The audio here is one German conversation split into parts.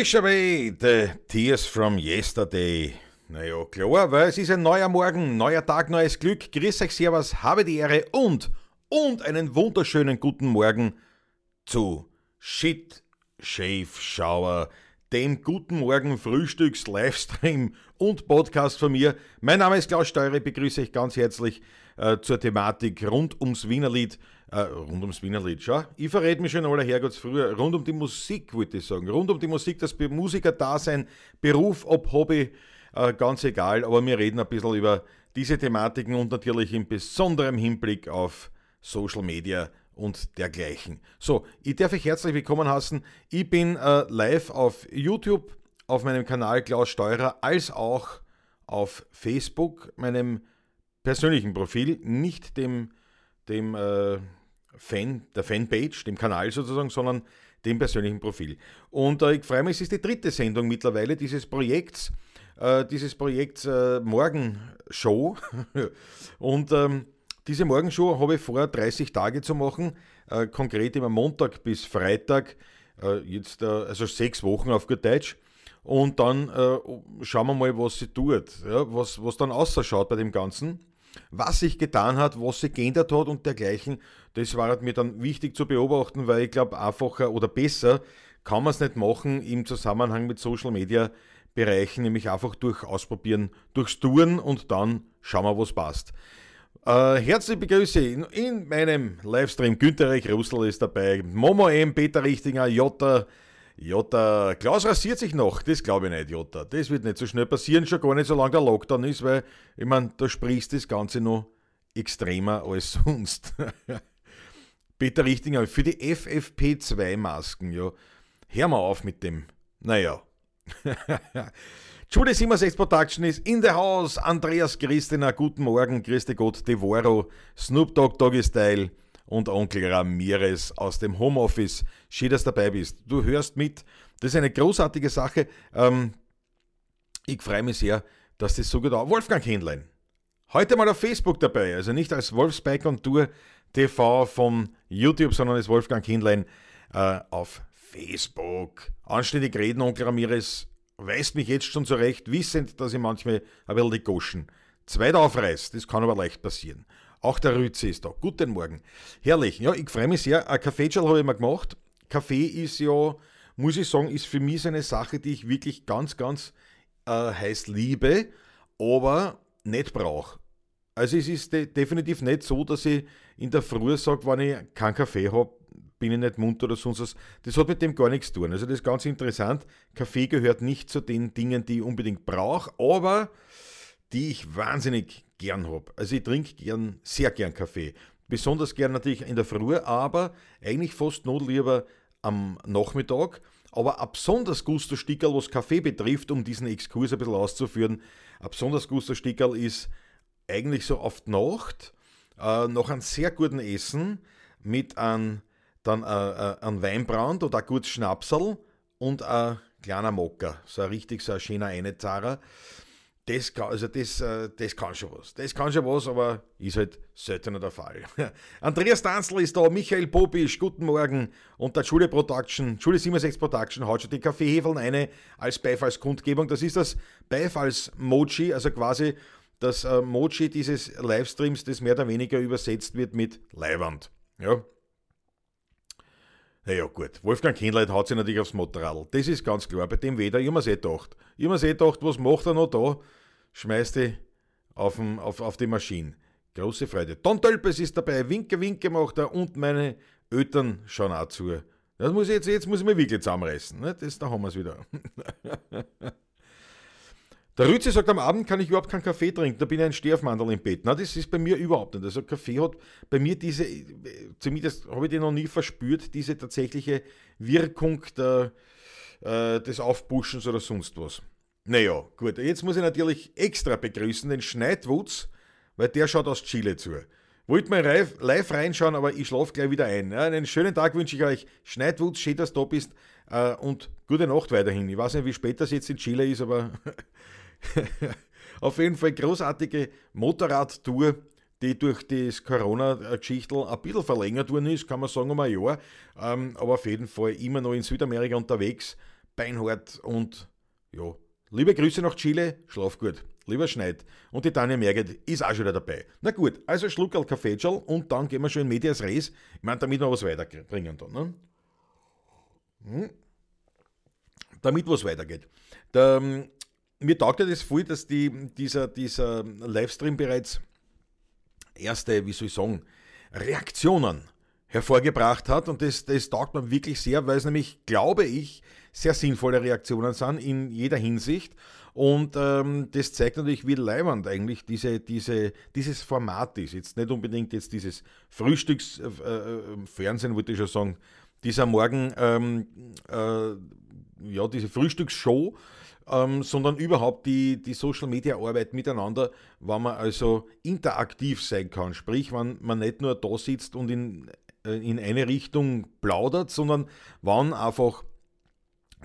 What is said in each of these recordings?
Away the tears from yesterday. Naja, klar, weil es ist ein neuer Morgen, neuer Tag, neues Glück. Grüß euch, Servus, habe die Ehre und, und einen wunderschönen guten Morgen zu Shit Shave Shower, dem guten Morgen Frühstücks Livestream und Podcast von mir. Mein Name ist Klaus Steuer, ich begrüße euch ganz herzlich äh, zur Thematik rund ums Wienerlied äh, rund ums Wienerlied, schau. Ich verrät mich schon aller Herrgotts früher. Rund um die Musik, wollte ich sagen. Rund um die Musik, das Musiker-Dasein, Beruf, ob Hobby, äh, ganz egal. Aber wir reden ein bisschen über diese Thematiken und natürlich in besonderem Hinblick auf Social Media und dergleichen. So, ich darf euch herzlich willkommen heißen. Ich bin äh, live auf YouTube, auf meinem Kanal Klaus Steurer, als auch auf Facebook, meinem persönlichen Profil, nicht dem, dem äh, Fan, der Fanpage, dem Kanal sozusagen, sondern dem persönlichen Profil. Und äh, ich freue mich, es ist die dritte Sendung mittlerweile dieses Projekts, äh, dieses Projekts äh, Morgenshow. und ähm, diese Morgenshow habe ich vor, 30 Tage zu machen, äh, konkret immer Montag bis Freitag, äh, jetzt äh, also sechs Wochen auf gut Deutsch. Und dann schauen wir mal, was sie tut, ja, was, was dann ausschaut bei dem Ganzen was sich getan hat, was sich geändert hat und dergleichen. Das war halt mir dann wichtig zu beobachten, weil ich glaube, einfacher oder besser kann man es nicht machen im Zusammenhang mit Social Media Bereichen, nämlich einfach durch Ausprobieren, durchs Touren und dann schauen wir, was passt. Äh, herzlich begrüße in, in meinem Livestream Günter Reich Russell ist dabei, Momo M, Peter Richtinger, Jota, Jota, Klaus rasiert sich noch, das glaube ich nicht, Jota. Das wird nicht so schnell passieren, schon gar nicht so lange der Lockdown ist, weil, ich meine, da sprichst das Ganze noch extremer als sonst. Peter Richtinger, für die FFP2-Masken, ja. Hör mal auf mit dem. Naja. Judy 76 Production ist in the house. Andreas Christina, guten Morgen. Christi Gott, Devoro, Snoop Dogg Doggy Style und Onkel Ramirez aus dem Homeoffice. Schön, dass du dabei bist. Du hörst mit. Das ist eine großartige Sache. Ähm, ich freue mich sehr, dass das so auch. Wolfgang Händlein. Heute mal auf Facebook dabei. Also nicht als Wolfsbike und Tour TV von YouTube, sondern als Wolfgang Händlein äh, auf Facebook. Anständig reden, Onkel Ramirez weist mich jetzt schon zurecht, wissend, dass ich manchmal ein bisschen die Goschen zweit aufreiß. Das kann aber leicht passieren. Auch der Rütze ist da. Guten Morgen. Herrlich. Ja, ich freue mich sehr. Ein Kaffeeschal habe ich mal gemacht. Kaffee ist ja, muss ich sagen, ist für mich so eine Sache, die ich wirklich ganz, ganz äh, heiß liebe, aber nicht brauche. Also es ist de definitiv nicht so, dass ich in der Früh sage, wenn ich keinen Kaffee habe, bin ich nicht munter oder sonst was. Das hat mit dem gar nichts zu tun. Also das ist ganz interessant. Kaffee gehört nicht zu den Dingen, die ich unbedingt brauche, aber die ich wahnsinnig gern habe. Also ich trinke gern, sehr gern Kaffee. Besonders gern natürlich in der Früh, aber eigentlich fast noch lieber am Nachmittag. Aber ein besonders guter Stickerl, was Kaffee betrifft, um diesen Exkurs ein bisschen auszuführen, ein besonders guter Stickerl ist eigentlich so auf die Nacht, äh, nach einem sehr guten Essen mit einem, dann äh, äh, einem Weinbrand oder ein gutes Schnapsel und ein kleiner Mocker, so ein richtig so ein schöner Einezahrer das kann, also das, äh, das kann schon was. Das kann schon was, aber ist halt seltener der Fall. Andreas Danzl ist da, Michael Popisch, guten Morgen. Und der Schule Production, Schule 67 Production haut schon die Kaffeehefeln eine als Beifallskundgebung. Das ist das Beifalls-Moji, also quasi das äh, Moji dieses Livestreams, das mehr oder weniger übersetzt wird mit Leiwand. Ja. Naja, gut. Wolfgang Kienleit haut sich natürlich aufs Motorrad. Das ist ganz klar. Bei dem Weder, ich habe mir eh gedacht. Ich habe mir eh gedacht, was macht er noch da? Schmeißt die auf, dem, auf, auf die Maschine. Große Freude. Don Tölpes ist dabei. Winke, Winke macht er und meine Eltern schauen auch zu. Das muss ich jetzt, jetzt muss ich mich wirklich zusammenreißen. Ne? Das, da haben wir es wieder. Der Rütze sagt, am Abend kann ich überhaupt keinen Kaffee trinken, da bin ich ein Sterfmandel im Bett. Na, das ist bei mir überhaupt nicht. Also Kaffee hat bei mir diese, zumindest habe ich die noch nie verspürt, diese tatsächliche Wirkung der, äh, des Aufpuschens oder sonst was. Naja, gut, jetzt muss ich natürlich extra begrüßen den Schneidwutz, weil der schaut aus Chile zu. Wollt mal live reinschauen, aber ich schlafe gleich wieder ein. Ja, einen schönen Tag wünsche ich euch. Schneidwutz, schön, dass du da bist äh, und gute Nacht weiterhin. Ich weiß nicht, wie spät das jetzt in Chile ist, aber Auf jeden Fall großartige Motorradtour, die durch das Corona-Geschichtel ein bisschen verlängert worden ist, kann man sagen, um ein Jahr. Ähm, aber auf jeden Fall immer noch in Südamerika unterwegs. beinhart und ja, liebe Grüße nach Chile, schlaf gut. Lieber Schneid. Und die Tanja Merget ist auch schon wieder dabei. Na gut, also Schluckerl Kaffeetschal und dann gehen wir schon in Medias Res. Ich meine, damit wir was weiterbringen dann. Ne? Hm. Damit was weitergeht. Der, ähm, mir taugt ja das voll, dass die, dieser, dieser Livestream bereits erste, wie soll ich sagen, Reaktionen hervorgebracht hat. Und das, das taugt mir wirklich sehr, weil es nämlich, glaube ich, sehr sinnvolle Reaktionen sind in jeder Hinsicht. Und ähm, das zeigt natürlich, wie leibend eigentlich diese, diese, dieses Format ist. Jetzt nicht unbedingt jetzt dieses Frühstücksfernsehen, äh, würde ich schon sagen, dieser Morgen, ähm, äh, ja, diese Frühstücksshow, ähm, sondern überhaupt die, die Social Media Arbeit miteinander, wenn man also interaktiv sein kann. Sprich, wenn man nicht nur da sitzt und in, in eine Richtung plaudert, sondern wann einfach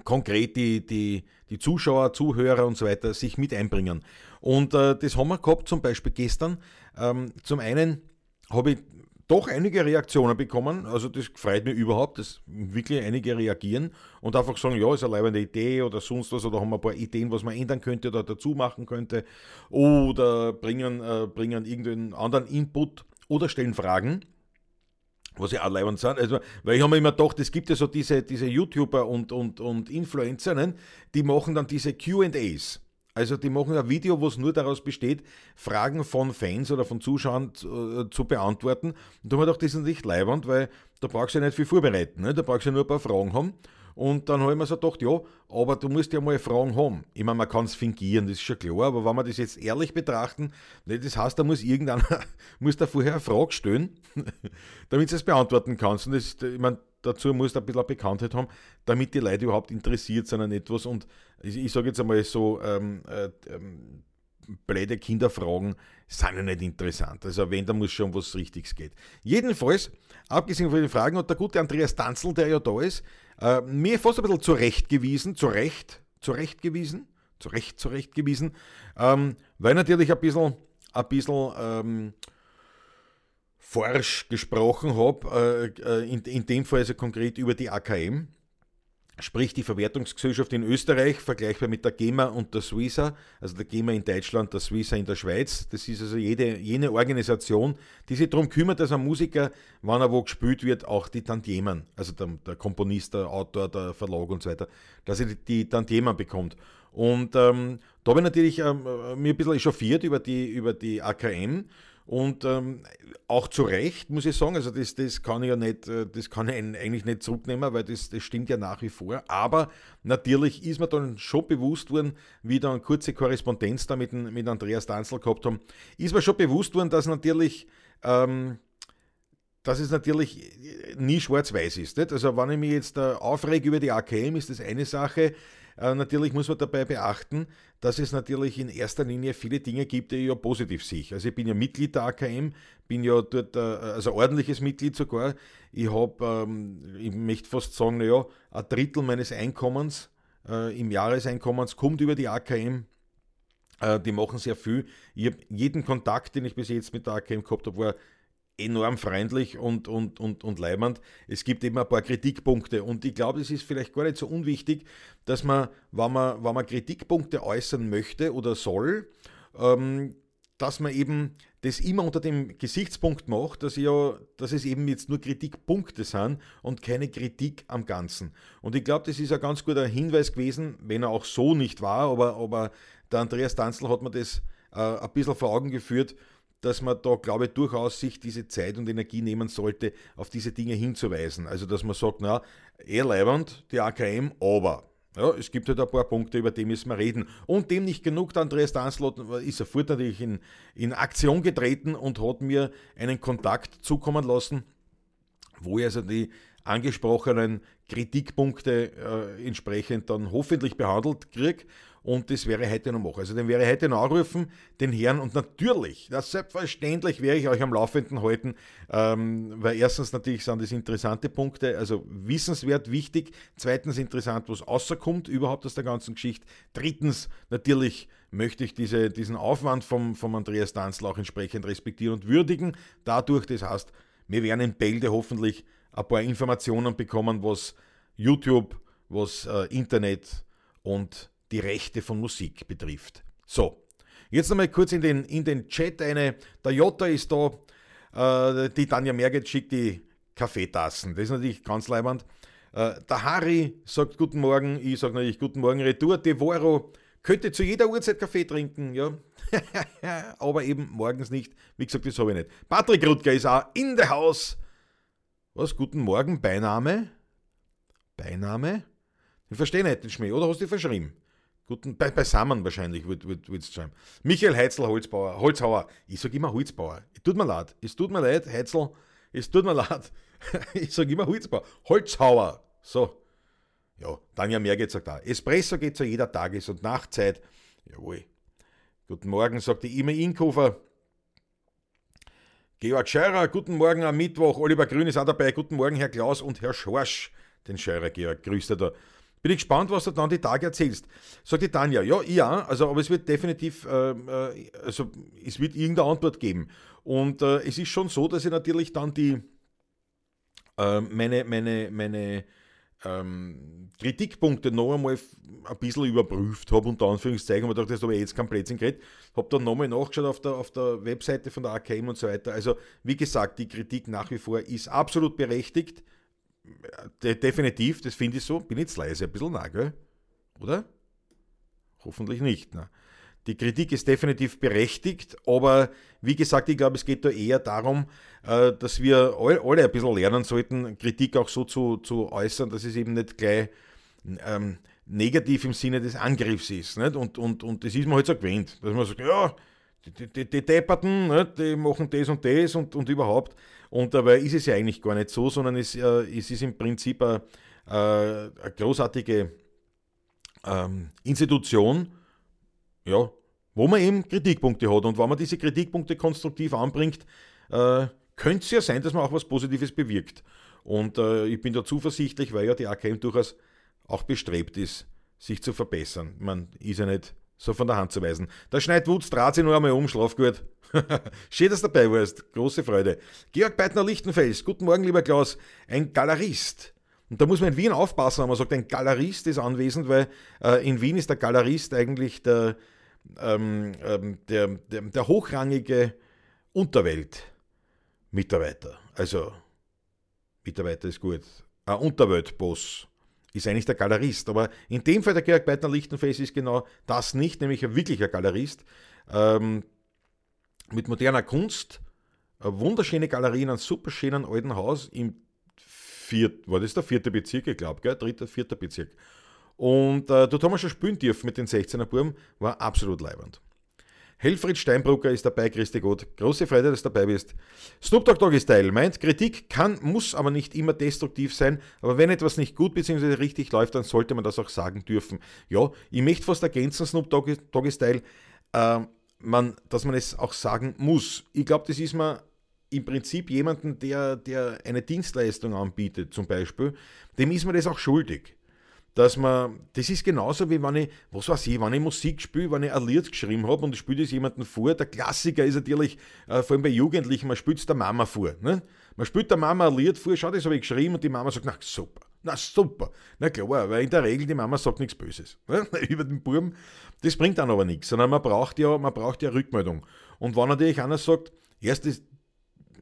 konkret die, die, die Zuschauer, Zuhörer und so weiter sich mit einbringen. Und äh, das haben wir gehabt, zum Beispiel gestern. Ähm, zum einen habe ich doch einige Reaktionen bekommen, also das freut mich überhaupt, dass wirklich einige reagieren und einfach sagen, ja, ist eine leibende Idee oder sonst was, oder haben wir ein paar Ideen, was man ändern könnte oder dazu machen könnte, oder bringen, äh, bringen irgendeinen anderen Input oder stellen Fragen was ja auch leibend sind. Also, weil ich habe mir immer gedacht, es gibt ja so diese, diese YouTuber und, und, und Influencer, die machen dann diese QAs. Also die machen ein Video, wo es nur daraus besteht, Fragen von Fans oder von Zuschauern zu, äh, zu beantworten. Und da habe ich gedacht, das ist nicht leibend, weil da brauchst du ja nicht viel vorbereiten. Ne? Da brauchst du ja nur ein paar Fragen haben. Und dann habe ich mir so gedacht, ja, aber du musst ja mal Fragen haben. Ich meine, man kann es fingieren, das ist schon klar, aber wenn wir das jetzt ehrlich betrachten, ne, das heißt, da muss irgendeiner, muss da vorher eine Frage stellen, damit du es beantworten kannst. Und das, ich meine, dazu musst du ein bisschen Bekanntheit haben, damit die Leute überhaupt interessiert sind an etwas. Und ich, ich sage jetzt einmal so, ähm, äh, ähm, blöde Kinderfragen sind ja nicht interessant. Also wenn, da muss schon was Richtiges geht. Jedenfalls, abgesehen von den Fragen, hat der gute Andreas Danzel, der ja da ist, äh, mir fast ein bisschen zurechtgewiesen, zurecht, zurechtgewiesen, zurecht, zurechtgewiesen, ähm, weil natürlich ein bisschen, ein bisschen ähm, forsch gesprochen habe, äh, äh, in, in dem Fall also konkret über die AKM sprich die Verwertungsgesellschaft in Österreich, vergleichbar mit der GEMA und der Suiza, also der GEMA in Deutschland, der Suiza in der Schweiz. Das ist also jede, jene Organisation, die sich darum kümmert, dass ein Musiker, wann er wo gespielt wird, auch die Tantiemen, also der, der Komponist, der Autor, der Verlag und so weiter, dass er die, die Tantiemen bekommt. Und ähm, da habe ich natürlich ähm, mir ein bisschen echauffiert über die, über die AKM und ähm, auch zu Recht, muss ich sagen, also das, das kann ich ja nicht, äh, das kann ich eigentlich nicht zurücknehmen, weil das, das stimmt ja nach wie vor. Aber natürlich ist mir dann schon bewusst worden, wie dann kurze Korrespondenz da mit, mit Andreas Danzel gehabt haben, ist mir schon bewusst worden, dass natürlich ähm, dass es natürlich nie schwarz-weiß ist. Nicht? Also wenn ich mich jetzt äh, aufrege über die AKM, ist das eine Sache. Äh, natürlich muss man dabei beachten, dass es natürlich in erster Linie viele Dinge gibt, die ich ja positiv sehe. Also ich bin ja Mitglied der AKM, bin ja dort, äh, also ordentliches Mitglied sogar. Ich habe, ähm, ich möchte fast sagen, naja, ein Drittel meines Einkommens äh, im Jahreseinkommens kommt über die AKM. Die machen sehr viel. Ich habe jeden Kontakt, den ich bis jetzt mit der AKM gehabt habe, war enorm freundlich und, und, und, und leibend. Es gibt eben ein paar Kritikpunkte und ich glaube, es ist vielleicht gar nicht so unwichtig, dass man, wenn man, wenn man Kritikpunkte äußern möchte oder soll, ähm, dass man eben das immer unter dem Gesichtspunkt macht, dass, ja, dass es eben jetzt nur Kritikpunkte sind und keine Kritik am Ganzen. Und ich glaube, das ist ein ganz guter Hinweis gewesen, wenn er auch so nicht war, aber, aber der Andreas Danzl hat mir das äh, ein bisschen vor Augen geführt, dass man da, glaube ich, durchaus sich diese Zeit und Energie nehmen sollte, auf diese Dinge hinzuweisen. Also, dass man sagt, na, eher leibend, die AKM, aber. Ja, es gibt halt ein paar Punkte, über die müssen wir reden. Und dem nicht genug, Andreas Danslot ist sofort natürlich in, in Aktion getreten und hat mir einen Kontakt zukommen lassen, wo ich also die angesprochenen Kritikpunkte äh, entsprechend dann hoffentlich behandelt kriege und das wäre heute noch machen. Also den wäre heute noch anrufen, den Herrn. Und natürlich, das selbstverständlich werde ich euch am Laufenden halten, ähm, weil erstens natürlich sind das interessante Punkte, also wissenswert, wichtig, zweitens interessant, was rauskommt überhaupt aus der ganzen Geschichte, drittens natürlich möchte ich diese, diesen Aufwand vom, vom Andreas Danzl auch entsprechend respektieren und würdigen, dadurch, das heißt, wir werden in Bälde hoffentlich ein paar Informationen bekommen, was YouTube was äh, Internet und die Rechte von Musik betrifft. So, jetzt nochmal kurz in den, in den Chat eine. Der Jota ist da, äh, die Tanja Merget schickt die Kaffeetassen. Das ist natürlich ganz leibend. Äh, der Harry sagt Guten Morgen, ich sage natürlich Guten Morgen Retour. Devoro könnte zu jeder Uhrzeit Kaffee trinken, ja. Aber eben morgens nicht. Wie gesagt, das habe ich nicht. Patrick Rutger ist auch in der Haus. Was? Guten Morgen, Beiname? Beiname? Ich verstehe nicht den Schmäh. Oder hast du dich verschrieben? Guten, bei, beisammen wahrscheinlich würdest würd, würd schreiben. Michael Heizl, Holzbauer, Holzhauer. Ich sage immer Holzbauer. Es tut mir leid. Es tut mir leid, Heizl. Es tut mir leid. ich sage immer Holzbauer. Holzhauer. So. Ja, Tanja Merget sagt auch. Espresso geht zu jeder Tages- und Nachtzeit. Jawohl. Guten Morgen, sagt die E-Mail Inkofer. Georg Scheurer, guten Morgen am Mittwoch. Oliver Grün ist auch dabei. Guten Morgen, Herr Klaus und Herr Schorsch. Den Scheurer Georg, grüßt er da. Bin ich gespannt, was du dann die Tage erzählst. Sagt die Tanja, ja, ja, also, aber es wird definitiv, äh, äh, also es wird irgendeine Antwort geben. Und äh, es ist schon so, dass ich natürlich dann die, äh, meine, meine, meine ähm, Kritikpunkte noch einmal ein bisschen überprüft habe, unter Anführungszeichen, und dachte, das habe ich jetzt kein Blödsinn geredet. Habe dann nochmal nachgeschaut auf der, auf der Webseite von der AKM und so weiter. Also, wie gesagt, die Kritik nach wie vor ist absolut berechtigt. De definitiv, das finde ich so. Bin jetzt leise, ein bisschen nah, gell? Oder? Hoffentlich nicht. Ne? Die Kritik ist definitiv berechtigt, aber wie gesagt, ich glaube, es geht da eher darum, äh, dass wir alle ein bisschen lernen sollten, Kritik auch so zu, zu äußern, dass es eben nicht gleich ähm, negativ im Sinne des Angriffs ist. Nicht? Und, und, und das ist man halt so gewöhnt, dass man sagt, ja, die, die, die Depperten, die machen das und das und, und überhaupt. Und dabei ist es ja eigentlich gar nicht so, sondern es, äh, es ist im Prinzip eine, äh, eine großartige ähm, Institution, ja, wo man eben Kritikpunkte hat. Und wenn man diese Kritikpunkte konstruktiv anbringt, äh, könnte es ja sein, dass man auch was Positives bewirkt. Und äh, ich bin da zuversichtlich, weil ja die AKM durchaus auch bestrebt ist, sich zu verbessern. Man ist ja nicht so von der Hand zu weisen. Da schneit Wutz, draht sich nur einmal um, schlaf gut. Schön, dass du dabei warst. Große Freude. Georg Beitner Lichtenfels, guten Morgen, lieber Klaus. Ein Galerist. Und da muss man in Wien aufpassen, wenn man sagt, ein Galerist ist anwesend, weil äh, in Wien ist der Galerist eigentlich der, ähm, ähm, der, der, der hochrangige Unterwelt-Mitarbeiter. Also, Mitarbeiter ist gut. Ein Unterweltboss ist eigentlich der Galerist. Aber in dem Fall der Georg Beitner Lichtenfels ist genau das nicht, nämlich ein wirklicher Galerist. Ähm, mit moderner Kunst, eine wunderschöne Galerie in einem super schönen alten Haus im vierten, war das der vierte Bezirk, ich glaube? Dritter, vierter Bezirk. Und äh, dort haben wir schon spielen dürfen mit den 16er Buben, war absolut leibend. Helfried Steinbrucker ist dabei, Christi Gott. Große Freude, dass du dabei bist. Snoop Dogg Doggy Style meint, Kritik kann, muss aber nicht immer destruktiv sein, aber wenn etwas nicht gut bzw. richtig läuft, dann sollte man das auch sagen dürfen. Ja, ich möchte fast ergänzen, Snoop Doggy, Doggy Style, äh, man, dass man es auch sagen muss. Ich glaube, das ist mir im Prinzip jemanden, der, der eine Dienstleistung anbietet, zum Beispiel, dem ist man das auch schuldig dass man, das ist genauso wie wenn ich, was weiß ich, wenn ich Musik spiele, wenn ich ein Lied geschrieben habe und ich spiele das jemandem vor, der Klassiker ist natürlich, äh, vor allem bei Jugendlichen, man spielt es der Mama vor. Ne? Man spielt der Mama ein Lied vor, schau, das habe ich geschrieben und die Mama sagt, na super, na super. Na klar, weil in der Regel die Mama sagt nichts Böses ne? über den Buben. Das bringt dann aber nichts, sondern man braucht ja, man braucht ja Rückmeldung. Und wenn natürlich einer sagt, erst das,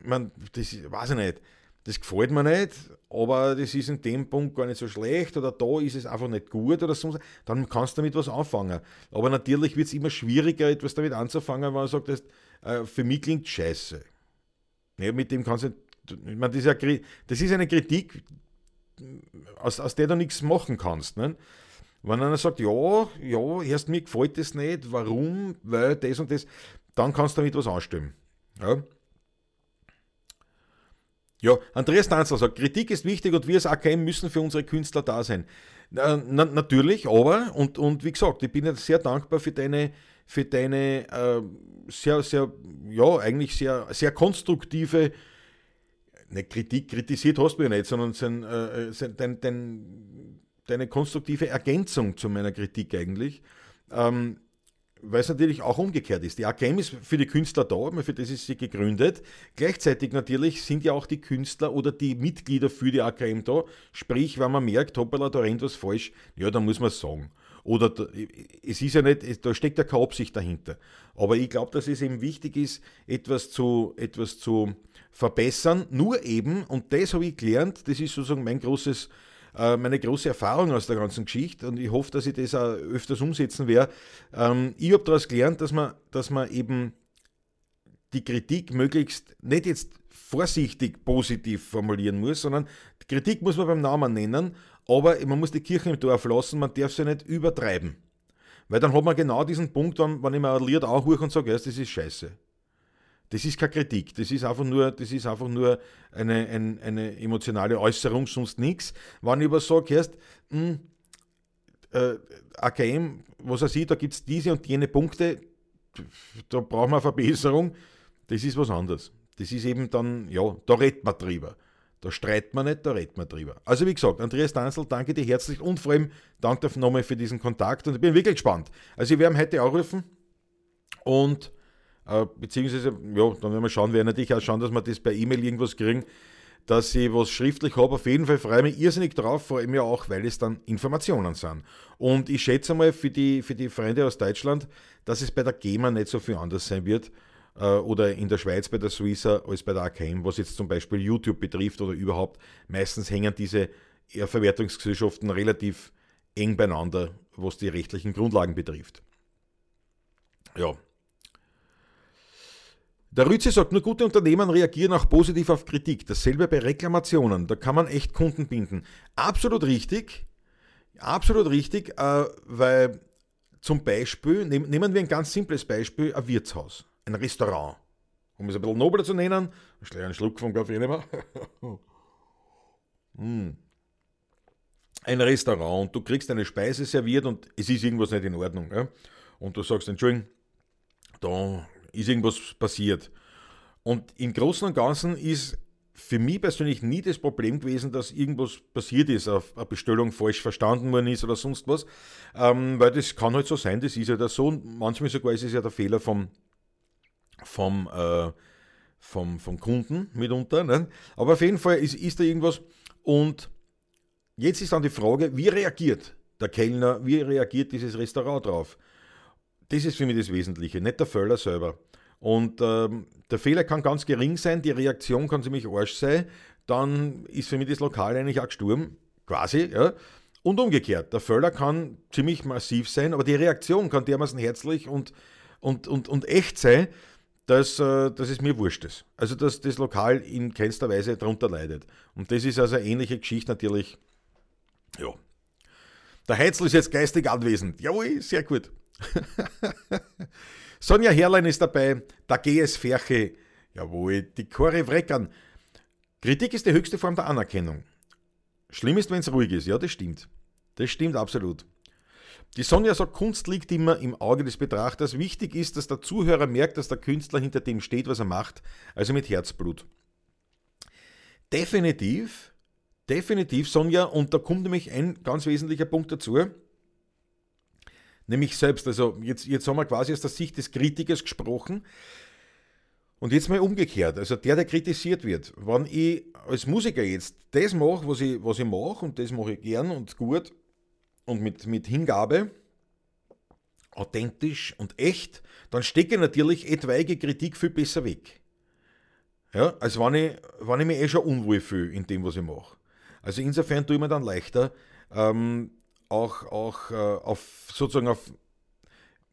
man, das weiß ich nicht, das gefällt mir nicht, aber das ist in dem Punkt gar nicht so schlecht oder da ist es einfach nicht gut oder so, dann kannst du damit was anfangen. Aber natürlich wird es immer schwieriger, etwas damit anzufangen, wenn man sagt, das, äh, für mich klingt scheiße. Ja, mit dem kannst du, ich meine, das, ist ja, das ist eine Kritik, aus, aus der du nichts machen kannst. Ne? Wenn einer sagt, ja, ja, erst mir gefällt das nicht, warum, weil das und das, dann kannst du damit was anstellen. Ja? Ja, Andreas Tanzler sagt, Kritik ist wichtig und wir als AKM müssen für unsere Künstler da sein. Na, na, natürlich, aber, und, und wie gesagt, ich bin jetzt sehr dankbar für deine, für deine äh, sehr, sehr, ja, eigentlich sehr, sehr konstruktive, eine Kritik, kritisiert hast du ja nicht, sondern sein, äh, sein, dein, dein, deine konstruktive Ergänzung zu meiner Kritik eigentlich. Ähm, weil es natürlich auch umgekehrt ist. Die AKM ist für die Künstler da, für das ist sie gegründet. Gleichzeitig natürlich sind ja auch die Künstler oder die Mitglieder für die AKM da. Sprich, wenn man merkt, hoppala, da rennt was falsch, ja, dann muss man es sagen. Oder es ist ja nicht, da steckt ja keine Absicht dahinter. Aber ich glaube, dass es eben wichtig ist, etwas zu, etwas zu verbessern. Nur eben, und das habe ich gelernt, das ist sozusagen mein großes meine große Erfahrung aus der ganzen Geschichte und ich hoffe, dass ich das auch öfters umsetzen werde. Ähm, ich habe daraus gelernt, dass man, dass man eben die Kritik möglichst nicht jetzt vorsichtig positiv formulieren muss, sondern Kritik muss man beim Namen nennen, aber man muss die Kirche im Dorf lassen, man darf sie nicht übertreiben. Weil dann hat man genau diesen Punkt, wenn, wenn ich mir ein Lied anhöre und sage, das ist scheiße. Das ist keine Kritik, das ist einfach nur, das ist einfach nur eine, eine, eine emotionale Äußerung, sonst nichts. Wenn ich aber sage, erst, mh, äh, AKM, was er sieht, da gibt es diese und jene Punkte, da brauchen wir Verbesserung, das ist was anderes. Das ist eben dann, ja, da redet man drüber. Da streitet man nicht, da redet man drüber. Also wie gesagt, Andreas Danzel, danke dir herzlich und vor allem danke nochmal für diesen Kontakt und ich bin wirklich gespannt. Also ich werde heute anrufen und beziehungsweise, ja, dann werden wir schauen, werden natürlich auch schauen, dass wir das per E-Mail irgendwas kriegen, dass ich was schriftlich habe. Auf jeden Fall freue ich mich irrsinnig drauf, vor allem ja auch, weil es dann Informationen sind. Und ich schätze mal für die, für die Freunde aus Deutschland, dass es bei der GEMA nicht so viel anders sein wird äh, oder in der Schweiz bei der Suiza als bei der AKM, was jetzt zum Beispiel YouTube betrifft oder überhaupt. Meistens hängen diese Verwertungsgesellschaften relativ eng beieinander, was die rechtlichen Grundlagen betrifft. Ja, der Rütze sagt, nur gute Unternehmen reagieren auch positiv auf Kritik. Dasselbe bei Reklamationen. Da kann man echt Kunden binden. Absolut richtig. Absolut richtig, äh, weil zum Beispiel, nehmen wir ein ganz simples Beispiel, ein Wirtshaus, ein Restaurant. Um es ein bisschen nobler zu nennen, ich einen Schluck vom Kaffee nehmen. mm. Ein Restaurant und du kriegst eine Speise serviert und es ist irgendwas nicht in Ordnung. Ja? Und du sagst, Entschuldigung, da ist irgendwas passiert. Und im Großen und Ganzen ist für mich persönlich nie das Problem gewesen, dass irgendwas passiert ist, eine Bestellung falsch verstanden worden ist oder sonst was. Ähm, weil das kann halt so sein, das ist ja der so. Manchmal sogar ist es ja der Fehler vom, vom, äh, vom, vom Kunden mitunter. Ne? Aber auf jeden Fall ist, ist da irgendwas. Und jetzt ist dann die Frage, wie reagiert der Kellner, wie reagiert dieses Restaurant drauf? Das ist für mich das Wesentliche, nicht der Völler selber. Und ähm, der Fehler kann ganz gering sein, die Reaktion kann ziemlich arsch sein, dann ist für mich das Lokal eigentlich auch gestorben, quasi, ja. Und umgekehrt, der Völler kann ziemlich massiv sein, aber die Reaktion kann dermaßen herzlich und, und, und, und echt sein, dass, äh, dass es mir wurscht ist. Also, dass das Lokal in keinster Weise darunter leidet. Und das ist also eine ähnliche Geschichte natürlich. Ja. Der Heizl ist jetzt geistig anwesend. Jawohl, sehr gut. Sonja Herrlein ist dabei, der GS Ferche, jawohl, die Chore Wreckern. Kritik ist die höchste Form der Anerkennung. Schlimm ist, wenn es ruhig ist, ja, das stimmt. Das stimmt absolut. Die Sonja sagt, Kunst liegt immer im Auge des Betrachters. Wichtig ist, dass der Zuhörer merkt, dass der Künstler hinter dem steht, was er macht, also mit Herzblut. Definitiv, definitiv, Sonja, und da kommt nämlich ein ganz wesentlicher Punkt dazu nämlich selbst. Also jetzt, jetzt haben wir quasi aus der Sicht des Kritikers gesprochen. Und jetzt mal umgekehrt, also der, der kritisiert wird, wenn ich als Musiker jetzt das mache, was ich, was ich mache, und das mache ich gern und gut und mit, mit Hingabe, authentisch und echt, dann stecke ich natürlich etwaige Kritik viel besser weg. Ja, als wenn ich, wenn ich mich eh schon unwohl fühle in dem, was ich mache. Also insofern tue ich mir dann leichter, ähm, auch, auch äh, auf sozusagen auf,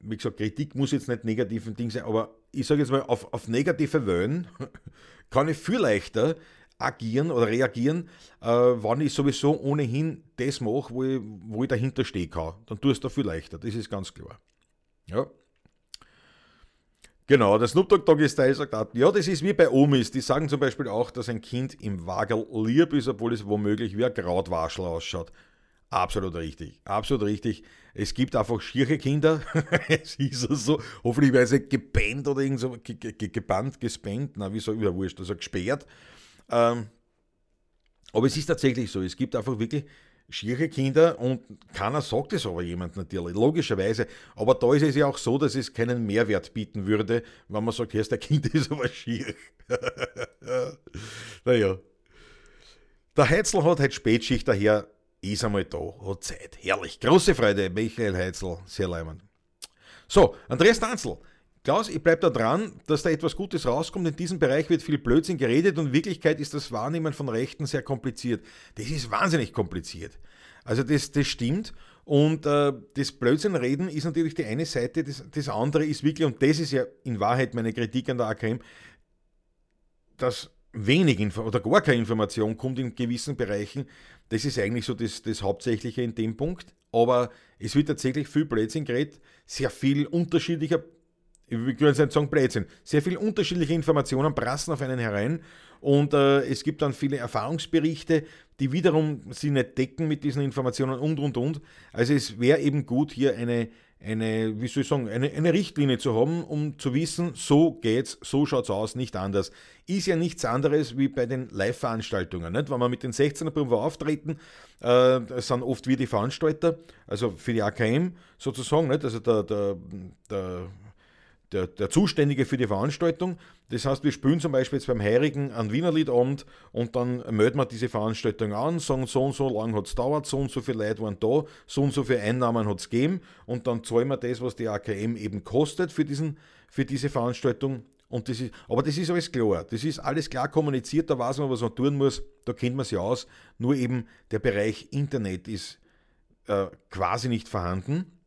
wie gesagt, Kritik muss jetzt nicht negativen Ding sein, aber ich sage jetzt mal, auf, auf negative Wellen kann ich viel leichter agieren oder reagieren, äh, wenn ich sowieso ohnehin das mache, wo ich, wo ich dahinter stehen kann. Dann ich es da viel leichter, das ist ganz klar. Ja. Genau, der Snoop Dogg Doggy Style sagt auch, ja, das ist wie bei Omis. Die sagen zum Beispiel auch, dass ein Kind im Wagel lieb ist, obwohl es womöglich wie ein Krautwaschel ausschaut. Absolut richtig, absolut richtig. Es gibt einfach schiere Kinder, es ist so, hoffentlich werden sie gebannt oder irgend so, gebannt, gespannt, na, wie so, wieder wurscht, also gesperrt. Ähm, aber es ist tatsächlich so, es gibt einfach wirklich schiere Kinder und keiner sagt es aber jemand natürlich, logischerweise. Aber da ist es ja auch so, dass es keinen Mehrwert bieten würde, wenn man sagt, hier ist der Kind ist aber schier. naja. Der Heizl hat halt Spätschicht, daher ist einmal da, hat Zeit. Herrlich. Große Freude, Michael Heizl, sehr leimend. So, Andreas Danzl. Klaus, ich bleibe da dran, dass da etwas Gutes rauskommt. In diesem Bereich wird viel Blödsinn geredet und in Wirklichkeit ist das Wahrnehmen von Rechten sehr kompliziert. Das ist wahnsinnig kompliziert. Also das, das stimmt. Und äh, das Blödsinnreden ist natürlich die eine Seite, das, das andere ist wirklich, und das ist ja in Wahrheit meine Kritik an der AKM, dass wenig Info oder gar keine Information kommt in gewissen Bereichen. Das ist eigentlich so das, das Hauptsächliche in dem Punkt. Aber es wird tatsächlich viel Blödsinn geredet, sehr viel unterschiedlicher ich würde nicht sagen Blödsinn, sehr viele unterschiedliche Informationen prassen auf einen herein und äh, es gibt dann viele Erfahrungsberichte, die wiederum sie nicht decken mit diesen Informationen und und und. Also es wäre eben gut, hier eine, eine, wie soll ich sagen, eine, eine Richtlinie zu haben, um zu wissen, so geht's, so schaut's aus, nicht anders. Ist ja nichts anderes wie bei den Live-Veranstaltungen. Nicht? Wenn wir mit den 16er Proben auftreten, äh, sind oft wir die Veranstalter, also für die AKM sozusagen, nicht? also der, der, der der, der Zuständige für die Veranstaltung. Das heißt, wir spielen zum Beispiel jetzt beim Heirigen einen Wiener Liedabend und dann melden wir diese Veranstaltung an, sagen, so und so lang hat es dauert, so und so viele Leute waren da, so und so viele Einnahmen hat es gegeben und dann zahlen wir das, was die AKM eben kostet für, diesen, für diese Veranstaltung. Und das ist, aber das ist alles klar. Das ist alles klar kommuniziert, da weiß man, was man tun muss, da kennt man sich aus. Nur eben der Bereich Internet ist äh, quasi nicht vorhanden.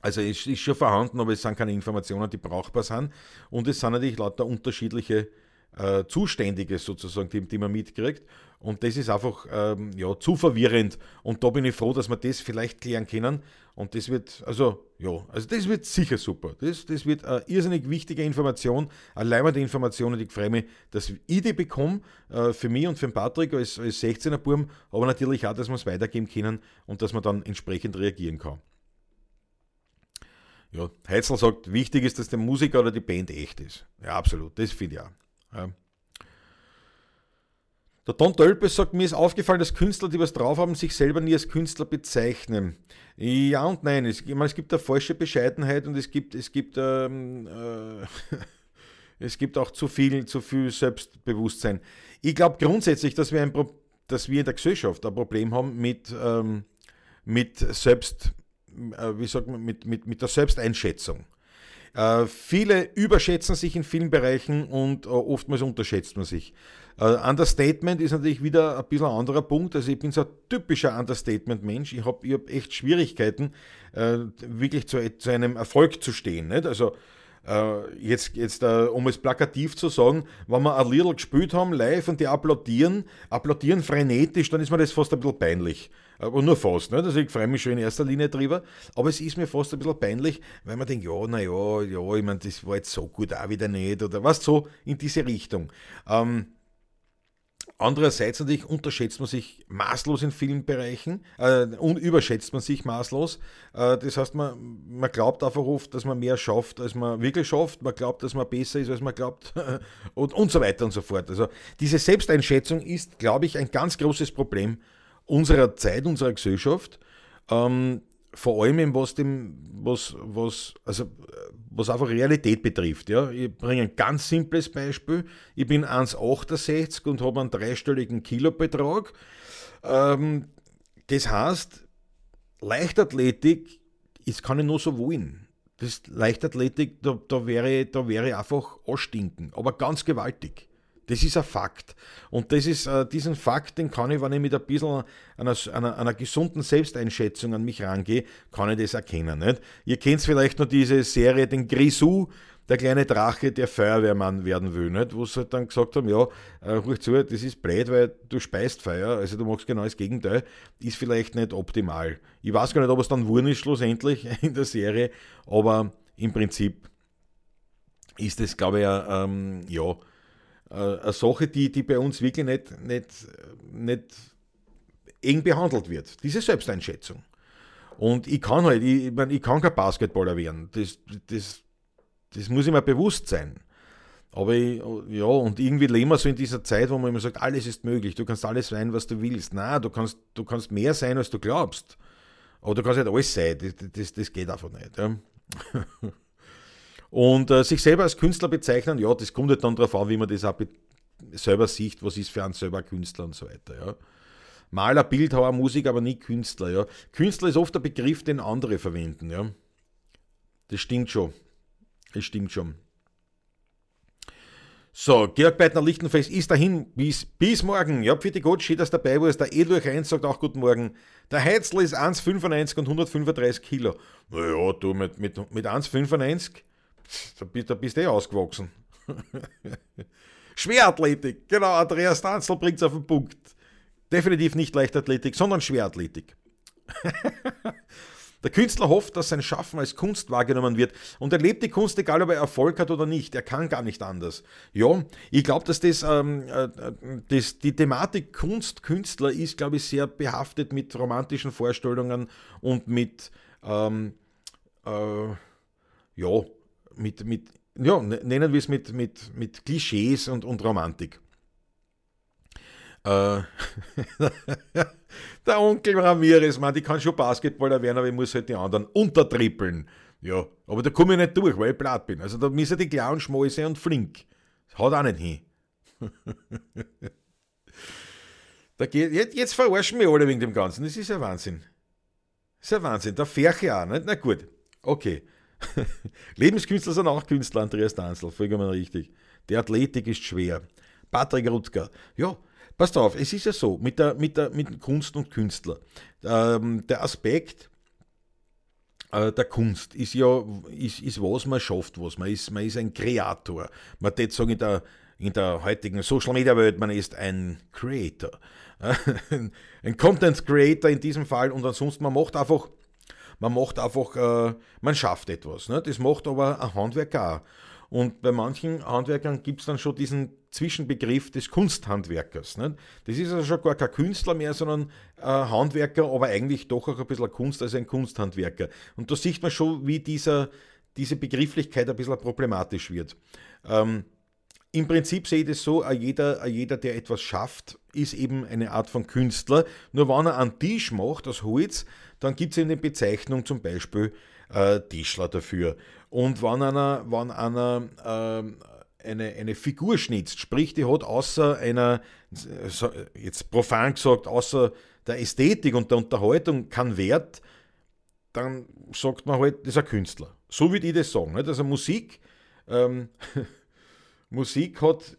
Also es ist schon vorhanden, aber es sind keine Informationen, die brauchbar sind. Und es sind natürlich lauter unterschiedliche äh, Zuständige sozusagen, die, die, man mitkriegt. Und das ist einfach ähm, ja, zu verwirrend. Und da bin ich froh, dass wir das vielleicht klären können. Und das wird, also ja, also das wird sicher super. Das, das wird eine irrsinnig wichtige Information, eine leibende Information und ich freue mich, dass ich die bekomme, äh, für mich und für den Patrick als, als 16er Burm, aber natürlich auch, dass wir es weitergeben können und dass man dann entsprechend reagieren kann. Ja, Heizl sagt, wichtig ist, dass der Musiker oder die Band echt ist. Ja, absolut, das finde ich auch. Ja. Der Don Tölpes sagt, mir ist aufgefallen, dass Künstler, die was drauf haben, sich selber nie als Künstler bezeichnen. Ja und nein. Es, meine, es gibt eine falsche Bescheidenheit und es gibt, es gibt, ähm, äh, es gibt auch zu viel, zu viel Selbstbewusstsein. Ich glaube grundsätzlich, dass wir, ein dass wir in der Gesellschaft ein Problem haben mit, ähm, mit Selbst, wie sagt man, mit, mit, mit der Selbsteinschätzung. Äh, viele überschätzen sich in vielen Bereichen und äh, oftmals unterschätzt man sich. Äh, Understatement ist natürlich wieder ein bisschen ein anderer Punkt. Also ich bin so ein typischer Understatement-Mensch. Ich habe hab echt Schwierigkeiten, äh, wirklich zu, zu, einem Erfolg zu stehen. Nicht? Also äh, jetzt, jetzt um es plakativ zu sagen, wenn wir ein Lidl gespielt haben live und die applaudieren, applaudieren frenetisch, dann ist mir das fast ein bisschen peinlich. Aber nur fast, nicht? Also ich freue mich schon in erster Linie drüber, aber es ist mir fast ein bisschen peinlich, weil man denkt, ja, naja, ja, ich meine, das war jetzt so gut auch wieder nicht, oder was so in diese Richtung. Ähm, Andererseits natürlich unterschätzt man sich maßlos in vielen Bereichen äh, und überschätzt man sich maßlos. Äh, das heißt, man, man glaubt einfach oft, dass man mehr schafft, als man wirklich schafft. Man glaubt, dass man besser ist, als man glaubt und, und so weiter und so fort. Also diese Selbsteinschätzung ist, glaube ich, ein ganz großes Problem unserer Zeit, unserer Gesellschaft. Ähm, vor allem, was dem, was, was, also was einfach Realität betrifft. Ja. Ich bringe ein ganz simples Beispiel. Ich bin 1,68 und habe einen dreistelligen Kilobetrag. Ähm, das heißt, Leichtathletik, das kann ich nur so wollen. Das Leichtathletik, da, da, wäre, da wäre einfach ausstinken, aber ganz gewaltig. Das ist ein Fakt. Und das ist, äh, diesen Fakt, den kann ich, wenn ich mit ein bisschen einer, einer, einer gesunden Selbsteinschätzung an mich rangehe, kann ich das erkennen. Nicht? Ihr kennt vielleicht noch diese Serie, den Grisou, der kleine Drache, der Feuerwehrmann werden will, nicht? wo sie halt dann gesagt haben, ja, äh, ruhig zu, das ist blöd, weil du speist Feuer, also du machst genau das Gegenteil, ist vielleicht nicht optimal. Ich weiß gar nicht, ob es dann wurden ist schlussendlich in der Serie, aber im Prinzip ist es, glaube ich, ähm, ja, eine Sache, die, die bei uns wirklich nicht, nicht, nicht eng behandelt wird. Diese Selbsteinschätzung. Und ich kann halt, ich, ich, mein, ich kann kein Basketballer werden. Das, das, das muss ich mir bewusst sein. Aber ich, ja, und irgendwie leben wir so in dieser Zeit, wo man immer sagt, alles ist möglich, du kannst alles sein, was du willst. Nein, du kannst, du kannst mehr sein, als du glaubst. Aber du kannst nicht alles sein, das, das, das geht einfach nicht. Ja. Und äh, sich selber als Künstler bezeichnen, ja, das kommt halt dann darauf an, wie man das auch selber sieht, was ist für einen selber Künstler und so weiter. Ja. Maler, Bildhauer, Musik, aber nie Künstler. Ja. Künstler ist oft der Begriff, den andere verwenden. Ja. Das stimmt schon. Das stimmt schon. So, Georg Beitner Lichtenfels ist dahin. Bis, bis morgen. Ja, für die Gott, schön, dass dabei warst. Der Edlurch 1 sagt auch guten Morgen. Der Heizl ist 1,95 und 135 Kilo. Naja, du, mit, mit, mit 1,95, da, bist du eh ausgewachsen. Schwerathletik, genau, Andreas Danzl bringt es auf den Punkt. Definitiv nicht Leichtathletik, sondern Schwerathletik. Der Künstler hofft, dass sein Schaffen als Kunst wahrgenommen wird und er lebt die Kunst, egal ob er Erfolg hat oder nicht. Er kann gar nicht anders. Ja, ich glaube, dass das, ähm, äh, das, die Thematik Kunst, Künstler ist, glaube ich, sehr behaftet mit romantischen Vorstellungen und mit, ähm, äh, ja, mit, mit, ja, nennen wir es mit, mit, mit Klischees und, und Romantik. Äh, der Onkel Ramirez, man, die kann schon Basketballer werden, aber ich muss halt die anderen untertrippeln. Ja, aber da komme ich nicht durch, weil ich platt bin. Also da müssen die schmal sein und flink. Haut auch nicht hin. da geht, jetzt, jetzt verarschen wir alle wegen dem Ganzen. Das ist ja Wahnsinn. Das ist ja Wahnsinn. Der Ferche auch, nicht? Na gut. Okay. Lebenskünstler sind auch Künstler, Andreas Danzl, vollkommen richtig. Die Athletik ist schwer. Patrick Rutzger. Ja, Passt auf, es ist ja so, mit, der, mit, der, mit Kunst und Künstler. Ähm, der Aspekt äh, der Kunst ist ja, ist, ist was man schafft, was man ist. Man ist ein Kreator. Man würde sagen, in der, in der heutigen Social Media Welt, man ist ein Creator. ein Content Creator in diesem Fall und ansonsten, man macht einfach, man macht einfach, äh, man schafft etwas. Ne? Das macht aber ein Handwerker auch. Und bei manchen Handwerkern gibt es dann schon diesen Zwischenbegriff des Kunsthandwerkers. Nicht? Das ist also schon gar kein Künstler mehr, sondern äh, Handwerker, aber eigentlich doch auch ein bisschen Kunst als ein Kunsthandwerker. Und da sieht man schon, wie dieser, diese Begrifflichkeit ein bisschen problematisch wird. Ähm, Im Prinzip sehe ich das so, jeder, jeder, der etwas schafft, ist eben eine Art von Künstler. Nur wenn er einen Tisch macht aus Holz, dann gibt es eine Bezeichnung zum Beispiel äh, Tischler dafür. Und wenn einer, wenn einer äh, eine, eine Figur schnitzt, sprich, die hat außer einer, jetzt profan gesagt, außer der Ästhetik und der Unterhaltung keinen Wert, dann sagt man halt, das ist ein Künstler. So würde ich das sagen. Nicht? Also Musik, ähm, Musik hat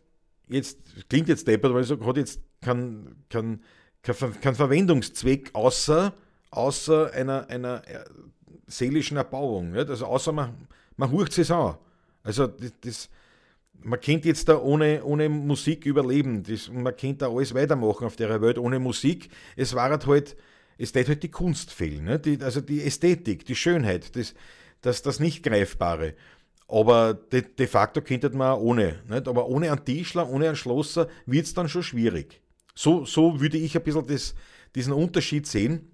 jetzt, klingt jetzt deppert, weil ich sage, hat jetzt keinen kein, kein, kein Verwendungszweck außer, außer einer, einer äh, seelischen Erbauung. Nicht? Also außer man, man hurcht es an. Also das, das, man könnte jetzt da ohne, ohne Musik überleben. Das, man könnte da alles weitermachen auf der Welt ohne Musik. Es war halt, es tät halt die Kunst fehlen. Ne? Die, also die Ästhetik, die Schönheit, das, das, das Nicht-Greifbare. Aber de, de facto könnte man ohne. Nicht? Aber ohne einen Tischler, ohne einen Schlosser wird es dann schon schwierig. So, so würde ich ein bisschen das, diesen Unterschied sehen.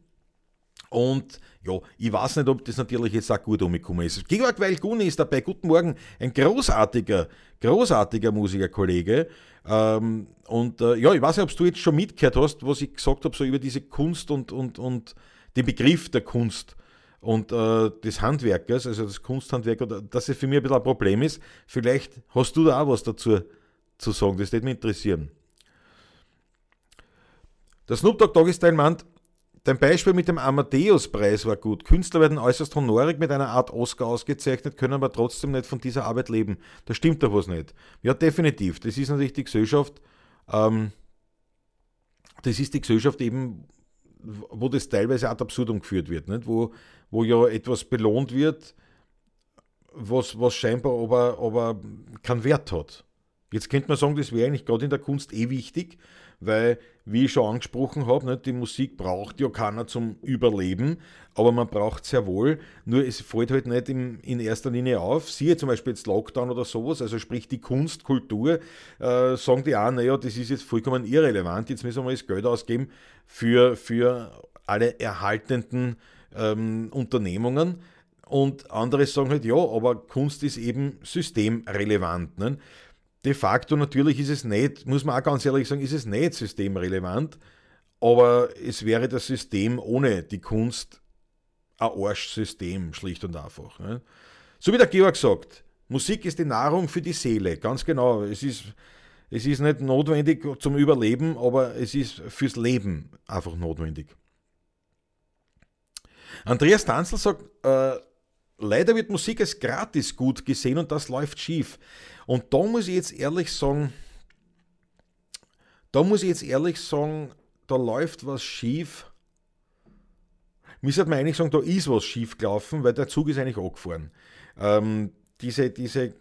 Und ja, ich weiß nicht, ob das natürlich jetzt auch gut umgekommen ist. Georg Weilguni ist dabei. Guten Morgen. Ein großartiger, großartiger Musikerkollege. Ähm, und äh, ja, ich weiß nicht, ob du jetzt schon mitgehört hast, was ich gesagt habe, so über diese Kunst und, und, und den Begriff der Kunst und äh, des Handwerkers, also des Kunsthandwerkers, dass es für mich ein bisschen ein Problem ist. Vielleicht hast du da auch was dazu zu sagen, das würde mich interessieren. Der Snoop Dogg Doggy Style meint, Dein Beispiel mit dem Amadeus-Preis war gut. Künstler werden äußerst honorig mit einer Art Oscar ausgezeichnet, können aber trotzdem nicht von dieser Arbeit leben. Da stimmt doch was nicht. Ja, definitiv. Das ist natürlich die Gesellschaft, ähm, das ist die Gesellschaft eben, wo das teilweise ad absurdum geführt wird, nicht? Wo, wo ja etwas belohnt wird, was, was scheinbar aber, aber keinen Wert hat. Jetzt könnte man sagen, das wäre eigentlich gerade in der Kunst eh wichtig, weil, wie ich schon angesprochen habe, die Musik braucht ja keiner zum Überleben, aber man braucht sehr wohl, nur es fällt halt nicht in, in erster Linie auf. Siehe zum Beispiel jetzt Lockdown oder sowas, also sprich die Kunst, Kultur, äh, sagen die auch, naja, das ist jetzt vollkommen irrelevant, jetzt müssen wir das Geld ausgeben für, für alle erhaltenden ähm, Unternehmungen. Und andere sagen halt, ja, aber Kunst ist eben systemrelevant. Ne? De facto natürlich ist es nicht, muss man auch ganz ehrlich sagen, ist es nicht systemrelevant, aber es wäre das System ohne die Kunst ein Arschsystem, schlicht und einfach. Ne? So wie der Georg sagt, Musik ist die Nahrung für die Seele, ganz genau. Es ist, es ist nicht notwendig zum Überleben, aber es ist fürs Leben einfach notwendig. Andreas Tanzel sagt, äh, leider wird Musik als gratis gut gesehen und das läuft schief. Und da muss ich jetzt ehrlich sagen, da muss ich jetzt ehrlich sagen, da läuft was schief. Mir sollte man eigentlich sagen, da ist was schief gelaufen, weil der Zug ist eigentlich angefahren. Ähm, diese, diese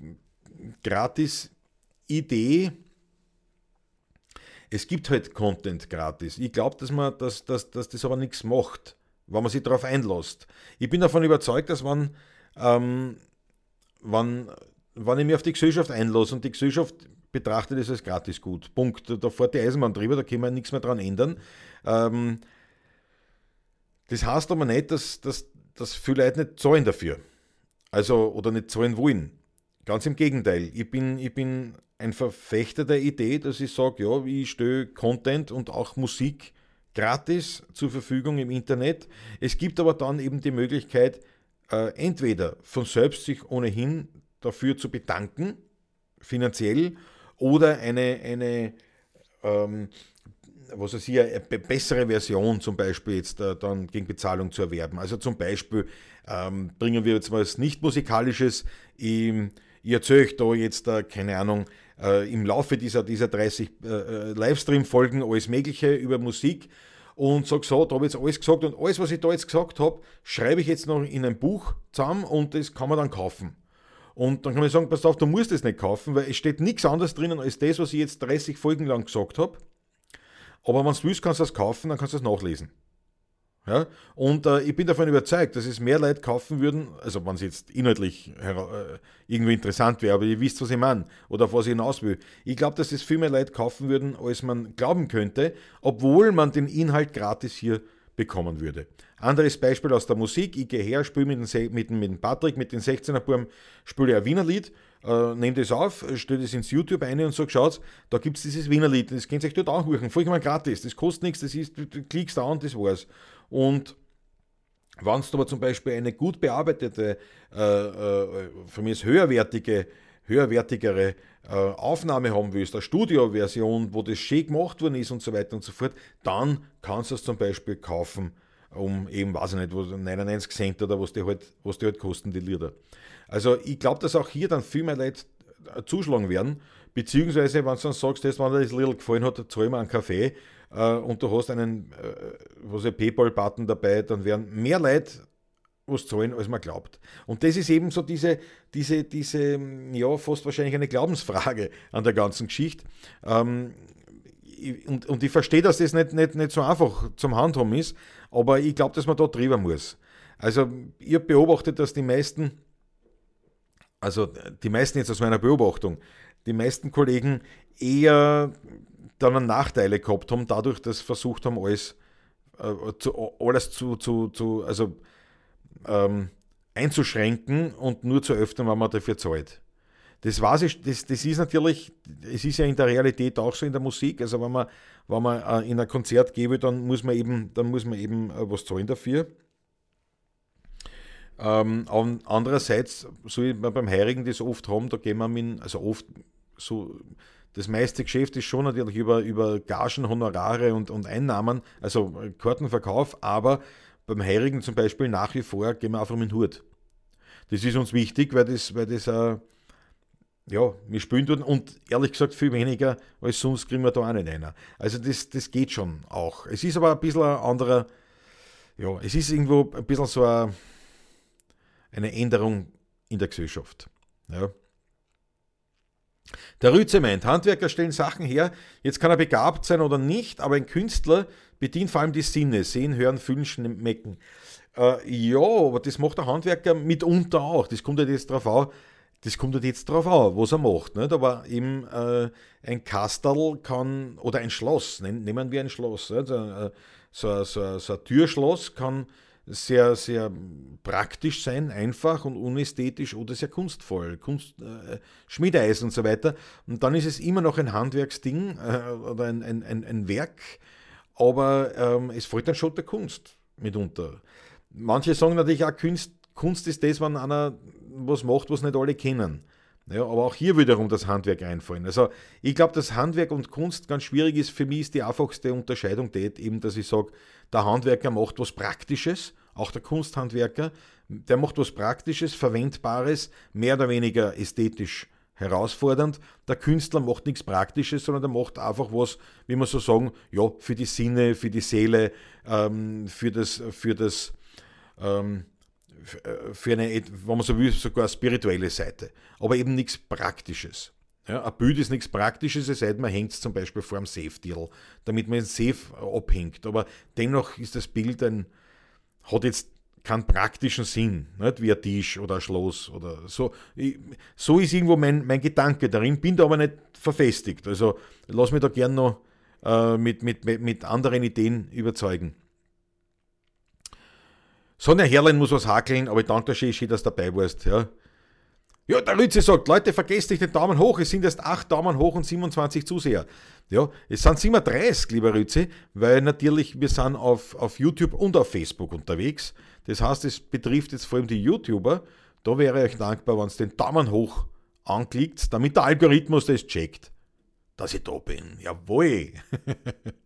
gratis Idee, es gibt halt Content gratis. Ich glaube, dass, dass, dass, dass das aber nichts macht, wenn man sich darauf einlässt. Ich bin davon überzeugt, dass man, ähm, wenn, wenn ich mich auf die Gesellschaft einlasse und die Gesellschaft betrachtet es als gratis gut. Punkt. Da fährt die Eisenbahn drüber, da kann man nichts mehr dran ändern. Ähm, das heißt aber nicht, dass, dass, dass viele Leute nicht zahlen dafür. Also, oder nicht zahlen wollen. Ganz im Gegenteil. Ich bin, ich bin ein Verfechter der Idee, dass ich sage, ja, ich stelle Content und auch Musik gratis zur Verfügung im Internet. Es gibt aber dann eben die Möglichkeit, äh, entweder von selbst sich ohnehin dafür zu bedanken, finanziell, oder eine, eine ähm, was weiß ich, eine bessere Version zum Beispiel jetzt äh, dann gegen Bezahlung zu erwerben. Also zum Beispiel ähm, bringen wir jetzt was nicht musikalisches. Ich erzähle euch da jetzt, äh, keine Ahnung, äh, im Laufe dieser, dieser 30 äh, äh, Livestream-Folgen alles Mögliche über Musik und sage so, da habe ich jetzt alles gesagt und alles, was ich da jetzt gesagt habe, schreibe ich jetzt noch in ein Buch zusammen und das kann man dann kaufen. Und dann kann man sagen, pass auf, du musst es nicht kaufen, weil es steht nichts anderes drinnen als das, was ich jetzt 30 Folgen lang gesagt habe. Aber wenn du willst, kannst du das kaufen, dann kannst du es nachlesen. Ja? Und äh, ich bin davon überzeugt, dass es mehr Leute kaufen würden, also wenn es jetzt inhaltlich äh, irgendwie interessant wäre, aber ihr wisst, was ich meine oder auf was ich hinaus will. Ich glaube, dass es viel mehr Leute kaufen würden, als man glauben könnte, obwohl man den Inhalt gratis hier bekommen würde. Anderes Beispiel aus der Musik. Ich gehe her, spiele mit, dem, mit, mit Patrick, mit den 16er Buben, spiele ein Wiener Lied, äh, nehme das auf, stelle das ins YouTube ein und sage, schaut, da gibt es dieses Wiener Lied, das könnt ihr euch dort auch hören, vollkommen gratis, das kostet nichts, das ist, du, du klickst da und das war's. Und wenn du aber zum Beispiel eine gut bearbeitete, äh, äh, von mir ist höherwertige, höherwertigere äh, Aufnahme haben willst, eine Studioversion, wo das schön gemacht worden ist und so weiter und so fort, dann kannst du es zum Beispiel kaufen um eben, weiß ich nicht, 99 Cent oder was die halt, was die halt kosten, die Lieder. Also ich glaube, dass auch hier dann viel mehr Leute äh, zuschlagen werden, beziehungsweise wenn du dann sagst, dass, wenn dir das Little gefallen hat, zahl mir einen Kaffee äh, und du hast einen äh, Paypal-Button dabei, dann werden mehr Leute was zahlen, als man glaubt. Und das ist eben so diese, diese, diese, ja, fast wahrscheinlich eine Glaubensfrage an der ganzen Geschichte. Ähm, und, und ich verstehe, dass das nicht, nicht, nicht so einfach zum Handhaben ist, aber ich glaube, dass man da drüber muss. Also, ich habe beobachtet, dass die meisten, also die meisten jetzt aus meiner Beobachtung, die meisten Kollegen eher dann Nachteile gehabt haben, dadurch, dass sie versucht haben, alles, äh, zu, alles zu, zu, zu also, ähm, einzuschränken und nur zu öffnen, wenn man dafür zahlt. Das, ich, das, das ist natürlich, es ist ja in der Realität auch so in der Musik. Also wenn man, wenn man äh, in ein Konzert gebe, dann muss man eben, dann muss man eben äh, was zahlen dafür. Ähm, andererseits, so wie wir beim Heirigen das oft haben, da gehen wir mit, also oft so, das meiste Geschäft ist schon natürlich über, über Gagen, Honorare und, und Einnahmen, also Kartenverkauf, aber beim Heirigen zum Beispiel nach wie vor gehen wir einfach mit dem Hut. Das ist uns wichtig, weil das, weil das äh, ja, wir spielen dort und ehrlich gesagt viel weniger als sonst kriegen wir da auch nicht einer. Also das, das geht schon auch. Es ist aber ein bisschen ein anderer, ja, es ist irgendwo ein bisschen so eine, eine Änderung in der Gesellschaft. Ja. Der Rütze meint, Handwerker stellen Sachen her, jetzt kann er begabt sein oder nicht, aber ein Künstler bedient vor allem die Sinne, sehen, hören, fühlen, schmecken. Äh, ja, aber das macht der Handwerker mitunter auch. Das kommt ja jetzt darauf an, das kommt halt jetzt drauf an, was er macht. Nicht? Aber eben äh, ein Kastel kann, oder ein Schloss, nehmen wir ein Schloss? So, äh, so, so, so ein Türschloss kann sehr, sehr praktisch sein, einfach und unästhetisch oder sehr kunstvoll, Kunst, äh, Schmiedeeisen und so weiter. Und dann ist es immer noch ein Handwerksding äh, oder ein, ein, ein, ein, Werk, aber ähm, es fällt dann schon der Kunst mitunter. Manche sagen natürlich auch, Kunst, Kunst ist das, wenn einer was macht, was nicht alle kennen. Ja, aber auch hier wiederum das Handwerk einfallen. Also ich glaube, dass Handwerk und Kunst ganz schwierig ist. Für mich ist die einfachste Unterscheidung die, eben, dass ich sage, der Handwerker macht was Praktisches, auch der Kunsthandwerker, der macht was Praktisches, Verwendbares, mehr oder weniger ästhetisch herausfordernd. Der Künstler macht nichts Praktisches, sondern der macht einfach was, wie man so sagen, ja, für die Sinne, für die Seele, ähm, für das, für das, ähm, äh, für eine, wenn man so will, sogar spirituelle Seite, aber eben nichts Praktisches. Ja, ein Bild ist nichts Praktisches, es sei denn, man hängt es zum Beispiel vor einem Safe-Deal, damit man den Safe abhängt. Aber dennoch ist das Bild ein, hat jetzt keinen praktischen Sinn, nicht? wie ein Tisch oder ein Schloss oder so. Ich, so ist irgendwo mein, mein Gedanke darin, bin da aber nicht verfestigt. Also lass mich da gern noch äh, mit, mit, mit anderen Ideen überzeugen. Sonja Herrlein muss was hakeln, aber ich danke dir schön, dass du dabei warst. Ja. Ja, der Lütze sagt, Leute, vergesst nicht den Daumen hoch. Es sind erst 8 Daumen hoch und 27 Zuseher. Ja, es sind 37, lieber Rütze, weil natürlich wir sind auf, auf YouTube und auf Facebook unterwegs. Das heißt, es betrifft jetzt vor allem die YouTuber. Da wäre ich euch dankbar, wenn ihr den Daumen hoch anklickt, damit der Algorithmus das checkt, dass ich da bin. Jawohl.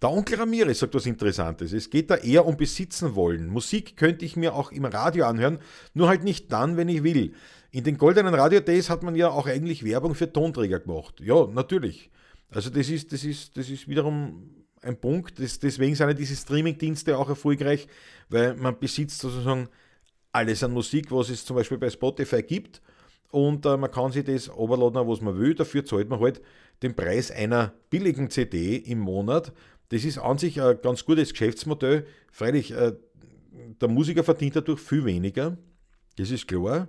Der Onkel Ramirez sagt was Interessantes. Es geht da eher um Besitzen wollen. Musik könnte ich mir auch im Radio anhören, nur halt nicht dann, wenn ich will. In den goldenen Radio Days hat man ja auch eigentlich Werbung für Tonträger gemacht. Ja, natürlich. Also das ist, das ist, das ist wiederum ein Punkt. Das, deswegen sind ja diese Streaming-Dienste auch erfolgreich, weil man besitzt sozusagen alles an Musik, was es zum Beispiel bei Spotify gibt. Und äh, man kann sich das runterladen, was man will. Dafür zahlt man halt den Preis einer billigen CD im Monat. Das ist an sich ein ganz gutes Geschäftsmodell. Freilich, äh, der Musiker verdient dadurch viel weniger, das ist klar.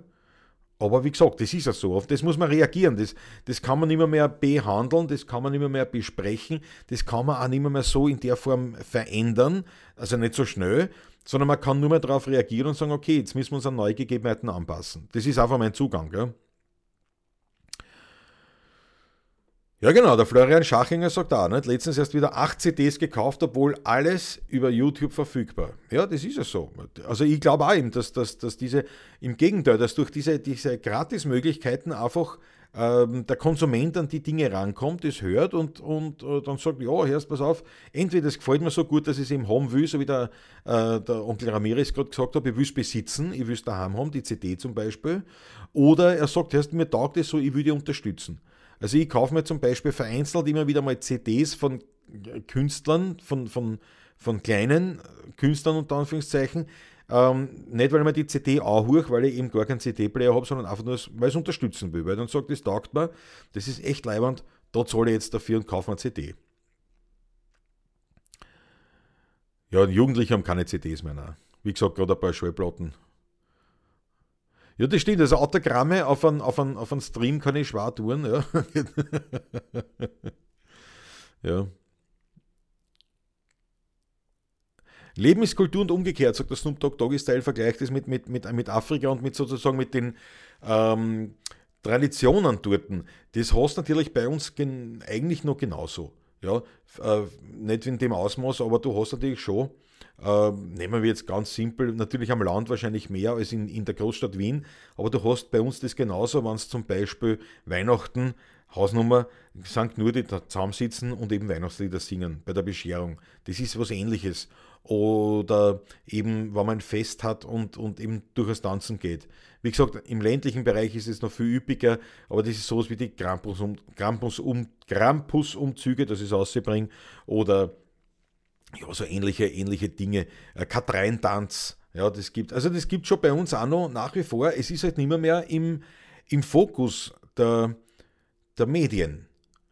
Aber wie gesagt, das ist ja so. Auf das muss man reagieren. Das, das kann man nicht mehr, behandeln, das kann man nicht mehr, besprechen, das kann man auch nicht mehr, mehr so in der Form verändern, also nicht so schnell, sondern man kann nur mehr darauf reagieren und sagen, okay, jetzt müssen wir uns an neue Gegebenheiten anpassen. Das ist einfach mein Zugang. Gell? Ja, genau, der Florian Schachinger sagt auch, nicht? letztens erst wieder 8 CDs gekauft, obwohl alles über YouTube verfügbar. Ja, das ist ja so. Also ich glaube auch eben, dass, dass, dass diese, im Gegenteil, dass durch diese, diese Gratismöglichkeiten einfach ähm, der Konsument an die Dinge rankommt, das hört und, und äh, dann sagt, ja, hörst, pass auf, entweder das gefällt mir so gut, dass ich es eben haben will, so wie der, äh, der Onkel Ramirez gerade gesagt hat, ich will es besitzen, ich will es daheim haben, die CD zum Beispiel, oder er sagt, hörst, mir taugt es so, ich will die unterstützen. Also ich kaufe mir zum Beispiel vereinzelt immer wieder mal CDs von Künstlern, von, von, von kleinen Künstlern unter Anführungszeichen. Ähm, nicht, weil ich mir die CD anhöre, weil ich eben gar keinen CD-Player habe, sondern einfach nur, weil ich es unterstützen will. Weil dann sagt, das taugt mir, das ist echt leibend, da zahle ich jetzt dafür und kaufe mir eine CD. Ja, Jugendliche haben keine CDs mehr. Nein. Wie gesagt, gerade ein paar Schallplatten ja, das stimmt. Also Autogramme auf einen, auf einen, auf einen Stream kann ich schwer tun. Ja. ja. Leben ist Kultur und umgekehrt, sagt der Snoop Dogg Doggy Style, vergleicht das mit, mit, mit, mit Afrika und mit sozusagen mit den ähm, Traditionen dort. Das hast natürlich bei uns eigentlich noch genauso. Ja, äh, nicht in dem Ausmaß, aber du hast natürlich schon nehmen wir jetzt ganz simpel, natürlich am Land wahrscheinlich mehr als in, in der Großstadt Wien, aber du hast bei uns das genauso, wenn es zum Beispiel Weihnachten, Hausnummer, St. nur die da zusammensitzen und eben Weihnachtslieder singen bei der Bescherung. Das ist was ähnliches. Oder eben, wenn man ein Fest hat und, und eben durch das Tanzen geht. Wie gesagt, im ländlichen Bereich ist es noch viel üppiger, aber das ist sowas wie die Krampus-Umzüge, Krampus um, Krampus dass ich ausbringe, oder ja, so ähnliche, ähnliche Dinge. Äh, Katreintanz, ja, das gibt, also das gibt schon bei uns auch noch nach wie vor. Es ist halt nicht mehr, mehr im, im Fokus der, der Medien.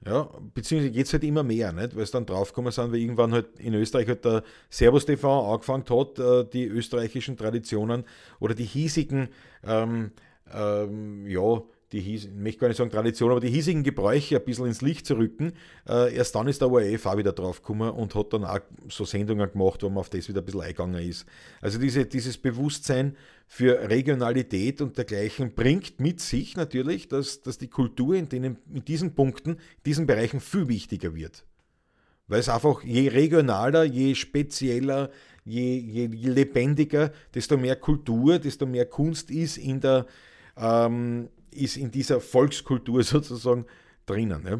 Ja, beziehungsweise geht es halt immer mehr, nicht? weil es dann draufgekommen sind, weil irgendwann halt in Österreich halt der Servus TV angefangen hat, äh, die österreichischen Traditionen oder die hiesigen, ähm, ähm, ja, die hieß, möchte gar nicht sagen Tradition, aber die hiesigen Gebräuche ein bisschen ins Licht zu rücken. Äh, erst dann ist der ORF auch wieder drauf gekommen und hat dann auch so Sendungen gemacht, wo man auf das wieder ein bisschen eingegangen ist. Also diese, dieses Bewusstsein für Regionalität und dergleichen bringt mit sich natürlich, dass, dass die Kultur in, denen, in diesen Punkten, in diesen Bereichen viel wichtiger wird. Weil es einfach je regionaler, je spezieller, je, je lebendiger, desto mehr Kultur, desto mehr Kunst ist in der, ähm, ist in dieser Volkskultur sozusagen drinnen. Ja.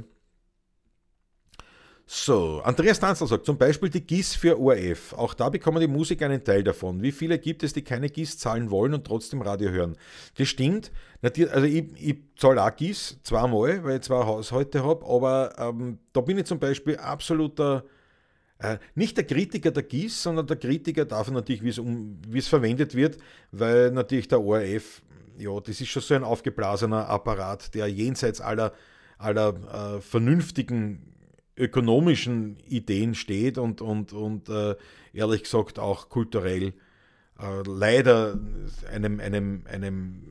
So, Andreas Tanzler sagt zum Beispiel die GIS für ORF. Auch da bekommen die Musiker einen Teil davon. Wie viele gibt es, die keine GIS zahlen wollen und trotzdem Radio hören? Das stimmt. Also ich, ich zahle auch GIS zweimal, weil ich zwei Haushalte habe, aber ähm, da bin ich zum Beispiel absoluter, äh, nicht der Kritiker der GIS, sondern der Kritiker davon natürlich, wie um, wie es verwendet wird, weil natürlich der ORF ja, das ist schon so ein aufgeblasener Apparat, der jenseits aller, aller äh, vernünftigen ökonomischen Ideen steht und, und, und äh, ehrlich gesagt auch kulturell äh, leider einem, einem, einem,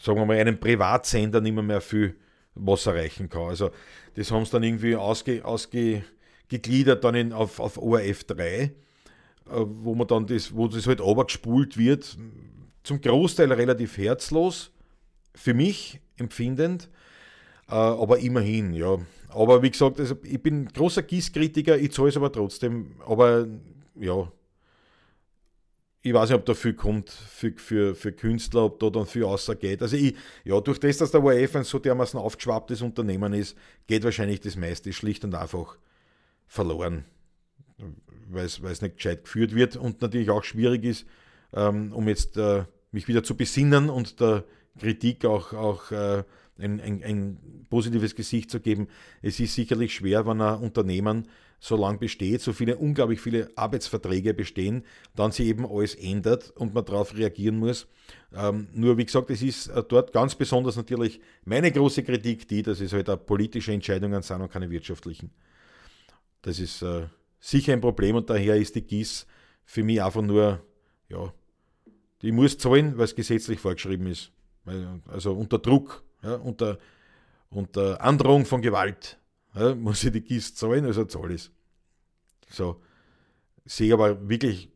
sagen wir mal, einem Privatsender nicht mehr, mehr viel was erreichen kann. Also das haben sie dann irgendwie ausge, ausgegliedert dann auf, auf ORF 3, äh, wo man dann das, wo das halt gespult wird, zum Großteil relativ herzlos, für mich empfindend, äh, aber immerhin, ja. Aber wie gesagt, also ich bin großer GIS-Kritiker, ich zahle es aber trotzdem, aber ja, ich weiß nicht, ob da viel kommt für, für, für Künstler, ob da dann viel außergeht. Also ich, ja, durch das, dass der ORF ein so dermaßen aufgeschwapptes Unternehmen ist, geht wahrscheinlich das meiste schlicht und einfach verloren, weil es nicht gescheit geführt wird und natürlich auch schwierig ist, ähm, um jetzt äh, mich wieder zu besinnen und der Kritik auch, auch äh, ein, ein, ein, positives Gesicht zu geben. Es ist sicherlich schwer, wenn ein Unternehmen so lang besteht, so viele, unglaublich viele Arbeitsverträge bestehen, dann sich eben alles ändert und man darauf reagieren muss. Ähm, nur wie gesagt, es ist äh, dort ganz besonders natürlich meine große Kritik die, dass es halt auch politische Entscheidungen sind und keine wirtschaftlichen. Das ist äh, sicher ein Problem und daher ist die GIS für mich einfach nur ja, die muss zahlen, weil es gesetzlich vorgeschrieben ist. Also unter Druck, ja, unter, unter Androhung von Gewalt ja, muss ich die GIS zahlen, also zahle ich So, sehe aber wirklich,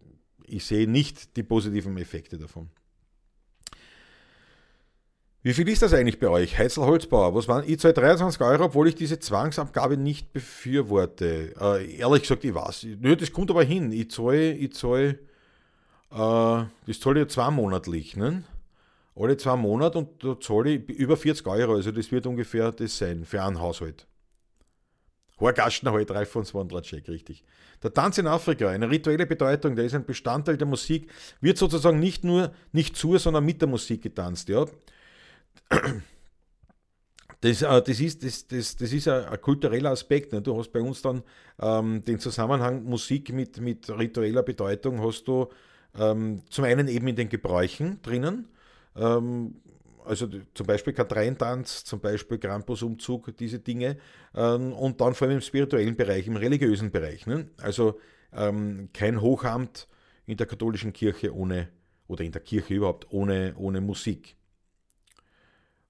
ich sehe nicht die positiven Effekte davon. Wie viel ist das eigentlich bei euch? Heizl Holzbauer, was waren? Ich zahle 23 Euro, obwohl ich diese Zwangsabgabe nicht befürworte. Äh, ehrlich gesagt, ich weiß. Nö, das kommt aber hin. Ich zahle, ich zahle das zahle ich zweimonatlich. Ne? Alle zwei Monate und da zahle ich über 40 Euro. Also das wird ungefähr das sein für einen Haushalt. Horgastenhalt, Ralf von Swandracek, richtig. Der Tanz in Afrika, eine rituelle Bedeutung, der ist ein Bestandteil der Musik, wird sozusagen nicht nur nicht zu, sondern mit der Musik getanzt. Ja. Das, äh, das, ist, das, das, das ist ein, ein kultureller Aspekt. Ne? Du hast bei uns dann ähm, den Zusammenhang Musik mit, mit ritueller Bedeutung, hast du ähm, zum einen eben in den Gebräuchen drinnen, ähm, also zum Beispiel Katreintanz, zum Beispiel Krampusumzug, diese Dinge. Ähm, und dann vor allem im spirituellen Bereich, im religiösen Bereich. Ne? Also ähm, kein Hochamt in der katholischen Kirche ohne, oder in der Kirche überhaupt ohne, ohne Musik.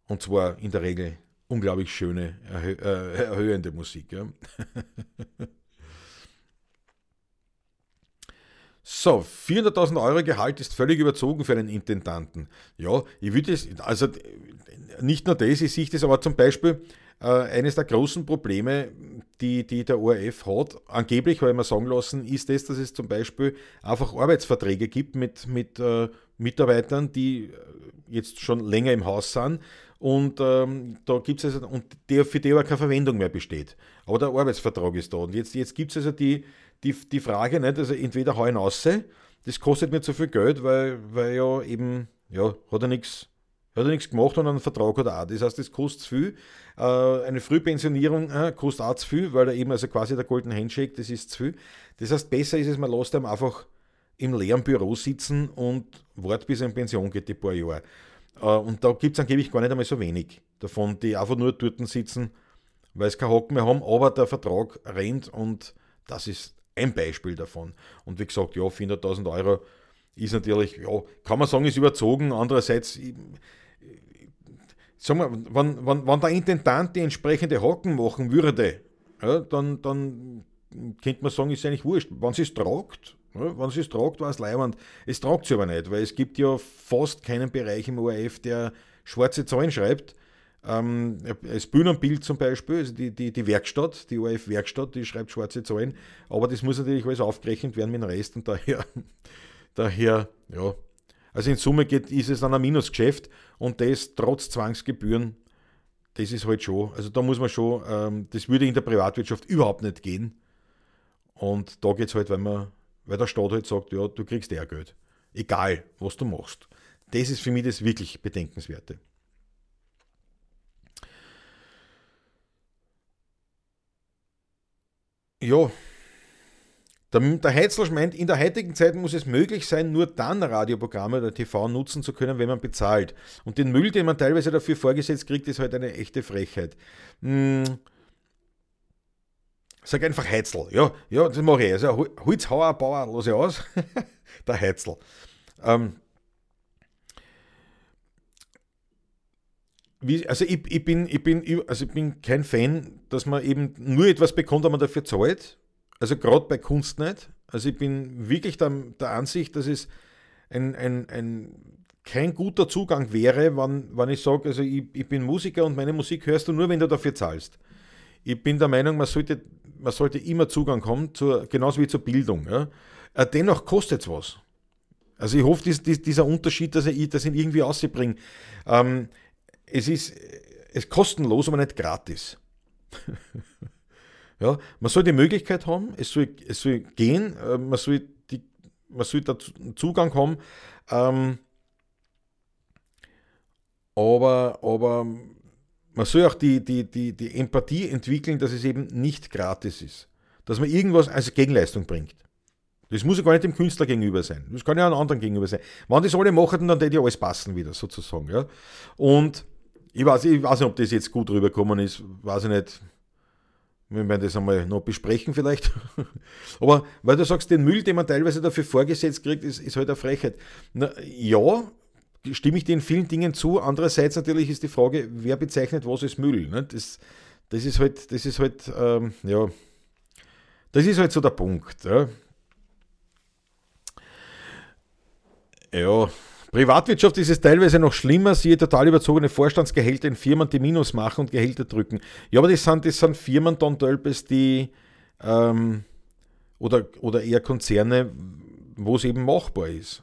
Und zwar in der Regel unglaublich schöne, erhö äh, erhöhende Musik. Ja? So, 400.000 Euro Gehalt ist völlig überzogen für einen Intendanten. Ja, ich würde es, also nicht nur das, ich sehe das aber zum Beispiel äh, eines der großen Probleme, die, die der ORF hat, angeblich habe ich mir sagen lassen, ist das, dass es zum Beispiel einfach Arbeitsverträge gibt mit, mit äh, Mitarbeitern, die jetzt schon länger im Haus sind und ähm, da gibt es also, und der, für die aber keine Verwendung mehr besteht. Aber der Arbeitsvertrag ist da. Und jetzt, jetzt gibt es also die, die, die Frage, nicht, also entweder hau ihn raus, das kostet mir zu viel Geld, weil, weil ja eben, ja, hat er nichts hat er nichts gemacht und einen Vertrag hat er auch. Das heißt, das kostet viel. Äh, eine Frühpensionierung äh, kostet auch zu viel, weil er eben also quasi der Golden Handshake, das ist zu viel. Das heißt, besser ist es, man lässt ihm einfach im leeren Büro sitzen und wartet, bis er in Pension geht, die paar Jahre. Äh, und da gibt es angeblich gar nicht einmal so wenig davon, die einfach nur dort sitzen, weil sie keinen Hocken mehr haben, aber der Vertrag rennt und das ist ein Beispiel davon. Und wie gesagt, ja, 400.000 Euro ist natürlich, ja, kann man sagen, ist überzogen. Andererseits, sagen wir, wenn, wenn, wenn der Intendant die entsprechende Hocken machen würde, ja, dann, dann könnte man sagen, ist eigentlich wurscht. Wenn sie es tragt, ja, wenn sie es tragt, war es leibend. Es tragt sie aber nicht, weil es gibt ja fast keinen Bereich im ORF, der schwarze Zahlen schreibt. Ähm, das Bühnenbild zum Beispiel, also die, die, die Werkstatt, die ORF-Werkstatt, die schreibt schwarze Zahlen, aber das muss natürlich alles aufgerechnet werden mit dem Rest und daher, daher ja. Also in Summe geht, ist es dann ein Minusgeschäft und das trotz Zwangsgebühren, das ist halt schon, also da muss man schon, ähm, das würde in der Privatwirtschaft überhaupt nicht gehen. Und da geht es halt, weil, man, weil der Staat halt sagt, ja, du kriegst eher Geld. Egal, was du machst. Das ist für mich das wirklich Bedenkenswerte. Ja, der, der Heizler meint, in der heutigen Zeit muss es möglich sein, nur dann Radioprogramme oder TV nutzen zu können, wenn man bezahlt. Und den Müll, den man teilweise dafür vorgesetzt kriegt, ist halt eine echte Frechheit. Hm. Sag einfach Heizl. Ja, ja, das mache ich. Also Holzhauer, Bauer, lasse ich aus. der Heizl. Ähm, wie, also ich, ich, bin, ich, bin, also ich bin kein Fan, dass man eben nur etwas bekommt, wenn man dafür zahlt. Also gerade bei Kunst nicht. Also ich bin wirklich der, der Ansicht, dass es ein, ein, ein, kein guter Zugang wäre, wenn, wenn ich sage, also ich, ich bin Musiker und meine Musik hörst du nur, wenn du dafür zahlst. Ich bin der Meinung, man sollte, man sollte immer Zugang haben, zur, genauso wie zur Bildung. Ja. Äh, dennoch kostet es was. Also ich hoffe, dies, dies, dieser Unterschied, dass ich das irgendwie ausbringe. Ähm, es ist es kostenlos, aber nicht gratis. ja, man soll die Möglichkeit haben, es soll, es soll gehen, äh, man soll, die, man soll da Zugang haben, ähm, aber, aber man soll auch die, die, die, die Empathie entwickeln, dass es eben nicht gratis ist. Dass man irgendwas als Gegenleistung bringt. Das muss ja gar nicht dem Künstler gegenüber sein. Das kann ja einem anderen gegenüber sein. Wenn das alle machen, dann wird ja alles passen wieder, sozusagen. Ja? Und ich weiß, ich weiß nicht, ob das jetzt gut rübergekommen ist, weiß ich nicht. Wir werden das einmal noch besprechen vielleicht. Aber weil du sagst, den Müll, den man teilweise dafür vorgesetzt kriegt, ist, ist halt eine Frechheit. Na, ja, stimme ich dir in vielen Dingen zu. Andererseits natürlich ist die Frage, wer bezeichnet was als Müll. Ne? Das, das ist halt, das ist halt, ähm, ja, das ist halt so der Punkt. Ja. ja. Privatwirtschaft ist es teilweise noch schlimmer, siehe total überzogene Vorstandsgehälter in Firmen, die Minus machen und Gehälter drücken. Ja, aber das sind, das sind Firmen dann teilweise, die ähm, oder, oder eher Konzerne, wo es eben machbar ist.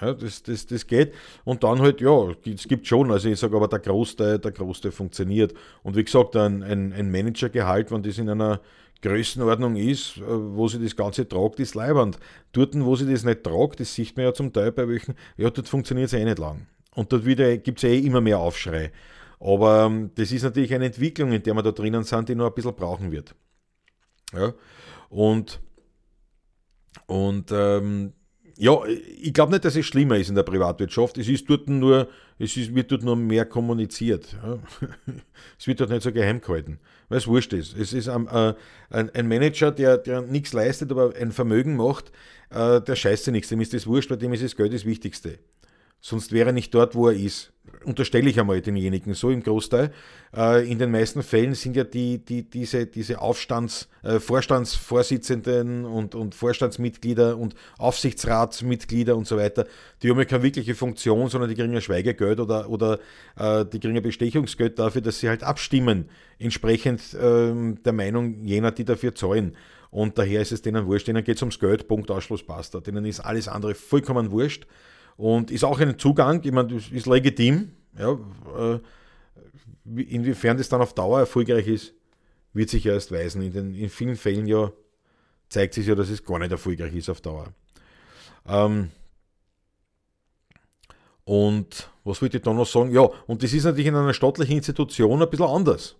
Ja, das, das, das geht. Und dann halt, ja, es gibt schon, also ich sage aber, der Großteil, der Großteil funktioniert. Und wie gesagt, ein, ein, ein Managergehalt, wenn das in einer Größenordnung ist, äh, wo sie das Ganze tragt, ist leibend. Dort, wo sie das nicht tragt, das sieht man ja zum Teil bei welchen, ja, dort funktioniert es eh nicht lang. Und dort gibt es eh immer mehr Aufschrei. Aber ähm, das ist natürlich eine Entwicklung, in der wir da drinnen sind, die noch ein bisschen brauchen wird. Ja? Und, und ähm, ja, ich glaube nicht, dass es schlimmer ist in der Privatwirtschaft. Es ist dort nur, es ist, wird dort nur mehr kommuniziert. Ja. Es wird dort nicht so geheim gehalten, weil es wurscht ist. Es ist ein, äh, ein, Manager, der, der nichts leistet, aber ein Vermögen macht, äh, der scheiße nichts. Dem ist das wurscht, weil dem ist das Geld das Wichtigste. Sonst wäre er nicht dort, wo er ist. Unterstelle ich einmal denjenigen so im Großteil. Äh, in den meisten Fällen sind ja die, die, diese, diese Aufstands-, äh, Vorstandsvorsitzenden und, und Vorstandsmitglieder und Aufsichtsratsmitglieder und so weiter, die haben ja keine wirkliche Funktion, sondern die kriegen ja Schweigegeld oder, oder äh, die kriegen ja Bestechungsgeld dafür, dass sie halt abstimmen, entsprechend ähm, der Meinung jener, die dafür zahlen. Und daher ist es denen wurscht, denen geht es ums Geld, Punkt, Ausschluss, basta. Denen ist alles andere vollkommen wurscht. Und ist auch ein Zugang, ich meine, ist legitim. Ja, äh, inwiefern das dann auf Dauer erfolgreich ist, wird sich erst weisen. In, den, in vielen Fällen ja zeigt sich ja, dass es gar nicht erfolgreich ist auf Dauer. Ähm, und was wollte ich da noch sagen? Ja, und das ist natürlich in einer staatlichen Institution ein bisschen anders.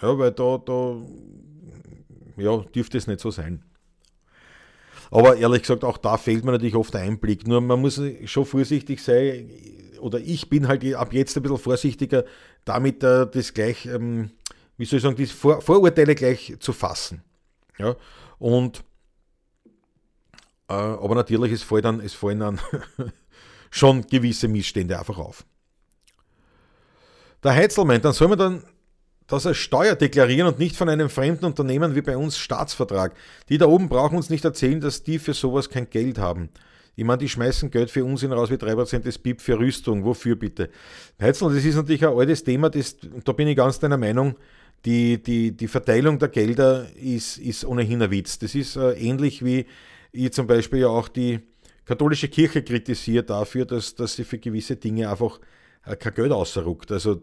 Ja, weil da, da ja, dürfte es nicht so sein. Aber ehrlich gesagt, auch da fehlt mir natürlich oft der Einblick. Nur man muss schon vorsichtig sein, oder ich bin halt ab jetzt ein bisschen vorsichtiger, damit äh, das gleich, ähm, wie soll ich sagen, die Vor Vorurteile gleich zu fassen. Ja? Und äh, aber natürlich, es fallen dann, es fallen dann schon gewisse Missstände einfach auf. Der Heizl meint, dann soll man dann das als Steuer deklarieren und nicht von einem fremden Unternehmen wie bei uns Staatsvertrag. Die da oben brauchen uns nicht erzählen, dass die für sowas kein Geld haben. Ich meine, die schmeißen Geld für Unsinn raus wie 3% des BIP für Rüstung. Wofür bitte? Heizl, das ist natürlich ein altes Thema, das, da bin ich ganz deiner Meinung. Die, die, die Verteilung der Gelder ist, ist ohnehin ein Witz. Das ist äh, ähnlich wie ich zum Beispiel ja auch die katholische Kirche kritisiere dafür, dass, dass sie für gewisse Dinge einfach kein Geld ausruckt. Also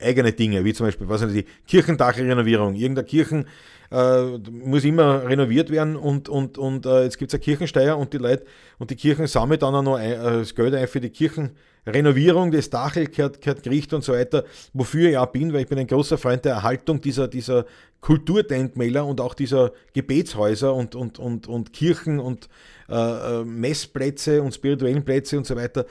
eigene Dinge, wie zum Beispiel, was die Kirchendachrenovierung. Irgendeine Kirchen äh, muss immer renoviert werden und, und, und äh, jetzt gibt es eine Kirchensteuer und die Leute und die Kirchen sammeln dann auch noch ein, äh, das Geld ein für die Kirchenrenovierung, das Dachel gehört, gehört Gericht und so weiter, wofür ich auch bin, weil ich bin ein großer Freund der Erhaltung dieser, dieser Kulturdenkmäler und auch dieser Gebetshäuser und, und, und, und Kirchen und äh, äh Messplätze und spirituellen Plätze und so weiter.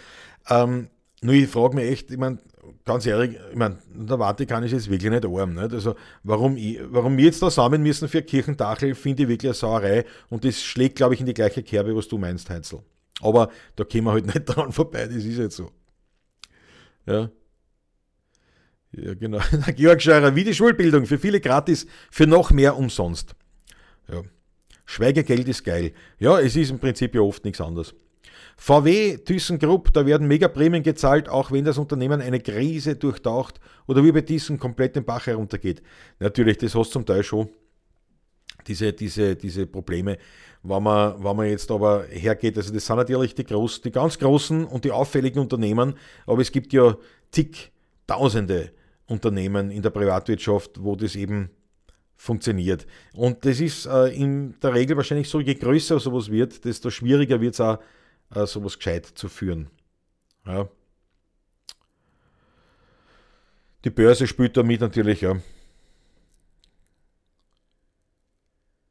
Ähm, nur ich frage mich echt, ich meine, ganz ehrlich, ich meine, der Vatikan ist jetzt wirklich nicht arm. Nicht? Also warum, ich, warum wir jetzt da sammeln müssen für Kirchendachel, finde ich wirklich eine Sauerei. Und das schlägt, glaube ich, in die gleiche Kerbe, was du meinst, Heinzel. Aber da kommen wir halt nicht dran vorbei, das ist jetzt so. Ja. Ja, genau. Georg Scheurer, wie die Schulbildung, für viele gratis, für noch mehr umsonst. Ja. Schweigegeld ist geil. Ja, es ist im Prinzip ja oft nichts anderes. VW, ThyssenKrupp, da werden Megaprämien gezahlt, auch wenn das Unternehmen eine Krise durchtaucht oder wie bei Thyssen komplett den Bach heruntergeht. Natürlich, das hast du zum Teil schon, diese, diese, diese Probleme. Wenn man, wenn man jetzt aber hergeht, also das sind natürlich die, groß, die ganz großen und die auffälligen Unternehmen, aber es gibt ja zig Tausende Unternehmen in der Privatwirtschaft, wo das eben funktioniert. Und das ist äh, in der Regel wahrscheinlich so, je größer sowas wird, desto schwieriger wird es auch äh, sowas gescheit zu führen. Ja. Die Börse spielt damit natürlich, ja.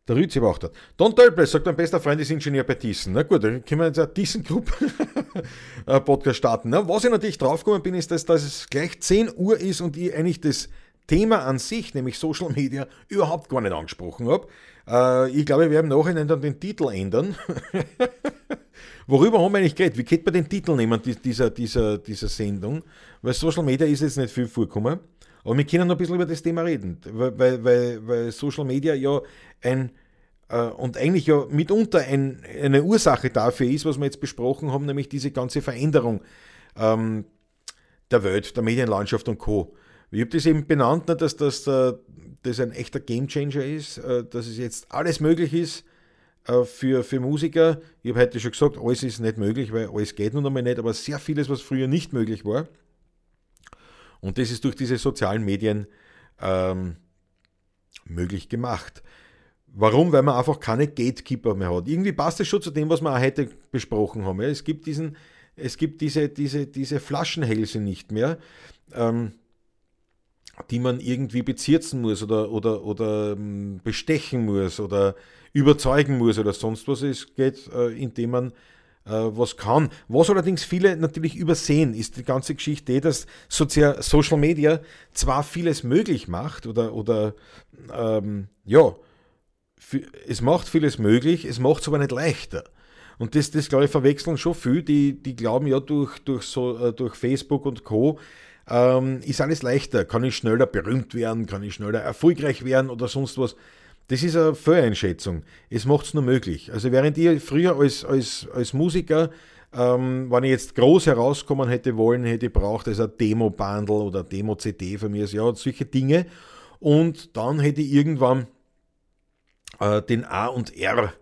Der Rützi auch dort. Don Tölple sagt, mein bester Freund ist Ingenieur bei Thyssen. Na gut, dann können wir jetzt einen Thyssen Group äh, Podcast starten. Na, was ich natürlich draufgekommen bin, ist, dass, dass es gleich 10 Uhr ist und ich eigentlich das Thema an sich, nämlich Social Media, überhaupt gar nicht angesprochen habe. Äh, ich glaube, wir werden nachher dann den Titel ändern. Worüber haben wir eigentlich geredet? Wie könnte man den Titel nehmen dieser, dieser, dieser Sendung? Weil Social Media ist jetzt nicht viel vorgekommen. Aber wir können noch ein bisschen über das Thema reden, weil, weil, weil Social Media ja ein äh, und eigentlich ja mitunter ein, eine Ursache dafür ist, was wir jetzt besprochen haben, nämlich diese ganze Veränderung ähm, der Welt, der Medienlandschaft und Co. Ich habe das eben benannt, ne, dass das, äh, das ein echter Gamechanger ist, äh, dass es jetzt alles möglich ist, für, für Musiker. Ich habe heute schon gesagt, alles ist nicht möglich, weil alles geht nun einmal nicht, aber sehr vieles, was früher nicht möglich war. Und das ist durch diese sozialen Medien ähm, möglich gemacht. Warum? Weil man einfach keine Gatekeeper mehr hat. Irgendwie passt es schon zu dem, was wir auch heute besprochen haben. Es gibt, diesen, es gibt diese, diese, diese Flaschenhälse nicht mehr. Ähm, die man irgendwie bezirzen muss oder, oder, oder ähm, bestechen muss oder überzeugen muss oder sonst was. Es geht, äh, indem man äh, was kann. Was allerdings viele natürlich übersehen, ist die ganze Geschichte, dass Social Media zwar vieles möglich macht oder, oder ähm, ja, es macht vieles möglich, es macht es aber nicht leichter. Und das, das glaube ich, verwechseln schon viele, die, die glauben ja durch, durch, so, äh, durch Facebook und Co ähm, ist alles leichter. Kann ich schneller berühmt werden, kann ich schneller erfolgreich werden oder sonst was. Das ist eine Fehleinschätzung. Es macht es nur möglich. Also während ich früher als, als, als Musiker, ähm, wenn ich jetzt groß herauskommen hätte wollen, hätte ich braucht, also ein Demo-Bundle oder Demo-CD von mir, ja, solche Dinge. Und dann hätte ich irgendwann äh, den A und R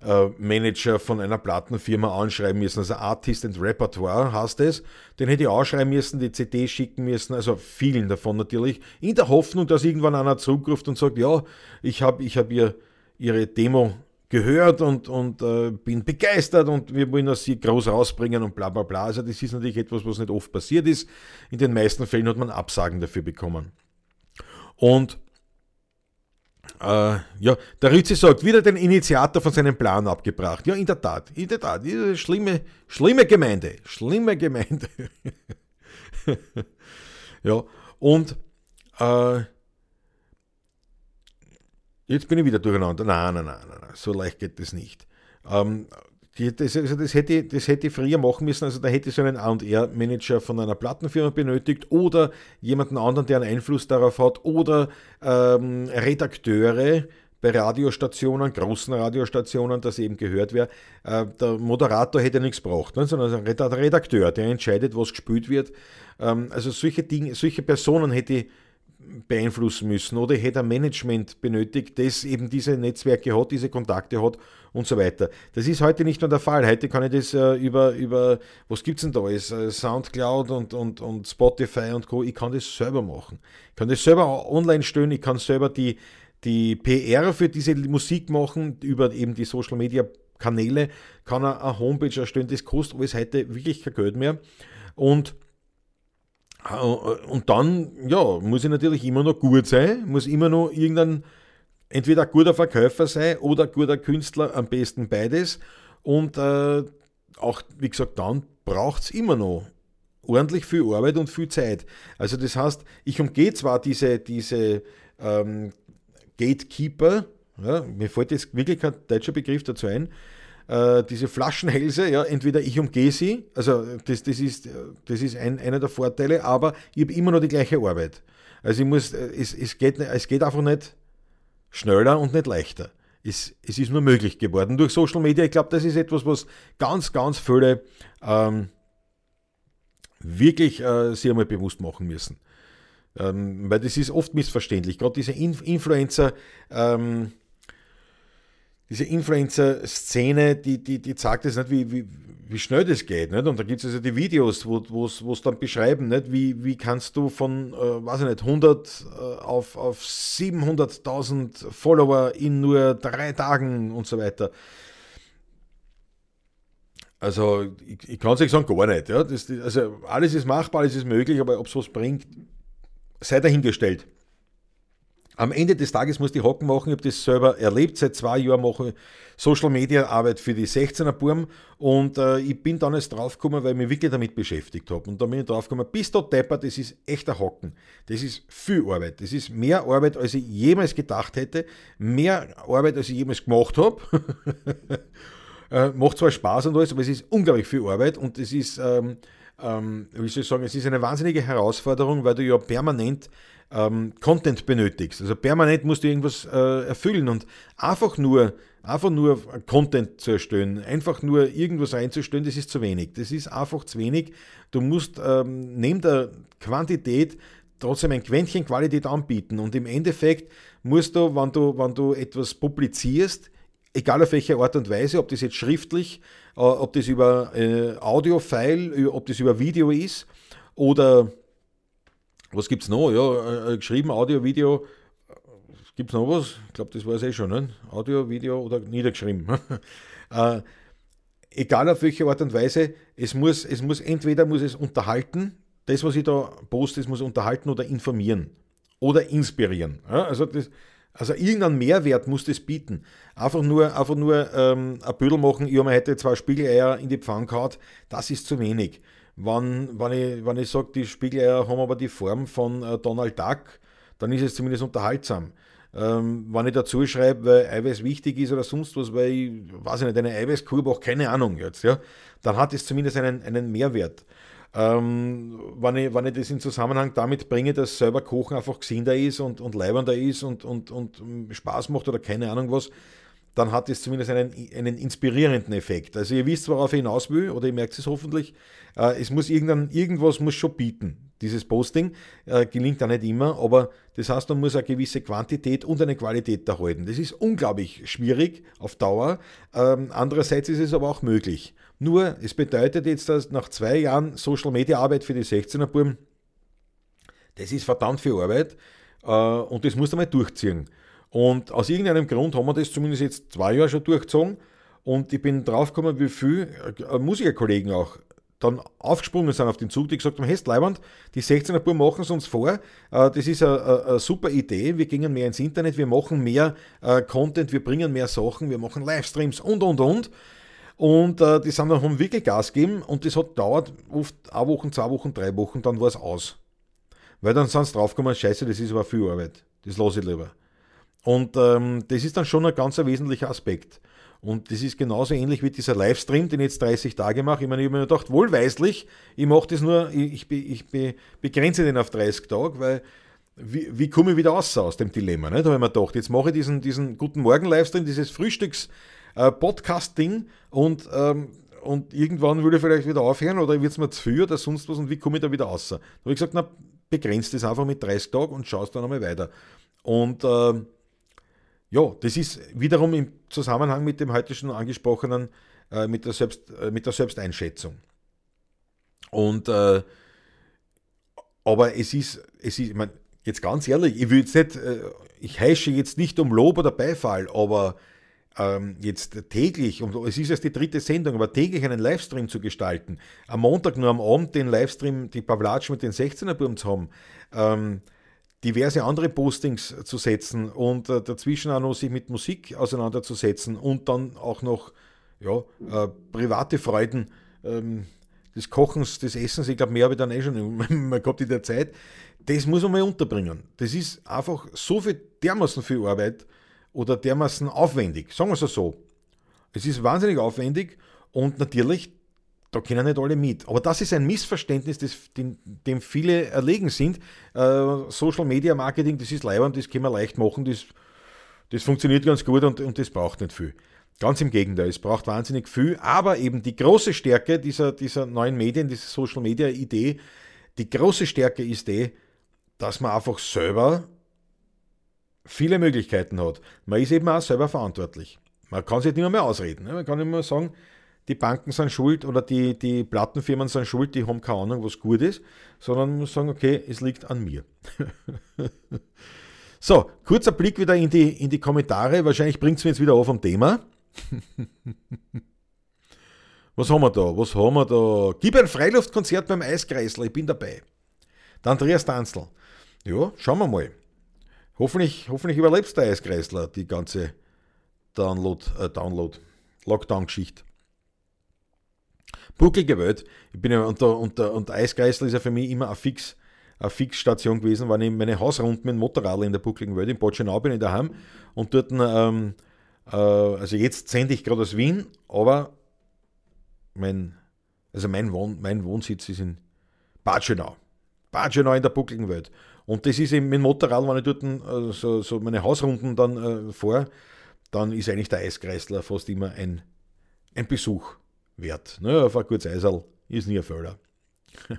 äh, Manager von einer Plattenfirma anschreiben müssen, also Artist and Repertoire heißt es. Den hätte ich anschreiben müssen, die CD schicken müssen, also vielen davon natürlich, in der Hoffnung, dass irgendwann einer zurückruft und sagt, ja, ich habe ich hab ihr, ihre Demo gehört und, und äh, bin begeistert und wir wollen das sie groß rausbringen und bla bla bla. Also das ist natürlich etwas, was nicht oft passiert ist. In den meisten Fällen hat man Absagen dafür bekommen. Und äh, ja, der Ritzi sagt, wieder den Initiator von seinem Plan abgebracht. Ja, in der Tat, in der Tat. Schlimme, schlimme Gemeinde. Schlimme Gemeinde. ja, und äh, jetzt bin ich wieder durcheinander. Nein, nein, nein, nein, so leicht geht das nicht. Ähm, Die, das, also das, hätte, das hätte ich früher machen müssen, also da hätte ich so einen AR-Manager von einer Plattenfirma benötigt oder jemanden anderen, der einen Einfluss darauf hat oder ähm, Redakteure bei Radiostationen, großen Radiostationen, dass eben gehört wäre. Äh, der Moderator hätte nichts braucht, ne, sondern ein Redakteur, der entscheidet, was gespielt wird. Ähm, also solche Dinge, solche Personen hätte ich beeinflussen müssen oder hätte ein Management benötigt, das eben diese Netzwerke hat, diese Kontakte hat und so weiter. Das ist heute nicht mehr der Fall. Heute kann ich das äh, über, über, was gibt es denn da alles? Äh, Soundcloud und, und, und Spotify und Co. Ich kann das selber machen. Ich kann das selber online stellen, ich kann selber die, die PR für diese Musik machen, über eben die Social Media Kanäle, kann er eine Homepage erstellen, das kostet alles heute wirklich kein Geld mehr. Und äh, und dann, ja, muss ich natürlich immer noch gut sein, muss immer noch irgendein, entweder ein guter Verkäufer sein oder ein guter Künstler, am besten beides. Und äh, auch, wie gesagt, dann braucht es immer noch ordentlich viel Arbeit und viel Zeit. Also das heißt, ich umgehe zwar diese, diese ähm, Gatekeeper, ja, mir fällt jetzt wirklich kein deutscher Begriff dazu ein, äh, diese Flaschenhälse, ja, entweder ich umgehe sie, also das, das ist, das ist ein, einer der Vorteile, aber ich habe immer noch die gleiche Arbeit. Also ich muss, äh, es, es, geht, es geht einfach nicht schneller und nicht leichter. Es, es ist nur möglich geworden durch Social Media. Ich glaube, das ist etwas, was ganz, ganz viele ähm, wirklich äh, sich einmal bewusst machen müssen. Ähm, weil das ist oft missverständlich. Gerade diese Inf Influencer, ähm, diese Influencer-Szene, die, die, die zeigt es nicht, wie, wie, wie schnell das geht. Nicht? Und da gibt es also die Videos, wo es dann beschreiben, nicht? Wie, wie kannst du von, äh, weiß ich nicht, 100 äh, auf, auf 700.000 Follower in nur drei Tagen und so weiter. Also ich, ich kann es nicht sagen, gar nicht. Ja? Das, also alles ist machbar, alles ist möglich, aber ob es was bringt, sei dahingestellt. Am Ende des Tages muss ich Hocken machen. Ich habe das selber erlebt. Seit zwei Jahren mache ich Social Media Arbeit für die 16er Burm und äh, ich bin dann erst draufgekommen, weil ich mich wirklich damit beschäftigt habe. Und da bin ich draufgekommen, bis dort deppert, das ist echter Hocken. Das ist viel Arbeit. Das ist mehr Arbeit, als ich jemals gedacht hätte. Mehr Arbeit, als ich jemals gemacht habe. äh, macht zwar Spaß und alles, aber es ist unglaublich viel Arbeit und es ist, ähm, ähm, wie soll ich sagen, es ist eine wahnsinnige Herausforderung, weil du ja permanent ähm, Content benötigst. Also permanent musst du irgendwas äh, erfüllen und einfach nur, einfach nur Content zu erstellen, einfach nur irgendwas einzustellen, das ist zu wenig. Das ist einfach zu wenig. Du musst ähm, neben der Quantität trotzdem ein Quäntchen Qualität anbieten und im Endeffekt musst du, wenn du, wenn du etwas publizierst, egal auf welche Art und Weise, ob das jetzt schriftlich, äh, ob das über äh, Audio-File, ob das über Video ist oder was gibt es noch? Ja, äh, äh, geschrieben, Audio, Video. Gibt es noch was? Ich glaube, das war es eh schon. Ne? Audio, Video oder niedergeschrieben. äh, egal auf welche Art und Weise, es muss, es muss entweder muss es unterhalten, das, was ich da poste, es muss unterhalten oder informieren oder inspirieren. Ja, also, das, also irgendeinen Mehrwert muss das bieten. Einfach nur, einfach nur ähm, ein Büdel machen, ich habe mir heute zwei Spiegeleier in die Pfanne gehauen, das ist zu wenig. Wenn, wenn ich, wenn ich sage, die Spiegeleier haben aber die Form von äh, Donald Duck, dann ist es zumindest unterhaltsam. Ähm, wenn ich dazu schreibe, weil Eiweiß wichtig ist oder sonst was, weil ich, weiß ich nicht, eine Eiweißkur brauche, keine Ahnung jetzt, ja, dann hat es zumindest einen, einen Mehrwert. Ähm, wenn, ich, wenn ich das in Zusammenhang damit bringe, dass selber Kochen einfach gesünder ist und, und leibender ist und, und, und Spaß macht oder keine Ahnung was, dann hat es zumindest einen, einen inspirierenden Effekt. Also ihr wisst, worauf ich hinaus will, oder ihr merkt es hoffentlich, äh, es muss irgendein, irgendwas muss schon bieten. Dieses Posting äh, gelingt da nicht immer, aber das heißt, man muss eine gewisse Quantität und eine Qualität erhalten. Das ist unglaublich schwierig auf Dauer. Ähm, andererseits ist es aber auch möglich. Nur, es bedeutet jetzt, dass nach zwei Jahren Social Media Arbeit für die 16er Buben, das ist verdammt viel Arbeit äh, und das muss man mal durchziehen. Und aus irgendeinem Grund haben wir das zumindest jetzt zwei Jahre schon durchgezogen. Und ich bin draufgekommen, wie viele äh, Musikerkollegen auch dann aufgesprungen sind auf den Zug, die gesagt haben, hey, Leiband, die 16er Bur machen es uns vor, äh, das ist eine, super Idee, wir gehen mehr ins Internet, wir machen mehr äh, Content, wir bringen mehr Sachen, wir machen Livestreams und, und, und. Und die sind dann, haben wirklich Gas gegeben und das hat dauert oft eine Woche, zwei Wochen, drei Wochen, dann war es aus. Weil dann sind sie draufgekommen, scheiße, das ist aber viel Arbeit, das lasse ich lieber. Und ähm, das ist dann schon ein ganz wesentlicher Aspekt. Und das ist genauso ähnlich wie dieser Livestream, den ich jetzt 30 Tage mache. Ich meine, ich habe mir gedacht, wohlweislich, ich mache das nur, ich, ich, ich begrenze den auf 30 Tage, weil wie, wie komme ich wieder raus aus dem Dilemma? Ne? Da habe ich mir gedacht, jetzt mache ich diesen, diesen Guten Morgen-Livestream, dieses Frühstücks-Podcast-Ding äh, und, ähm, und irgendwann würde ich vielleicht wieder aufhören oder wird es mir zu viel oder sonst was und wie komme ich da wieder raus? Da habe ich gesagt, na, begrenzt das einfach mit 30 Tagen und schaust dann einmal weiter. Und äh, ja, das ist wiederum im Zusammenhang mit dem heute schon angesprochenen, äh, mit, der Selbst, äh, mit der Selbsteinschätzung. Und äh, aber es ist, es ist, ich meine, jetzt ganz ehrlich, ich will jetzt nicht, äh, ich heische jetzt nicht um Lob oder Beifall, aber ähm, jetzt täglich, und es ist jetzt die dritte Sendung, aber täglich einen Livestream zu gestalten, am Montag nur am Abend den Livestream, die Pavlatsch mit den 16er Burm zu haben, ähm, diverse andere Postings zu setzen und äh, dazwischen auch noch sich mit Musik auseinanderzusetzen und dann auch noch ja, äh, private Freuden ähm, des Kochens, des Essens, ich glaube, mehr habe ich dann eh schon mal gehabt in der Zeit, das muss man mal unterbringen. Das ist einfach so viel dermaßen viel Arbeit oder dermaßen aufwendig, sagen wir es so. Es ist wahnsinnig aufwendig und natürlich, da können nicht alle mit. Aber das ist ein Missverständnis, das, dem, dem viele erlegen sind. Äh, Social Media Marketing, das ist leibend, das können wir leicht machen, das, das funktioniert ganz gut und, und das braucht nicht viel. Ganz im Gegenteil, es braucht wahnsinnig viel, aber eben die große Stärke dieser, dieser neuen Medien, dieser Social Media Idee, die große Stärke ist die, dass man einfach selber viele Möglichkeiten hat. Man ist eben auch selber verantwortlich. Man kann sich nicht mehr, mehr ausreden. Ne? Man kann mehr sagen, die Banken sind schuld oder die, die Plattenfirmen sind schuld, die haben keine Ahnung, was gut ist, sondern muss sagen, okay, es liegt an mir. so, kurzer Blick wieder in die, in die Kommentare. Wahrscheinlich bringt es mir jetzt wieder auf am Thema. Was haben wir da? Was haben wir da? Gib ein Freiluftkonzert beim Eiskreisler, ich bin dabei. Der Andreas Danzl. Ja, schauen wir mal. Hoffentlich, hoffentlich überlebst der Eiskreisler die ganze Download, äh, Download Lockdown-Geschichte. Bucklige Welt. Ich bin ja unter, unter, und Eiskreisler ist ja für mich immer eine, Fix, eine Fixstation gewesen, wenn ich meine Hausrunden mit dem Motorrad in der buckligen Welt. In Botschenau bin ich daheim und dort ähm, äh, also jetzt sende ich gerade aus Wien, aber mein, also mein, Wohn, mein Wohnsitz ist in. Bad Schönau in der buckligen Welt. Und das ist eben mit dem Motorrad, wenn ich dort äh, so, so, meine Hausrunden dann äh, vor, dann ist eigentlich der Eiskreisler fast immer ein, ein Besuch wert. Ne, auf ein kurzes Eisel ist nie ein Fehler.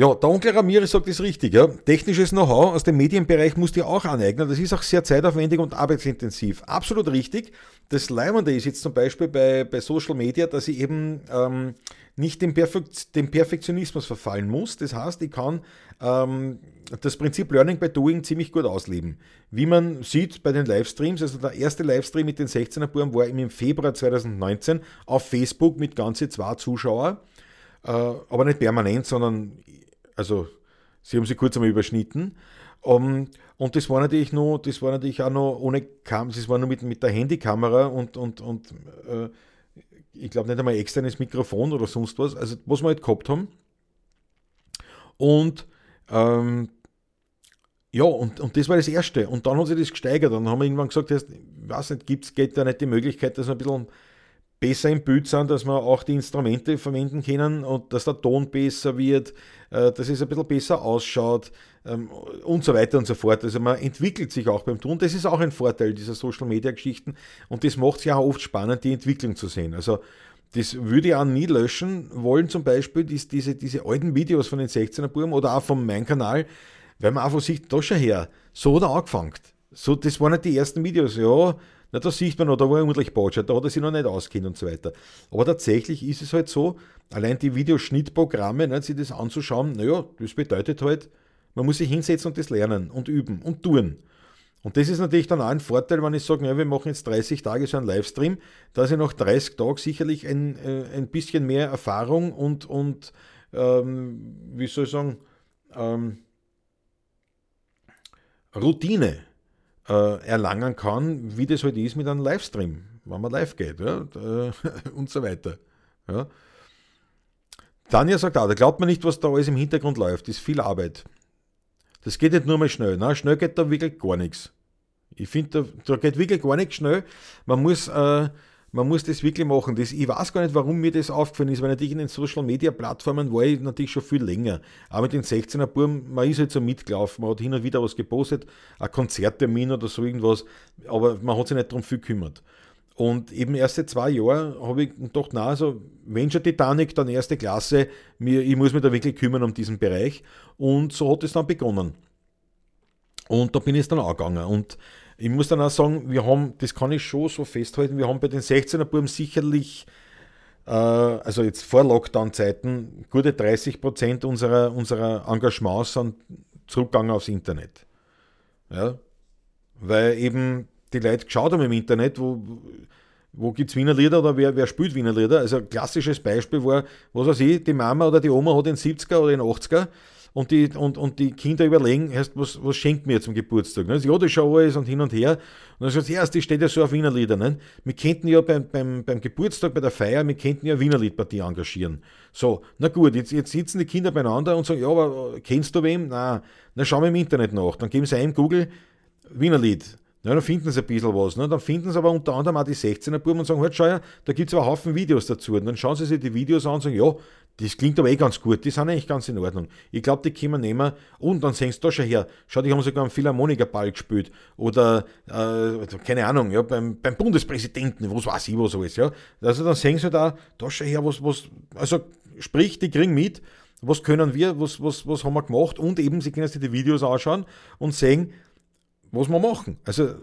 Ja, der Onkel Ramirez sagt es richtig. Ja. Technisches Know-how aus dem Medienbereich musst du dir auch aneignen. Das ist auch sehr zeitaufwendig und arbeitsintensiv. Absolut richtig. Das Leimende ist jetzt zum Beispiel bei, bei Social Media, dass ich eben ähm, nicht dem, Perfekt, dem, Perfektionismus verfallen muss. Das heißt, ich kann ähm, das Prinzip Learning by Doing ziemlich gut ausleben. Wie man sieht bei den Livestreams, also der erste Livestream mit den 16er Buben war im Februar 2019 auf Facebook mit ganze zwei Zuschauern. Äh, aber nicht permanent, sondern also sie haben sie kurz einmal überschnitten. Ähm, und das war natürlich noch, das war natürlich auch noch ohne Kamera, das war nur mit, mit der Handykamera und, und, und äh, ich glaube nicht einmal externes Mikrofon oder sonst was, also was wir halt gehabt haben. Und ähm, ja, und, und das war das Erste. Und dann hat sich das gesteigert. Dann haben wir irgendwann gesagt, ich weiß nicht, gibt's, geht da nicht die Möglichkeit, dass wir ein bisschen besser im Bild sind, dass wir auch die Instrumente verwenden können und dass der Ton besser wird, äh, dass es ein bisschen besser ausschaut ähm, und so weiter und so fort. Also man entwickelt sich auch beim Tun. Das ist auch ein Vorteil dieser Social Media Geschichten und das macht es ja auch oft spannend, die Entwicklung zu sehen. Also das würde ich auch nie löschen wollen, zum Beispiel diese, diese alten Videos von den 16er Buben oder auch von meinem Kanal, weil man einfach sieht, da schon her, so hat er angefangen. So, das waren nicht die ersten Videos, ja, na, da sieht man noch, da war er ordentlich Bautschert, da hat er sich noch nicht auskennt und so weiter. Aber tatsächlich ist es halt so, allein die Videoschnittprogramme, ne, sich das anzuschauen, naja, das bedeutet halt, man muss sich hinsetzen und das lernen und üben und tun. Und das ist natürlich dann auch ein Vorteil, wenn ich sage, ja, wir machen jetzt 30 Tage so einen Livestream, dass ich nach 30 Tagen sicherlich ein, äh, ein bisschen mehr Erfahrung und, und ähm, wie soll ich sagen, ähm, Routine äh, erlangen kann, wie das heute halt ist mit einem Livestream, wenn man live geht ja, und so weiter. Ja. Tanja sagt auch, da glaubt man nicht, was da alles im Hintergrund läuft, das ist viel Arbeit. Das geht nicht nur mal schnell. Na, schnell geht da wirklich gar nichts. Ich finde, da, da, geht wirklich gar nicht schnell. Man muss, äh, man muss das wirklich machen. Das, ich weiß gar nicht, warum mir das aufgefallen ist, weil natürlich in den Social Media Plattformen war ich natürlich schon viel länger. Aber mit den 16er Buben, man ist halt so mitgelaufen, man hat hin und wieder was gepostet, ein Konzerttermin oder so irgendwas, aber man hat sich nicht darum viel gekümmert. Und eben erst seit zwei Jahren habe ich gedacht, na, also wenn schon Titanic, dann erste Klasse, ich muss mich da wirklich kümmern um diesen Bereich. Und so hat es dann begonnen. Und da bin ich dann angegangen. Und ich muss dann auch sagen, wir haben, das kann ich schon so festhalten, wir haben bei den 16er Buben sicherlich, äh, also jetzt vor Lockdown-Zeiten, gute 30 Prozent unserer, unserer Engagements sind zurückgegangen aufs Internet. Ja? Weil eben die Leute geschaut haben im Internet, wo, wo gibt es Wiener Lieder oder wer, wer spielt Wiener Lieder. Also ein klassisches Beispiel war, was weiß ich, die Mama oder die Oma hat in 70er oder in 80er und die, und, und die Kinder überlegen, heißt, was, was schenkt mir zum Geburtstag? Ne? Ja, das schon alles und hin und her. Und dann sagt sie, ja, die steht ja so auf Wiener Lieder. Ne? Wir könnten ja beim, beim, beim Geburtstag, bei der Feier, wir könnten ja Wiener Liedpartie engagieren. So, na gut, jetzt, jetzt sitzen die Kinder beieinander und sagen, ja, aber kennst du wem? Na, na schauen wir im Internet nach. Dann geben sie ein Google Wiener Lied. Ja, dann finden sie ein bisschen was. Ne? Dann finden sie aber unter anderem auch die 16er Buben und sagen, halt schau ja, da gibt es aber Haufen Videos dazu. Und dann schauen sie sich die Videos an und sagen, ja, das klingt aber eh ganz gut, die sind eigentlich ganz in Ordnung. Ich glaube, die können wir nehmen. Und dann sehen sie da schon her, schau, die haben sogar einen Philharmonikerball gespielt. Oder, äh, keine Ahnung, ja, beim, beim Bundespräsidenten, was weiß ich was alles. Ja? Also dann sehen sie da, da schon her, was, was, also sprich, die kriegen mit, was können wir, was, was, was haben wir gemacht und eben, sie können sich die Videos anschauen und sehen, was wir machen. Also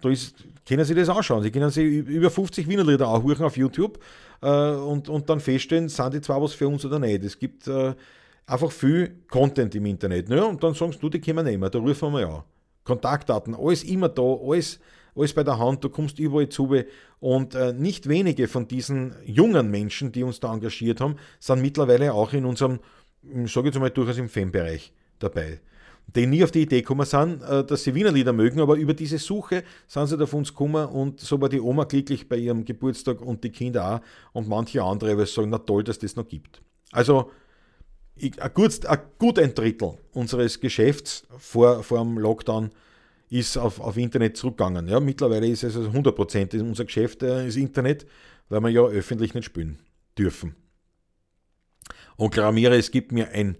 da ist, können Sie das anschauen. Sie können sich über 50 Wiener Lieder anhören auf YouTube und, und dann feststellen, sind die zwar was für uns oder nicht. Es gibt äh, einfach viel Content im Internet. Ne? Und dann sagst du, die können wir nehmen, da rufen wir mal an. Kontaktdaten, alles immer da, alles, alles bei der Hand, du kommst überall zu. Und äh, nicht wenige von diesen jungen Menschen, die uns da engagiert haben, sind mittlerweile auch in unserem, sage ich jetzt mal, durchaus im Fanbereich dabei die nie auf die Idee gekommen sind, äh, dass sie Wiener Lieder mögen, aber über diese Suche sind sie auf uns gekommen und so war die Oma glücklich bei ihrem Geburtstag und die Kinder auch und manche andere, weil sie sagen, na toll, dass das noch gibt. Also ich, ein, gut, ein gut ein Drittel unseres Geschäfts vor, vor dem Lockdown ist auf, auf Internet zurückgegangen. Ja, mittlerweile ist es also 100% unser Geschäft äh, ist Internet, weil wir ja öffentlich nicht spielen dürfen. Und Gramire, es gibt mir ein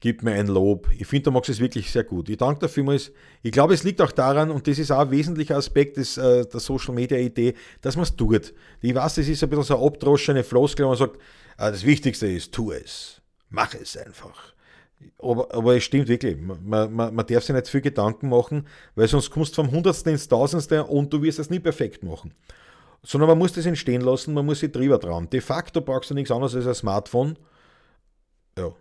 gib mir ein Lob. Ich finde, du machst es wirklich sehr gut. Ich danke dafür mal. Ich glaube, es liegt auch daran, und das ist auch ein wesentlicher Aspekt des, äh, der Social Media Idee, dass man es tut. Ich weiß, das ist ein bisschen so eine abdroschene Floskel, wo man sagt, äh, das Wichtigste ist, tu es. Mach es einfach. Aber, aber es stimmt wirklich. Man, man, man darf sich nicht viel Gedanken machen, weil sonst kommst du vom Hundertsten ins Tausendste und du wirst es nie perfekt machen. Sondern man muss das entstehen lassen, man muss sich drüber trauen. De facto brauchst du nichts anderes als ein Smartphone. Ja,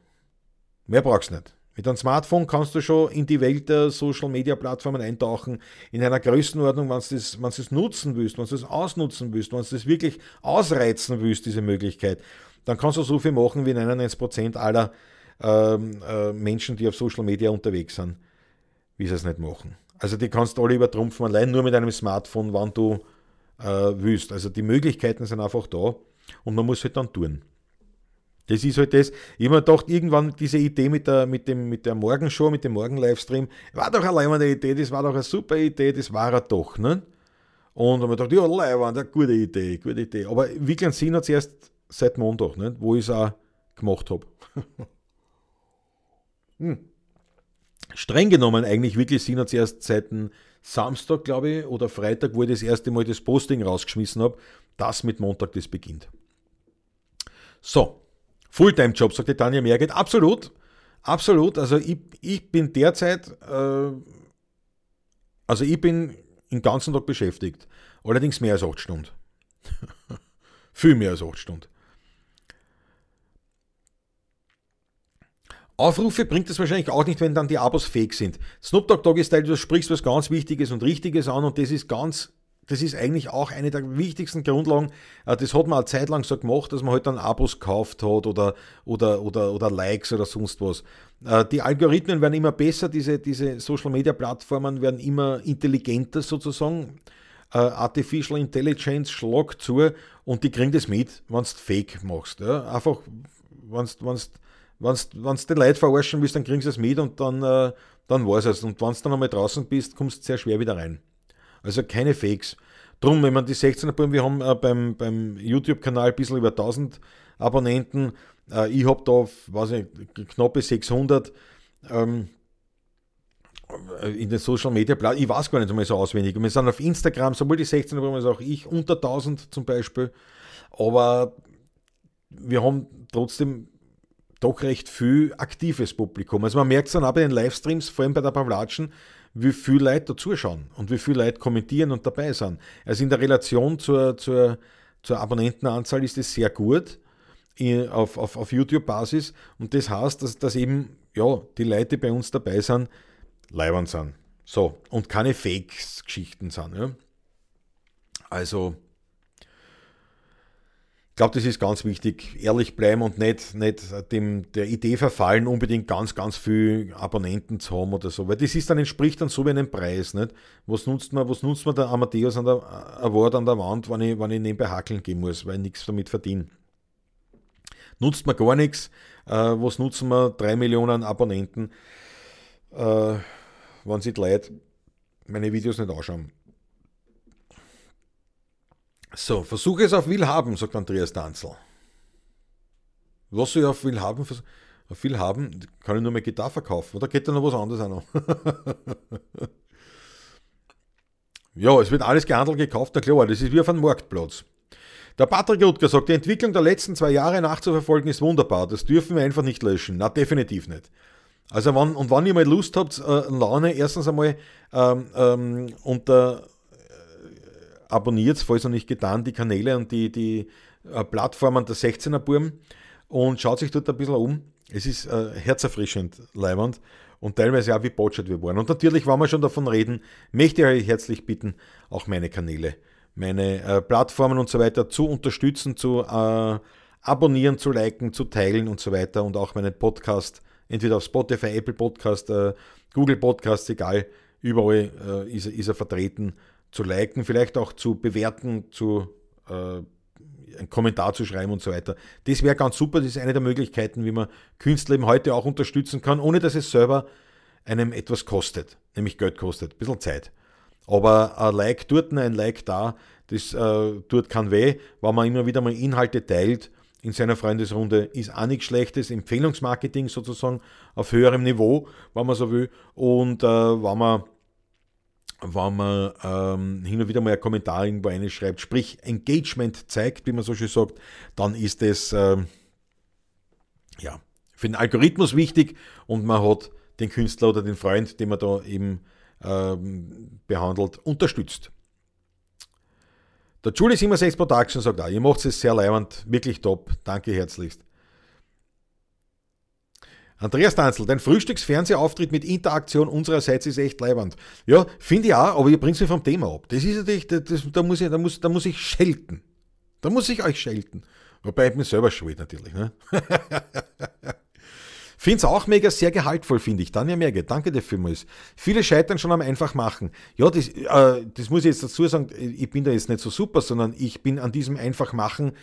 Mehr brauchst du nicht. Mit einem Smartphone kannst du schon in die Welt der Social Media Plattformen eintauchen, in einer Größenordnung, wenn du das nutzen willst, wenn du das ausnutzen willst, wenn du das wirklich ausreizen willst, diese Möglichkeit, dann kannst du so viel machen wie 99% aller ähm, äh, Menschen, die auf Social Media unterwegs sind, wie sie es nicht machen. Also die kannst du alle übertrumpfen, allein nur mit einem Smartphone, wann du äh, willst. Also die Möglichkeiten sind einfach da und man muss halt dann tun. Das ist halt das. Ich habe mir gedacht, irgendwann diese Idee mit der, mit dem, mit der Morgenshow, mit dem Morgen-Livestream, war doch eine leibende Idee, das war doch eine super Idee, das war er doch. Ne? Und habe ich gedacht, ja, leibend, eine gute Idee, gute Idee. Aber wirklich Sinn hat es erst seit Montag, ne? wo ich es auch gemacht habe. hm. Streng genommen eigentlich wirklich Sinn hat es erst seit Samstag, glaube ich, oder Freitag, wo ich das erste Mal das Posting rausgeschmissen habe, dass mit Montag das beginnt. So, Fulltime-Job, sagt die Tanja Merget. Absolut, absolut. Also ich, ich bin derzeit, äh, also ich bin den ganzen Tag beschäftigt. Allerdings mehr als acht Stunden. Viel mehr als acht Stunden. Aufrufe bringt es wahrscheinlich auch nicht, wenn dann die Abos fake sind. Snoop Dogg Doggy Style, du sprichst was ganz Wichtiges und Richtiges an und das ist ganz das ist eigentlich auch eine der wichtigsten Grundlagen. Äh, das hat man eine Zeit lang so gemacht, dass man halt dann Abos gekauft hat oder, oder, oder, oder Likes oder sonst was. Äh, die Algorithmen werden immer besser, diese, diese Social Media Plattformen werden immer intelligenter sozusagen. Äh, Artificial Intelligence schlagt zu und die kriegen das mit, wenn du Fake machst. Einfach, wenn du den Leuten verarschen willst, dann kriegen sie es mit und dann, dann war es. Und wenn du dann einmal draußen bist, kommst du sehr schwer wieder rein. Also keine Fakes. Drum, wenn man die 16er Buben, wir haben äh, beim, beim YouTube-Kanal ein bisschen über 1000 Abonnenten. Äh, ich habe da, weiß ich, knappe 600. Ähm, in den Social Media Plattformen, ich weiß gar nicht einmal so auswendig. wir sind auf Instagram, sowohl die 16er Buben als auch ich, unter 1000 zum Beispiel. Aber wir haben trotzdem doch recht viel aktives Publikum. Also man merkt es dann auch bei den Livestreams, vor allem bei der Pavlatschen, wie viele Leute da zuschauen und wie viele Leute kommentieren und dabei sind. Also in der Relation zur, zur, zur Abonnentenanzahl ist es sehr gut auf, auf, auf YouTube-Basis und das heißt, dass, dass eben ja, die Leute, die bei uns dabei sind, leibern sind. So, und keine Fakes-Geschichten sind. Ja. Also glaube, das ist ganz wichtig. Ehrlich bleiben und nicht, nicht dem, der Idee verfallen, unbedingt ganz, ganz viel Abonnenten zu haben oder so. Weil das ist dann, entspricht dann so wie einem Preis. Nicht? Was nutzt man, was nutzt man der Amadeus an der Award an der Wand, wenn ich, wenn ich nebenbei hackeln gehen muss, weil ich nichts damit verdiene? Nutzt man gar nichts. Äh, was nutzen wir? Drei Millionen Abonnenten, äh, wenn sich die Leute meine Videos nicht anschauen. So, versuche es auf Will haben, sagt Andreas Danzel. Was soll ich auf Will haben? Auf Will haben kann ich nur mehr Gitarre verkaufen. Oder geht da noch was anderes noch? ja, es wird alles gehandelt, gekauft, na klar, das ist wie auf einem Marktplatz. Der Patrick Rutger sagt, die Entwicklung der letzten zwei Jahre nachzuverfolgen ist wunderbar. Das dürfen wir einfach nicht löschen. Na, definitiv nicht. Also, wann, und wann ihr mal Lust habt, äh, Laune erstens einmal ähm, ähm, unter abonniert, falls noch nicht getan, die Kanäle und die, die äh, Plattformen der 16er Burm und schaut sich dort ein bisschen um. Es ist äh, herzerfrischend leibend und teilweise auch wie botschert wir waren. Und natürlich, wenn wir schon davon reden, möchte ich euch herzlich bitten, auch meine Kanäle, meine äh, Plattformen und so weiter zu unterstützen, zu äh, abonnieren, zu liken, zu teilen und so weiter und auch meinen Podcast, entweder auf Spotify, Apple Podcast, äh, Google Podcast, egal, überall äh, ist, ist er vertreten zu liken, vielleicht auch zu bewerten, zu äh, einen Kommentar zu schreiben und so weiter. Das wäre ganz super. Das ist eine der Möglichkeiten, wie man Künstler eben heute auch unterstützen kann, ohne dass es selber einem etwas kostet, nämlich Geld kostet, ein bisschen Zeit. Aber ein Like dort, ein Like da, das äh, tut kein weh, wenn man immer wieder mal Inhalte teilt in seiner Freundesrunde, ist auch nichts Schlechtes. Empfehlungsmarketing sozusagen auf höherem Niveau, wenn man so will. Und äh, wenn man wenn man ähm, hin und wieder mal ein Kommentar irgendwo einschreibt, sprich Engagement zeigt, wie man so schön sagt, dann ist es ähm, ja, für den Algorithmus wichtig und man hat den Künstler oder den Freund, den man da eben ähm, behandelt, unterstützt. Der Julie 76 Production sagt auch, ihr macht es sehr leibend, wirklich top, danke herzlichst. Andreas Danzel, dein Frühstücksfernsehauftritt mit Interaktion unsererseits ist echt leibend. Ja, finde ich auch, aber ihr bringt mich vom Thema ab. Das ist natürlich, das, das, da, muss ich, da, muss, da muss ich schelten. Da muss ich euch schelten. Wobei ich bin selber schuld natürlich. Ne? Finde es auch mega sehr gehaltvoll, finde ich. Tanja Merge, danke dir vielmals. Viele scheitern schon am einfach machen. Ja, das, äh, das muss ich jetzt dazu sagen, ich bin da jetzt nicht so super, sondern ich bin an diesem einfach machen,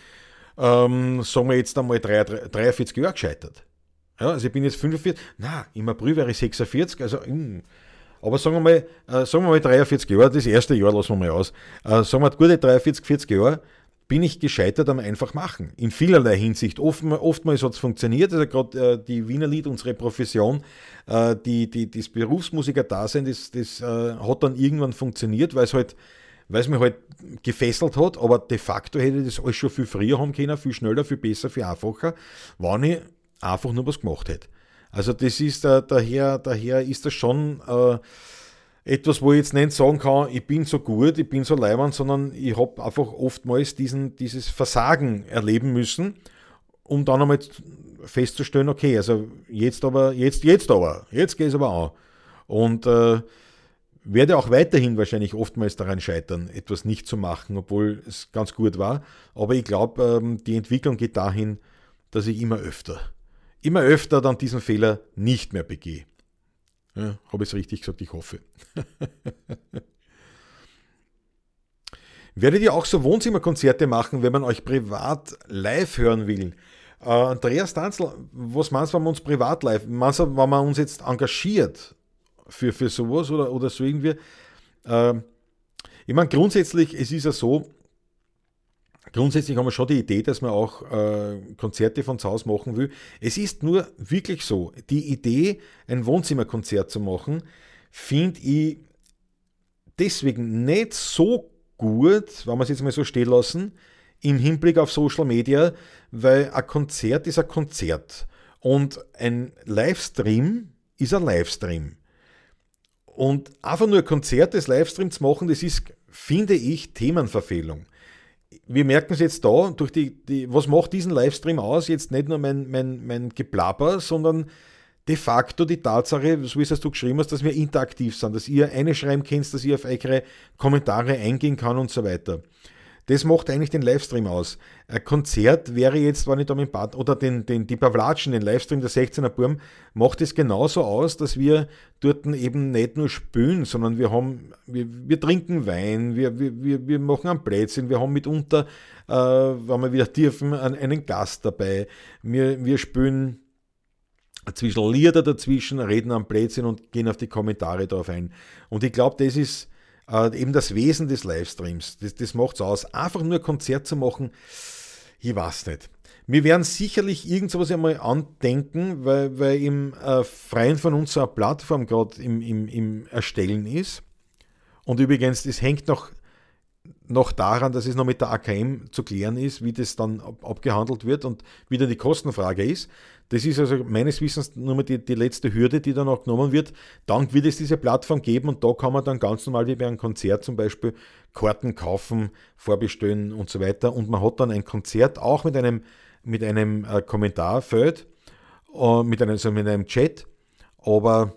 ähm, sagen wir jetzt einmal 43 Jahre gescheitert. Ja, also ich bin jetzt 45, na, im April wäre ich 46, also, mh. Hm. aber sagen wir mal, äh, sagen wir mal 43 Jahre, das erste Jahr lassen wir mal aus, äh, sagen wir gute 43, 40 Jahre, bin ich gescheitert am einfach machen. In vielerlei Hinsicht. Oft, oftmals hat es funktioniert, also gerade äh, die Wiener Lied, unsere Profession, äh, die, die, das Berufsmusiker-Dasein, das, das äh, hat dann irgendwann funktioniert, weil es halt weil es mich halt gefesselt hat, aber de facto hätte ich das alles schon viel früher haben können, viel schneller, viel besser, viel einfacher, wenn ich einfach nur was gemacht hätte. Also das ist äh, daher, daher ist das schon äh, etwas, wo ich jetzt nicht sagen kann, ich bin so gut, ich bin so leibend, sondern ich habe einfach oftmals diesen, dieses Versagen erleben müssen, um dann einmal festzustellen, okay, also jetzt aber, jetzt, jetzt aber, jetzt geht es aber an. Und äh, werde auch weiterhin wahrscheinlich oftmals daran scheitern, etwas nicht zu machen, obwohl es ganz gut war. Aber ich glaube, ähm, die Entwicklung geht dahin, dass ich immer öfter immer öfter dann diesen Fehler nicht mehr begehe. Ja, Habe ich es richtig gesagt? Ich hoffe. Werdet ihr auch so Wohnzimmerkonzerte machen, wenn man euch privat live hören will? Äh, Andreas Danzel, was meinst du, wenn man uns privat live, meinst du, wenn man uns jetzt engagiert für, für sowas oder, oder so irgendwie. Ähm, ich meine, grundsätzlich, es ist ja so, grundsätzlich haben wir schon die Idee, dass man auch äh, Konzerte von zu Hause machen will. Es ist nur wirklich so, die Idee, ein Wohnzimmerkonzert zu machen, finde ich deswegen nicht so gut, wenn wir es jetzt mal so stehen lassen, im Hinblick auf Social Media, weil ein Konzert ist ein Konzert und ein Livestream ist ein Livestream. Und einfach nur ein Konzert des Livestream zu machen, das ist, finde ich, Themenverfehlung. Wir merken es jetzt da, durch die, die, was macht diesen Livestream aus? Jetzt nicht nur mein, mein, mein Geplapper, sondern de facto die Tatsache, so wie es du geschrieben hast, dass wir interaktiv sind, dass ihr eine schreiben könnt, dass ihr auf eure Kommentare eingehen kann und so weiter. Das macht eigentlich den Livestream aus. Ein Konzert wäre jetzt, wenn ich da mit Bad, oder den, den, die Pavlatschen, den Livestream der 16er Burm, macht es genauso aus, dass wir dort eben nicht nur spülen, sondern wir haben, wir, wir trinken Wein, wir, wir, wir machen ein Plätzchen, wir haben mitunter, äh, wenn wir wieder dürfen, einen Gast dabei. Wir, wir spülen zwischen Lieder dazwischen, reden am Plätzchen und gehen auf die Kommentare darauf ein. Und ich glaube, das ist äh, eben das Wesen des Livestreams. Das, das macht es aus. Einfach nur Konzert zu machen, ich weiß nicht. Wir werden sicherlich irgend sowas einmal andenken, weil, weil im äh, Freien von uns so eine Plattform gerade im, im, im Erstellen ist. Und übrigens, das hängt noch, noch daran, dass es noch mit der AKM zu klären ist, wie das dann ab, abgehandelt wird und wie dann die Kostenfrage ist. Das ist also meines Wissens nur mal die, die letzte Hürde, die dann auch genommen wird. Dann wird es diese Plattform geben und da kann man dann ganz normal wie bei einem Konzert zum Beispiel Karten kaufen, vorbestellen und so weiter. Und man hat dann ein Konzert auch mit einem, mit einem äh, Kommentarfeld, äh, mit, einem, also mit einem Chat. Aber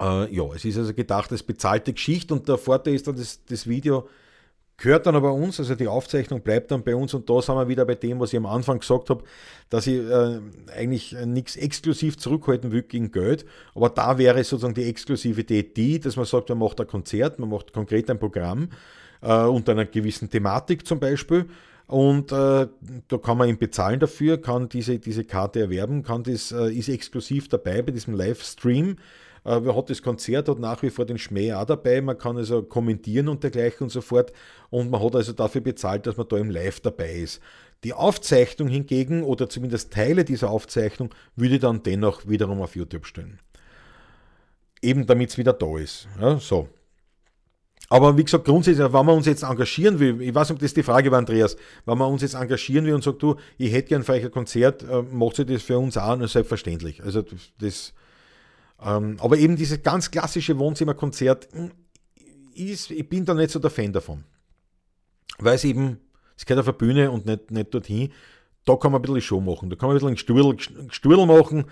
äh, ja, es ist also gedacht als bezahlte Geschichte und der Vorteil ist dann, dass das Video gehört dann aber uns, also die Aufzeichnung bleibt dann bei uns und da sind wir wieder bei dem, was ich am Anfang gesagt habe, dass ich äh, eigentlich nichts exklusiv zurückhalten will gegen Geld, aber da wäre sozusagen die Exklusivität die, dass man sagt, man macht ein Konzert, man macht konkret ein Programm äh, unter einer gewissen Thematik zum Beispiel und äh, da kann man ihn bezahlen dafür, kann diese, diese Karte erwerben, kann das, äh, ist exklusiv dabei bei diesem Livestream. äh, wer hat das Konzert, hat nach wie vor den Schmäh auch dabei. Man kann also kommentieren und dergleichen und so fort. Und man hat also dafür bezahlt, dass man da im Live dabei ist. Die Aufzeichnung hingegen, oder zumindest Teile dieser Aufzeichnung, würde dann dennoch wiederum auf YouTube stellen. Eben damit es wieder da ist. Ja, so. Aber wie gesagt, grundsätzlich, wenn man uns jetzt engagieren will, ich weiß nicht, ob das die Frage war, Andreas, wenn man uns jetzt engagieren will und sagt, du, ich hätte gern für euch ein Konzert, äh, macht sie das für uns auch, selbstverständlich. Also das, aber eben dieses ganz klassische Wohnzimmerkonzert, hm, ist, ich bin da nicht so der Fan davon. Weil es eben, es geht auf der Bühne und nicht, nicht dorthin. Da kann man ein bisschen Show machen, da kann man ein bisschen Sturl, Sturl machen,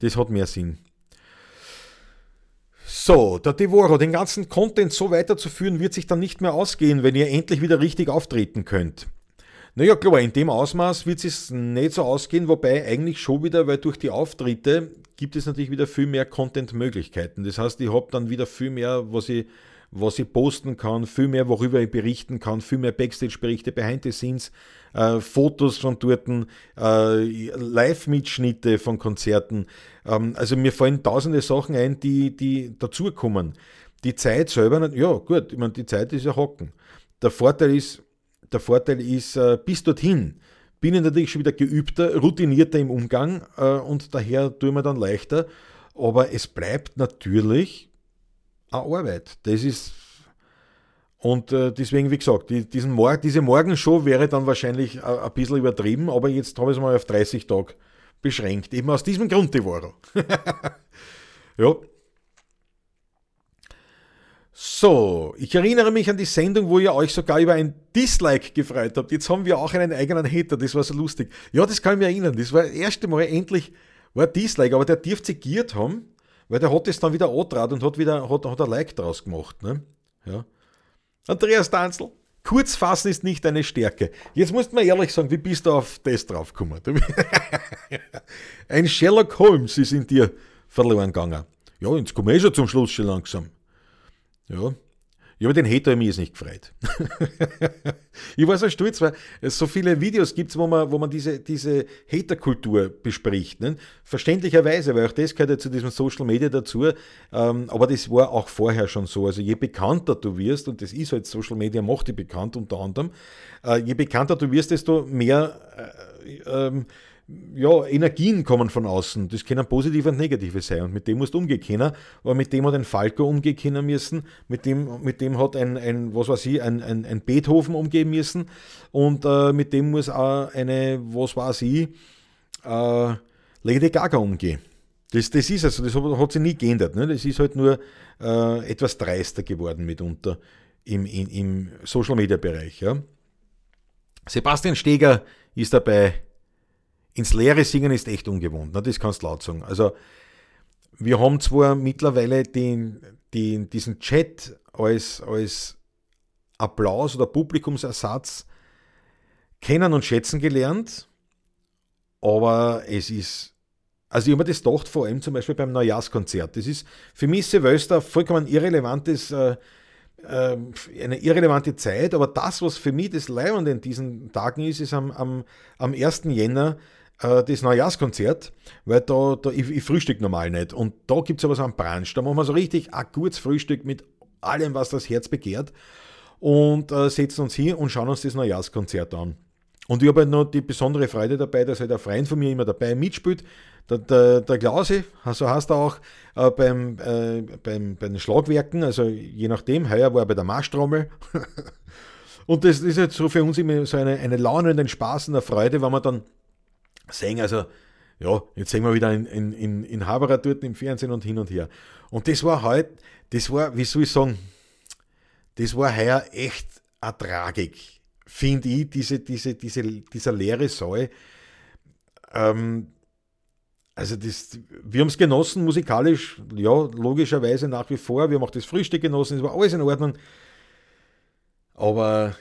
das hat mehr Sinn. So, der Devoro, den ganzen Content so weiterzuführen, wird sich dann nicht mehr ausgehen, wenn ihr endlich wieder richtig auftreten könnt. Naja, klar, in dem Ausmaß wird es nicht so ausgehen, wobei eigentlich schon wieder, weil durch die Auftritte gibt es natürlich wieder viel mehr Content-Möglichkeiten. Das heißt, ich habe dann wieder viel mehr, was ich, was ich posten kann, viel mehr, worüber ich berichten kann, viel mehr Backstage-Berichte, Behind the Scenes, äh, Fotos von dort, äh, Live-Mitschnitte von Konzerten. Ähm, also mir fallen tausende Sachen ein, die, die dazukommen. Die Zeit selber, ja gut, ich meine, die Zeit ist ja hocken. Der Vorteil ist, der Vorteil ist, äh, bis dorthin bin ich natürlich schon wieder geübter, routinierter im Umgang äh, und daher tue ich mir dann leichter. Aber es bleibt natürlich eine Arbeit. Das ist. Und äh, deswegen, wie gesagt, die, diesen Mor diese Morgenshow wäre dann wahrscheinlich äh, ein bisschen übertrieben, aber jetzt habe ich es mal auf 30 Tage beschränkt. Eben aus diesem Grund, die Woche. ja. So, ich erinnere mich an die Sendung, wo ihr euch sogar über ein Dislike gefreut habt. Jetzt haben wir auch einen eigenen Hater, das war so lustig. Ja, das kann ich mir erinnern. Das war das erste Mal endlich war Dislike, aber der dürfte giert haben, weil der hat es dann wieder antrat und hat wieder hat, hat ein Like draus gemacht. Ne? Ja. Andreas Danzel, kurz fassen ist nicht deine Stärke. Jetzt musst du mir ehrlich sagen, wie bist du auf das draufgekommen? ein Sherlock Holmes ist in dir verloren gegangen. Ja, jetzt komme ich schon zum Schluss schon langsam. Ja. Ja, aber den Hater mir ist nicht gefreut. ich war so stolz, weil es so viele Videos gibt, wo man, wo man diese, diese Haterkultur bespricht. Ne? Verständlicherweise, weil auch das gehört ja zu diesem Social Media dazu. Ähm, aber das war auch vorher schon so. Also je bekannter du wirst, und das ist halt Social Media, macht dich bekannt unter anderem, äh, je bekannter du wirst, desto mehr äh, ähm, ja, Energien kommen von außen. Das können positive und negative sein. Und mit dem musst du umgehen können. Aber mit dem hat ein Falco umgehen können müssen. Mit dem, mit dem hat ein, ein was weiß ich, ein, ein, ein Beethoven umgehen müssen. Und äh, mit dem muss auch eine, was weiß ich, äh, Lady Gaga umgehen. Das, das ist also, das hat, hat sich nie geändert. Ne? Das ist halt nur äh, etwas dreister geworden mitunter im, im, im Social Media Bereich. Ja? Sebastian Steger ist dabei ins Leere singen ist echt ungewohnt, ne? das kannst du laut sagen. Also, wir haben zwar mittlerweile den, den, diesen Chat als, als Applaus oder Publikumsersatz kennen und schätzen gelernt, aber es ist, also ich habe mir das gedacht, vor allem zum Beispiel beim Neujahrskonzert. Das ist für mich Silvester vollkommen irrelevantes, äh, äh, eine irrelevante Zeit, aber das, was für mich das Leibende in diesen Tagen ist, ist am, am, am 1. Jänner äh, das Neujahrskonzert, weil da, da ich, ich frühstück normal nicht. Und da gibt es aber so einen Brunch. Da machen wir so richtig ein gutes Frühstück mit allem, was das Herz begehrt. Und äh, setzen uns hier und schauen uns das Neujahrskonzert an. Und ich habe halt noch die besondere Freude dabei, dass halt ein Freund von mir immer dabei mitspielt. Der, der, der Klause, so heißt er auch, äh, beim, äh, beim, bei den Schlagwerken, also je nachdem, heuer war er bei der Marschtrommel. und das ist jetzt so für uns immer so eine, eine Laune und ein Spaß und eine Freude, wenn man dann sehen, also, ja, jetzt sehen wir wieder in, in, in, in Haberer dort im Fernsehen und hin und her. Und das war halt, das war, wie soll ich sagen, das war heuer echt eine Tragik, finde ich, diese, diese, diese, dieser leere Saal. Ähm, also das, wir haben es genossen, musikalisch, ja, logischerweise nach wie vor. Wir haben auch das Frühstück genossen, es war alles in Ordnung. Aber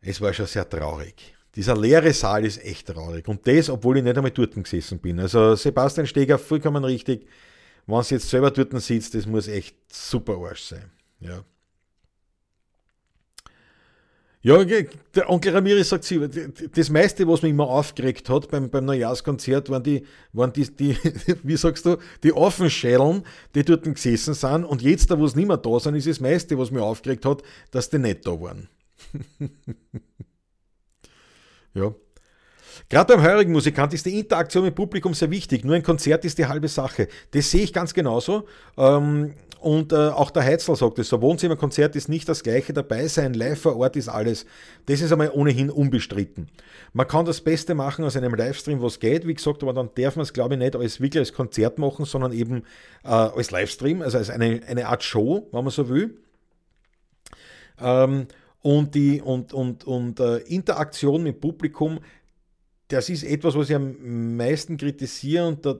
es war schon sehr traurig. Dieser leere Saal ist echt traurig. Und das, obwohl ich nicht einmal dort gesessen bin. Also Sebastian Steger, vollkommen richtig. Wenn sie jetzt selber dort sitzt, das muss echt super Arsch sein. Ja. Ja, der Onkel Ramirez sagt sie, das meiste, was mich immer aufgeregt hat beim, beim Neujahrskonzert, waren die, waren die, die, wie sagst du, die Offenschädeln, die dort gesessen sind. Und jetzt, da wo es nicht mehr da sind, ist das meiste, was mich aufgeregt hat, dass die nicht da waren. Ja. Gerade beim heurigen Musikant ist die Interaktion mit Publikum sehr wichtig. Nur ein Konzert ist die halbe Sache. Das sehe ich ganz genauso. Ähm, und äh, auch der Heizler sagt es so: Wohnzimmerkonzert ist nicht das gleiche. Dabei sein, live vor Ort ist alles. Das ist einmal ohnehin unbestritten. Man kann das Beste machen aus einem Livestream, was geht. Wie gesagt, aber dann darf man es, glaube ich, nicht als wirklich als Konzert machen, sondern eben äh, als Livestream, also als eine, eine Art Show, wenn man so will. Ähm, und die und, und, und äh, Interaktion mit Publikum, das ist etwas, was ich am meisten kritisiere und der,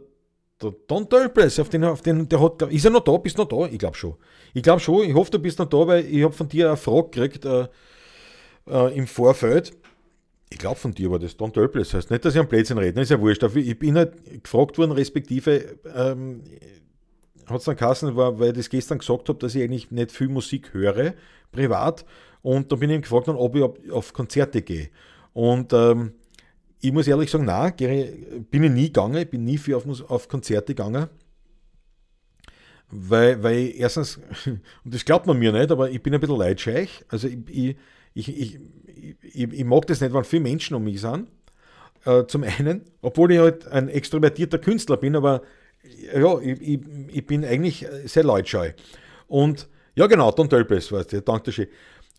Don Tölples, auf den, auf den, der hat, ist er noch da? Bist du noch da? Ich glaube schon. Ich glaube schon, ich hoffe, du bist noch da, weil ich habe von dir eine Frage gekriegt äh, äh, im Vorfeld. Ich glaube von dir war das Don Tölples, heißt nicht, dass ich am Plätzchen rede, ist ja wurscht. Ich bin halt gefragt worden, respektive ähm, hat es dann Kassen, weil ich das gestern gesagt habe, dass ich eigentlich nicht viel Musik höre, privat. Und da bin ich ihm gefragt, ob ich auf Konzerte gehe. Und ähm, ich muss ehrlich sagen, nein, bin ich nie gegangen, ich bin nie viel auf, auf Konzerte gegangen. Weil, weil erstens, und das glaubt man mir nicht, aber ich bin ein bisschen leidscheich. Also ich, ich, ich, ich, ich mag das nicht, wenn viele Menschen um mich sind. Äh, zum einen, obwohl ich halt ein extrovertierter Künstler bin, aber ja, ich, ich, ich bin eigentlich sehr leidscheu. Und ja, genau, Don Tölpes, weißt du, danke schön.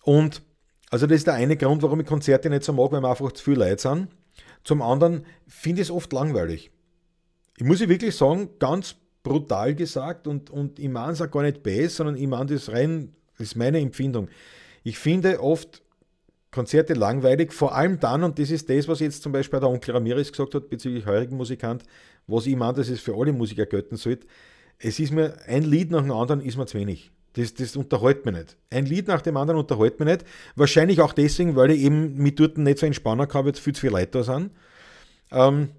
Und also das ist der eine Grund, warum ich Konzerte nicht so mag, weil mir einfach zu viel Leute sind. Zum anderen finde ich es oft langweilig. Ich muss wirklich sagen, ganz brutal gesagt und, und ich meine es auch gar nicht besser, sondern ich meine das rein, das ist meine Empfindung. Ich finde oft Konzerte langweilig, vor allem dann, und das ist das, was jetzt zum Beispiel der Onkel Ramirez gesagt hat bezüglich heurigen Musikant, was ich meine, dass es für alle Musiker gelten sollte. Es ist mir, ein Lied nach dem anderen ist mir zu wenig. Das, das unterhält mich nicht. Ein Lied nach dem anderen unterhält mich nicht. Wahrscheinlich auch deswegen, weil ich eben mit dort nicht so entspannen kann, weil viel zu viele Leute da sind. Ähm,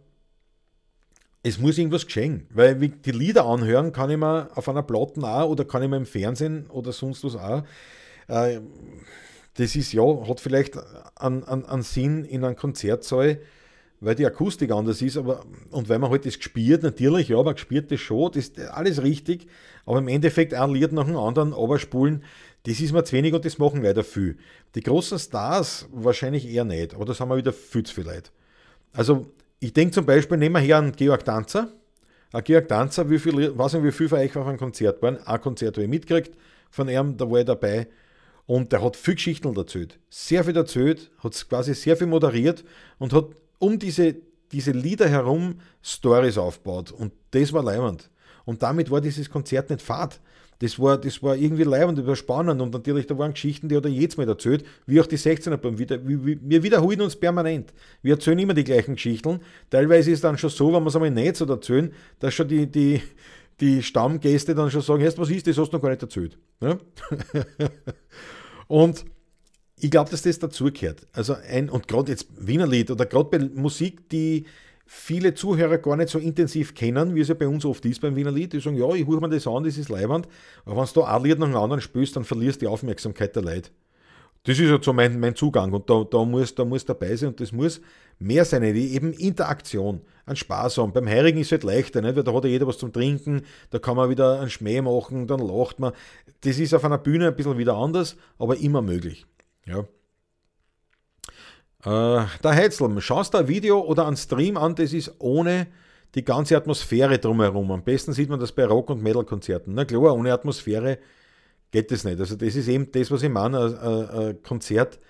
es muss irgendwas geschehen, weil die Lieder anhören kann ich mir auf einer Platte auch oder kann ich mir im Fernsehen oder sonst was auch. Äh, das ist ja, hat vielleicht einen, einen, einen Sinn in einem Konzertsaal, weil die Akustik anders ist, aber und weil man halt das gespielt, natürlich, ja, man gespielt das schon, das ist alles richtig, aber im Endeffekt ein Lied nach dem anderen spulen, das ist mir zu wenig und das machen leider viel. Die großen Stars wahrscheinlich eher nicht, aber das haben wir wieder viel zu viel Leute. Also, ich denke zum Beispiel, nehmen wir her einen Georg Danzer. Ein Georg Danzer, wie viel, weiß nicht, wie viel von euch auf einem Konzert waren. Ein Konzert habe ich mitgekriegt von ihm, da war ich dabei. Und der hat viel Geschichten erzählt. Sehr viel erzählt, hat quasi sehr viel moderiert und hat um diese, diese Lieder herum Stories aufgebaut. Und das war leibend. Und damit war dieses Konzert nicht fad. Das war, das war irgendwie leibend, das war spannend und natürlich, da waren Geschichten, die hat er jedes Mal erzählt, wie auch die 16er beim wieder, wir wiederholen uns permanent. Wir erzählen immer die gleichen Geschichten. Teilweise ist es dann schon so, wenn wir es einmal nicht so erzählen, dass schon die, die, die Stammgäste dann schon sagen, was ist das, hast du noch gar nicht erzählt. Ja? und ich glaube, dass das dazugehört. Also ein, und gerade jetzt Wiener Lied oder gerade bei Musik, die viele Zuhörer gar nicht so intensiv kennen, wie es ja bei uns oft ist beim Wiener Lied. Die sagen, ja, ich höre mir das an, das ist leibend. Aber wenn du ein Lied nach einem anderen spielst, dann verlierst du die Aufmerksamkeit der Leute. Das ist halt so mein, mein Zugang und da, da, muss, da muss dabei sein und das muss mehr sein, die eben Interaktion, ein Spaß haben. Beim Heirigen ist es halt leichter, nicht? weil da hat ja jeder was zum Trinken, da kann man wieder einen Schmäh machen, dann lacht man. Das ist auf einer Bühne ein bisschen wieder anders, aber immer möglich. Ja. Äh, der Heizl, schaust du ein Video oder einen Stream an, das ist ohne die ganze Atmosphäre drumherum. Am besten sieht man das bei Rock- und Metal-Konzerten. Na klar, ohne Atmosphäre geht das nicht. Also das ist eben das, was ich meine, ein, ein Konzert,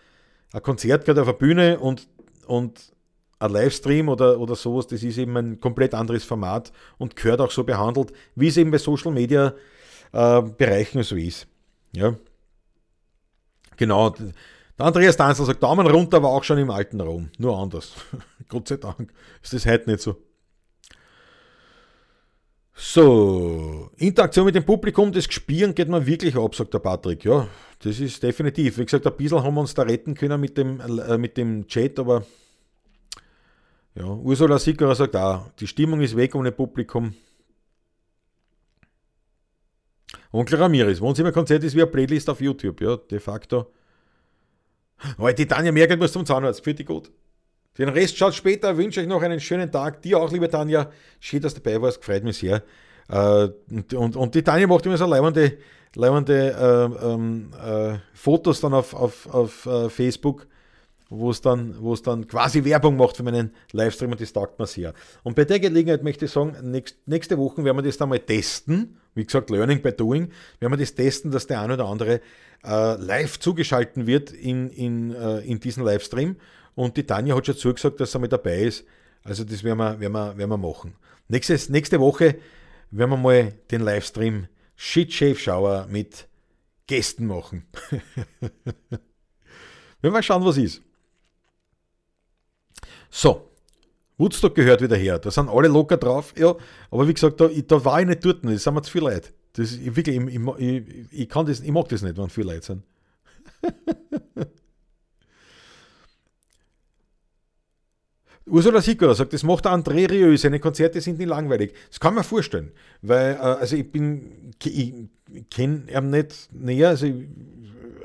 ein Konzert gerade auf der Bühne und, und ein Livestream oder, oder sowas, das ist eben ein komplett anderes Format und gehört auch so behandelt, wie es eben bei Social Media äh, Bereichen so ist. Ja. Genau. Der Andreas Danzler sagt, Daumen runter war auch schon im alten Rom. Nur anders. Gott sei Dank ist das heute nicht so. So, Interaktion mit dem Publikum, das Gespielen geht mir wirklich ab, sagt der Patrick. Ja, das ist definitiv. Wie gesagt, ein bisschen haben wir uns da retten können mit dem, äh, mit dem Chat, aber ja, Ursula Sickerer sagt auch, die Stimmung ist weg ohne Publikum. Onkel Ramirez, Wohnzimmerkonzert ist wie eine Playlist auf YouTube, ja, de facto. Aber die Tanja Merkel muss zum Zahnarzt, für die gut. Den Rest schaut später, wünsche euch noch einen schönen Tag. Dir auch, liebe Tanja. Schön, dass du dabei warst, freut mich sehr. Äh, und, und, und die Tanja macht immer so leibende, leibende äh, äh, Fotos dann auf, auf, auf äh, Facebook, wo es dann, dann quasi Werbung macht für meinen Livestream und das taugt mir sehr. Und bei der Gelegenheit möchte ich sagen, nächst, nächste Woche werden wir das dann mal testen. Wie gesagt, Learning by Doing. Werden wir das testen, dass der ein oder andere äh, live zugeschalten wird in, in, äh, in diesen Livestream. Und die Tanja hat schon zugesagt, dass er mit dabei ist. Also das werden wir, werden wir, werden wir machen. Nächstes, nächste Woche werden wir mal den Livestream Shit Shave Shower mit Gästen machen. werden wir schauen, was ist. So, Woodstock gehört wieder her. Da sind alle locker drauf. Ja, aber wie gesagt, da, da war ich nicht dort. Das sind mir zu viel Leute. Das, ich, wirklich, ich, ich, ich, kann das, ich mag das nicht, wenn viele Leute sind. Ursula Sikora sagt, das macht André Rieu, seine Konzerte sind nicht langweilig. Das kann man vorstellen, weil, äh, also ich bin, ich kenne ihn nicht näher, also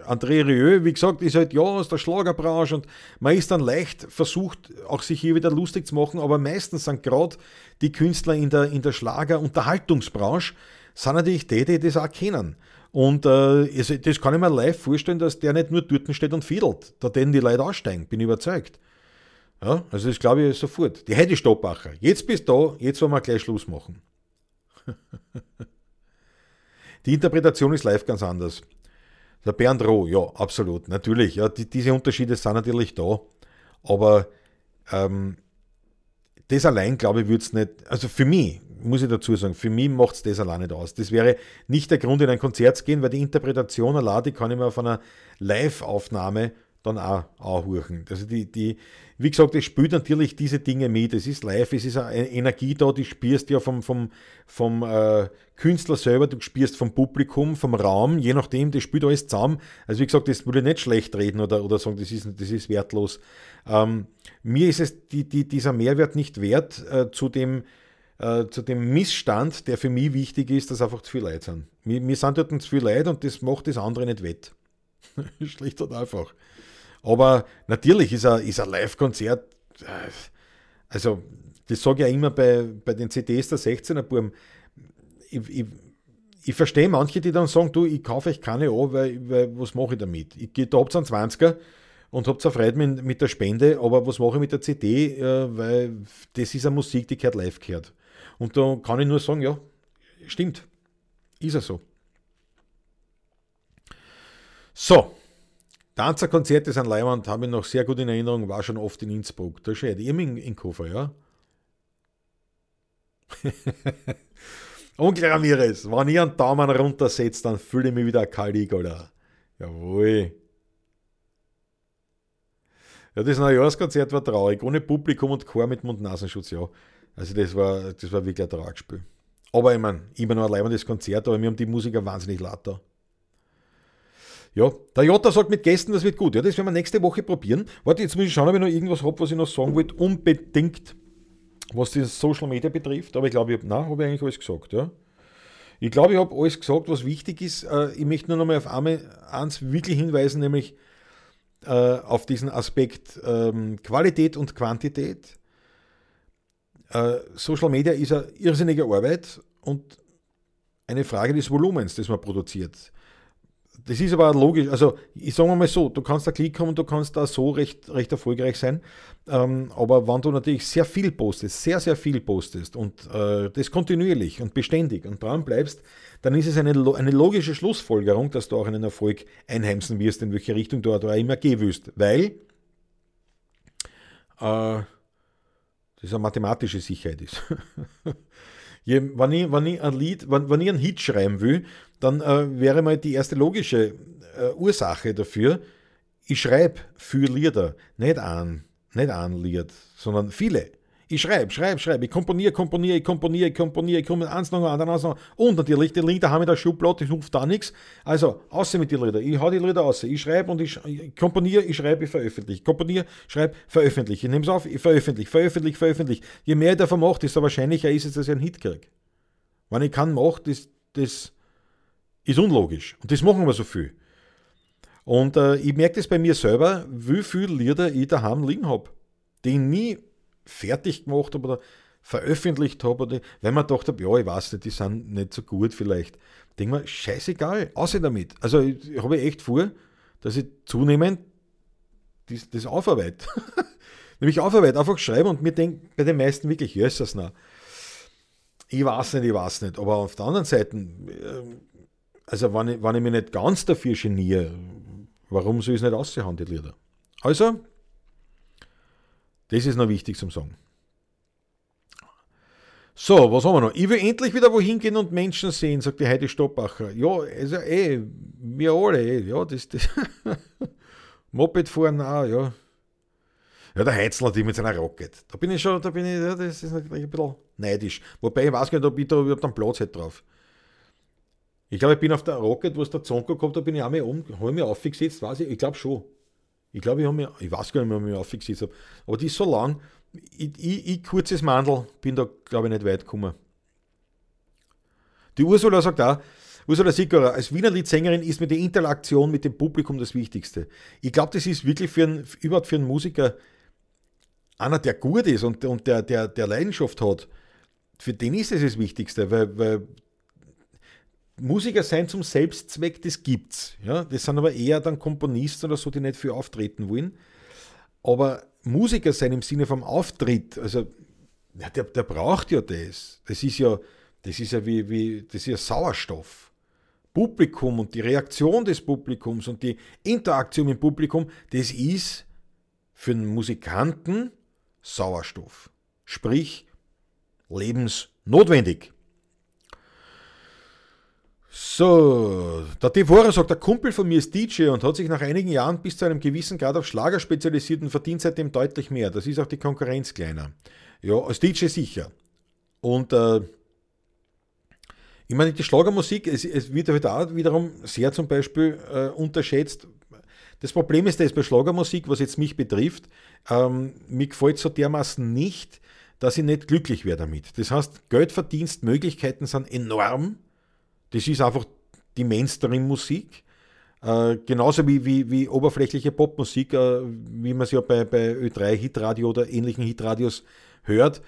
André Rieu, wie gesagt, ist halt ja aus der Schlagerbranche und man ist dann leicht versucht, auch sich hier wieder lustig zu machen, aber meistens sind gerade die Künstler in der, in der Schlager-Unterhaltungsbranche, sind natürlich die, die das auch kennen. Und äh, also das kann ich mir live vorstellen, dass der nicht nur dort steht und fiedelt. Da werden die Leute aussteigen, bin ich überzeugt. Ja, also das glaube ich sofort. Die Heidi Stoppacher, jetzt bist du da, jetzt wollen wir gleich Schluss machen. die Interpretation ist live ganz anders. Der Bernd Roh, ja, absolut, natürlich. Ja, die, diese Unterschiede sind natürlich da, aber ähm, das allein, glaube ich, würde es nicht, also für mich, muss ich dazu sagen, für mich macht es das allein nicht aus. Das wäre nicht der Grund, in ein Konzert zu gehen, weil die Interpretation allein, die kann ich mir auf einer Live-Aufnahme dann auch anhören. Also die, die, wie gesagt, es spielt natürlich diese Dinge mit. Es ist live, es ist eine Energie da, die spürst ja vom, vom, vom äh, Künstler selber, du spürst vom Publikum, vom Raum, je nachdem, das spielt alles zusammen. Also wie gesagt, das würde ich nicht schlecht reden oder, oder sagen, das ist, das ist wertlos. Ähm, mir ist es die, die, dieser Mehrwert nicht wert äh, zu dem äh, zu dem Missstand, der für mich wichtig ist, dass einfach zu viele Leute sind. Wir, wir sind dort zu viele Leute und das macht das andere nicht wett. Schlicht und einfach. Aber natürlich ist ein, ist ein Live-Konzert, äh, also das sage ich ja immer bei, bei den CDs der 16er Buben. Ich, ich, ich verstehe manche, die dann sagen, du, ich kaufe euch keine an, weil, weil was mache ich damit? Ich gehe da einen 20er und habt Freude mit, mit der Spende, aber was mache ich mit der CD? Äh, weil das ist eine Musik, die gehört live gehört. Und da kann ich nur sagen, ja, stimmt. Ist er so. So, Tanzerkonzerte sind Leihwand, habe ich noch sehr gut in Erinnerung, war schon oft in Innsbruck. Da steht ihr in, in Koffer, ja? Onkel Ramirez, wenn ich einen Daumen runtersetze, dann fühle ich mich wieder Caligula. Jawohl. Ja, das Neujahrskonzert war traurig, ohne Publikum und Chor mit Mund-Nasenschutz, ja. Also das war, das war wirklich ein Tragspiel. Aber ich meine, immer noch ein das Konzert, aber mir haben die Musiker wahnsinnig lauter. Ja, der Jota sagt mit Gästen, das wird gut. Ja, das werden wir nächste Woche probieren. Warte, jetzt muss ich schauen, ob ich noch irgendwas habe, was ich noch sagen wollte. Unbedingt, was die Social Media betrifft. Aber ich glaube, ich habe, ich eigentlich alles gesagt. Ja. Ich glaube, ich habe alles gesagt, was wichtig ist. Äh, ich möchte nur noch mal auf eins wirklich hinweisen, nämlich äh, auf diesen Aspekt ähm, Qualität und Quantität. Äh, Social Media ist eine irrsinnige Arbeit und eine Frage des Volumens, das man produziert. Das ist aber logisch. Also, ich sage mal so: Du kannst da Klick haben und du kannst da so recht, recht erfolgreich sein. Ähm, aber wenn du natürlich sehr viel postest, sehr, sehr viel postest und äh, das kontinuierlich und beständig und dran bleibst, dann ist es eine, eine logische Schlussfolgerung, dass du auch einen Erfolg einheimsen wirst, in welche Richtung du da immer gehen wirst. Weil äh, das eine mathematische Sicherheit ist. Je, wenn, ich, wenn, ich ein Lied, wenn, wenn ich einen Hit schreiben will, dann äh, wäre mal die erste logische äh, Ursache dafür, ich schreibe für Lieder, nicht ein, nicht ein Lied, sondern viele. Ich schreibe, schreibe, schreibe, ich komponiere, komponiere, ich komponiere, ich komponiere, ich komme eins nach anderen, eins noch. Und natürlich, die Lieder haben in der Schublade, ich rufe da nichts. Also, außer mit den Liedern. Ich hau die Lieder aus. Ich schreibe und ich, ich komponiere, ich schreibe, ich veröffentliche. Ich komponiere, schreibe, veröffentliche. Ich nehme es auf, ich veröffentliche, veröffentliche, veröffentliche. Je mehr ich davon mache, desto wahrscheinlicher ist es, dass ich einen Hit kriege. Wenn ich keinen mache, das, das ist unlogisch. Und das machen wir so viel. Und äh, ich merke das bei mir selber, wie viele Lieder ich daheim liegen habe, die ich nie fertig gemacht habe oder veröffentlicht habe, oder weil man dachte, ja, ich weiß nicht, die sind nicht so gut vielleicht. Denke mir, scheißegal, außer damit. Also ich, ich habe echt vor, dass ich zunehmend das, das aufarbeite. Nämlich aufarbeite, einfach schreibe und mir denke bei den meisten wirklich, ja, ist das noch. Ich weiß nicht, ich weiß nicht. Aber auf der anderen Seite, ähm, also wenn ich, wenn ich mich nicht ganz dafür geniere, warum soll ich es nicht aushauen, die Lieder? Also, das ist noch wichtig zum Sagen. So, was haben wir noch? Ich will endlich wieder wohin gehen und Menschen sehen, sagt die Heidi Stoppacher. Ja, also eh, wir alle, eh, ja, das, das Moped fahren auch, ja. Ja, der Heizler, die mit seiner Rocket. Da bin ich schon, da bin ich, ja, das ist natürlich ein bisschen neidisch. Wobei ich weiß gar nicht, ob ich da überhaupt einen Platz hätte drauf. Ich glaube, ich bin auf der Rocket, wo es der Zonko kommt, da bin ich auch mal um, habe mich aufgesetzt, weiß ich, ich glaube schon. Ich glaube, ich, mir, ich weiß gar nicht mehr, ob ich mich aufgesetzt habe. Aber die ist so lang. Ich, ich, ich kurzes Mandel, bin da, glaube ich, nicht weit gekommen. Die Ursula sagt auch, Ursula Sickerer, als Wiener Liedsängerin ist mir die Interaktion mit dem Publikum das Wichtigste. Ich glaube, das ist wirklich für einen, überhaupt für einen Musiker einer, der gut ist und, und der, der, der Leidenschaft hat. Für den ist es das Wichtigste, weil, weil Musiker sein zum Selbstzweck, das gibt's. Ja? Das sind aber eher dann Komponisten oder so, die nicht viel auftreten wollen. Aber Musiker sein im Sinne vom Auftritt, also ja, der, der braucht ja das. Das ist ja, das ist ja wie, wie das ist ja Sauerstoff. Publikum und die Reaktion des Publikums und die Interaktion mit dem Publikum, das ist für einen Musikanten Sauerstoff. Sprich, lebensnotwendig. So, der Devora sagt, der Kumpel von mir ist DJ und hat sich nach einigen Jahren bis zu einem gewissen Grad auf Schlager spezialisiert und verdient seitdem deutlich mehr. Das ist auch die Konkurrenz kleiner. Ja, als DJ sicher. Und äh, ich meine, die Schlagermusik, es, es wird halt auch wiederum sehr zum Beispiel äh, unterschätzt. Das Problem ist das bei Schlagermusik, was jetzt mich betrifft, ähm, mir gefällt so dermaßen nicht, dass ich nicht glücklich wäre damit. Das heißt, Geldverdienstmöglichkeiten sind enorm das ist einfach die Mainstream-Musik. Äh, genauso wie, wie, wie oberflächliche Popmusik, äh, wie man es ja bei, bei Ö3 Hitradio oder ähnlichen Hitradios hört,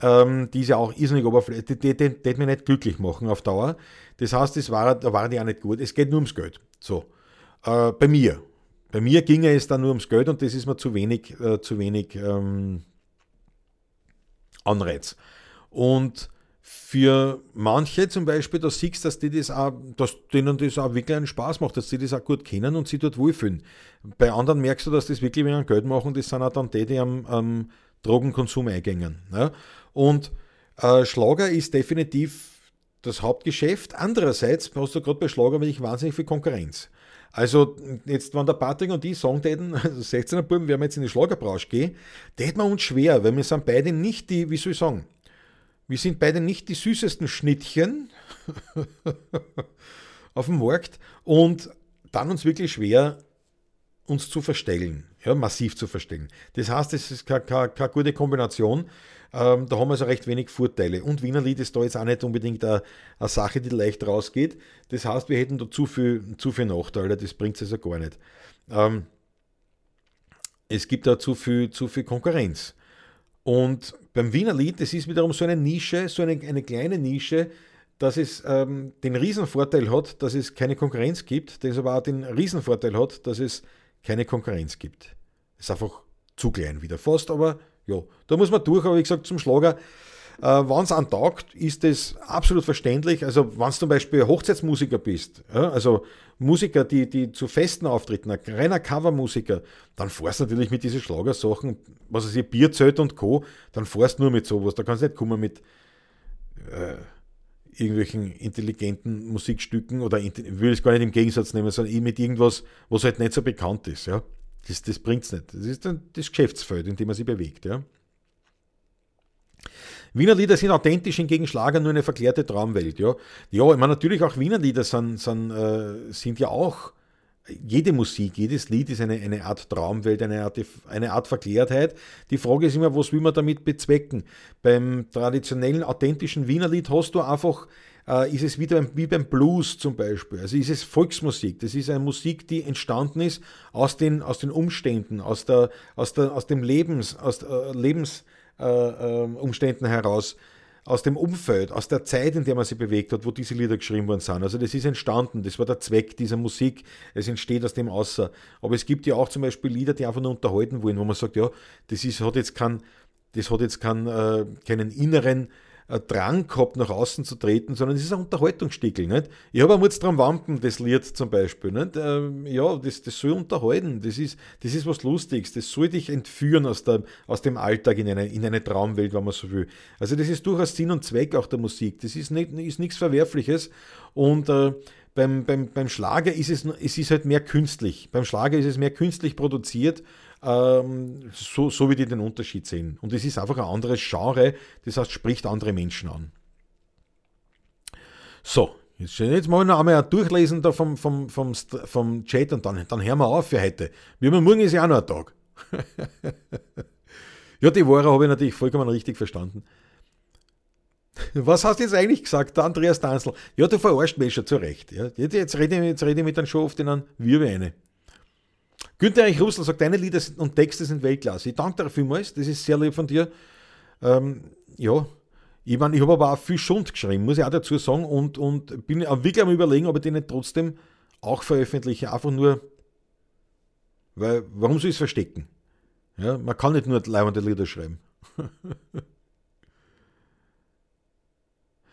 ähm, die ist ja auch irrsinnig oberflächlich, die, die, mich nicht glücklich machen auf Dauer. Das heißt, das war, da waren die auch nicht gut. Es geht nur ums Geld. So. Äh, bei mir. Bei mir ginge es dann nur ums Geld und das ist mir zu wenig, äh, zu wenig ähm, Anreiz. Und für manche zum Beispiel, da siehst du, dass, die das auch, dass denen das auch wirklich einen Spaß macht, dass sie das auch gut kennen und sie dort wohlfühlen. Bei anderen merkst du, dass das wirklich wegen Geld machen, das sind auch dann die, die am, am Drogenkonsum eingängen. Ja? Und äh, Schlager ist definitiv das Hauptgeschäft. Andererseits hast du gerade bei Schlager wirklich wahnsinnig viel Konkurrenz. Also, jetzt, wenn der Patrick und ich sagen täten, also 16er Buben, werden wir jetzt in die Schlagerbranche gehen, täten wir uns schwer, weil wir sind beide nicht die, wie soll ich sagen, wir sind beide nicht die süßesten Schnittchen auf dem Markt und dann uns wirklich schwer, uns zu verstellen, ja, massiv zu verstellen. Das heißt, es ist keine, keine, keine gute Kombination. Ähm, da haben wir also recht wenig Vorteile. Und Wiener Lied ist da jetzt auch nicht unbedingt eine, eine Sache, die leicht rausgeht. Das heißt, wir hätten da zu viel, zu viel Nachteile, das bringt es also gar nicht. Ähm, es gibt da zu viel, zu viel Konkurrenz. Und beim Wiener Lied, das ist wiederum so eine Nische, so eine, eine kleine Nische, dass es ähm, den Riesenvorteil hat, dass es keine Konkurrenz gibt, das aber auch den Riesenvorteil hat, dass es keine Konkurrenz gibt. Ist einfach zu klein wieder fast, aber ja, da muss man durch, aber wie gesagt, zum Schlager, äh, wenn es antaugt, ist das absolut verständlich. Also, wenn du zum Beispiel Hochzeitsmusiker bist, ja, also Musiker, die, die zu Festen auftreten, ein reiner Covermusiker, dann fährst du natürlich mit diesen Schlagersachen, was weiß ich, Bierzelt und Co., dann fährst du nur mit sowas. Da kannst du nicht kommen mit äh, irgendwelchen intelligenten Musikstücken oder ich will es gar nicht im Gegensatz nehmen, sondern mit irgendwas, was halt nicht so bekannt ist. Ja. Das, das bringt es nicht. Das ist dann das Geschäftsfeld, in dem man sich bewegt. Ja. Wiener Lieder sind authentisch, hingegen Schlager nur eine verklärte Traumwelt. Ja, ja ich meine, natürlich auch Wiener Lieder sind, sind, äh, sind ja auch, jede Musik, jedes Lied ist eine, eine Art Traumwelt, eine Art, eine Art Verklärtheit. Die Frage ist immer, was will man damit bezwecken? Beim traditionellen, authentischen Wiener Lied hast du einfach äh, ist es wieder wie beim Blues zum Beispiel. Also ist es Volksmusik. Das ist eine Musik, die entstanden ist aus den, aus den Umständen, aus, der, aus, der, aus dem Lebens, aus äh, Lebensumständen äh, heraus aus dem Umfeld, aus der Zeit, in der man sich bewegt hat, wo diese Lieder geschrieben worden sind. Also das ist entstanden, das war der Zweck dieser Musik, es entsteht aus dem Außer. Aber es gibt ja auch zum Beispiel Lieder, die einfach nur unterhalten wollen, wo man sagt, ja, das ist, hat jetzt kein, das hat jetzt keinen, äh, keinen inneren Drang gehabt, nach außen zu treten, sondern es ist ein Unterhaltungsstickel. Nicht? Ich habe einmal dran Wampen, das Lied zum Beispiel. Nicht? Ähm, ja, das, das soll unterhalten, das ist, das ist was Lustiges, das soll dich entführen aus, der, aus dem Alltag in eine, in eine Traumwelt, wenn man so will. Also das ist durchaus Sinn und Zweck auch der Musik. Das ist, nicht, ist nichts Verwerfliches und äh, beim, beim, beim Schlager ist es, es ist halt mehr künstlich. Beim Schlager ist es mehr künstlich produziert ähm, so, so wie die den Unterschied sehen. Und es ist einfach ein anderes Genre, das heißt, spricht andere Menschen an. So, jetzt, jetzt mal noch einmal durchlesen da vom, vom, vom, vom Chat und dann, dann hören wir auf für heute. Wie immer, morgen ist ja auch noch ein Tag. ja, die Ware habe ich natürlich vollkommen richtig verstanden. Was hast du jetzt eigentlich gesagt, der Andreas Danzl? Ja, du verarscht mich schon zurecht. Ja. Jetzt, jetzt, rede ich, jetzt rede ich mit einem Show auf den Wirbel eine. Günther Erich Russell sagt, deine Lieder und Texte sind Weltklasse. Ich danke dir vielmals, das ist sehr lieb von dir. Ähm, ja, ich, mein, ich habe aber auch viel Schund geschrieben, muss ich auch dazu sagen, und, und bin wirklich am überlegen, ob ich den nicht trotzdem auch veröffentliche, einfach nur, weil, warum soll ich es verstecken? Ja, man kann nicht nur leibende Lieder schreiben.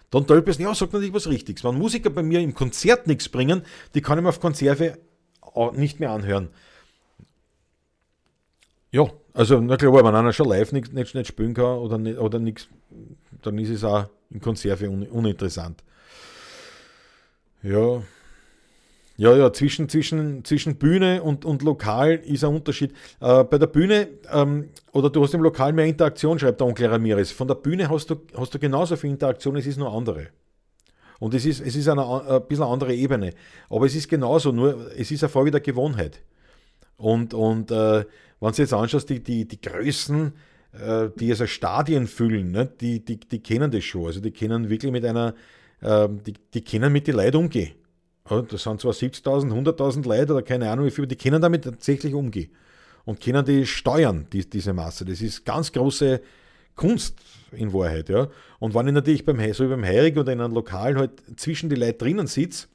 Dann Tölpes, ja, sagt natürlich was Richtiges. Wenn Musiker bei mir im Konzert nichts bringen, die kann ich mir auf Konserve nicht mehr anhören. Ja, also na klar, wenn einer schon live nicht, nicht, nicht spielen kann oder, oder nichts, dann ist es auch in Konserve un, uninteressant. Ja. Ja, ja, zwischen, zwischen, zwischen Bühne und, und Lokal ist ein Unterschied. Äh, bei der Bühne, ähm, oder du hast im Lokal mehr Interaktion, schreibt der Onkel Ramirez. Von der Bühne hast du, hast du genauso viel Interaktion, es ist nur andere. Und es ist, es ist eine, ein bisschen eine andere Ebene. Aber es ist genauso, nur es ist eine Frage der Gewohnheit. Und, und äh, wenn du jetzt anschaust, die, die, die Größen, äh, die also Stadien füllen, ne, die, die, die kennen das schon. Also die kennen wirklich mit einer, äh, die, die kennen mit den Leuten umgehen. Das sind zwar 70.000, 100.000 Leute oder keine Ahnung wie viele, die können damit tatsächlich umgehen und können die steuern, die, diese Masse. Das ist ganz große Kunst in Wahrheit. Ja. Und wenn ich natürlich beim, so wie beim Heirig oder in einem Lokal halt zwischen die Leute drinnen sitze,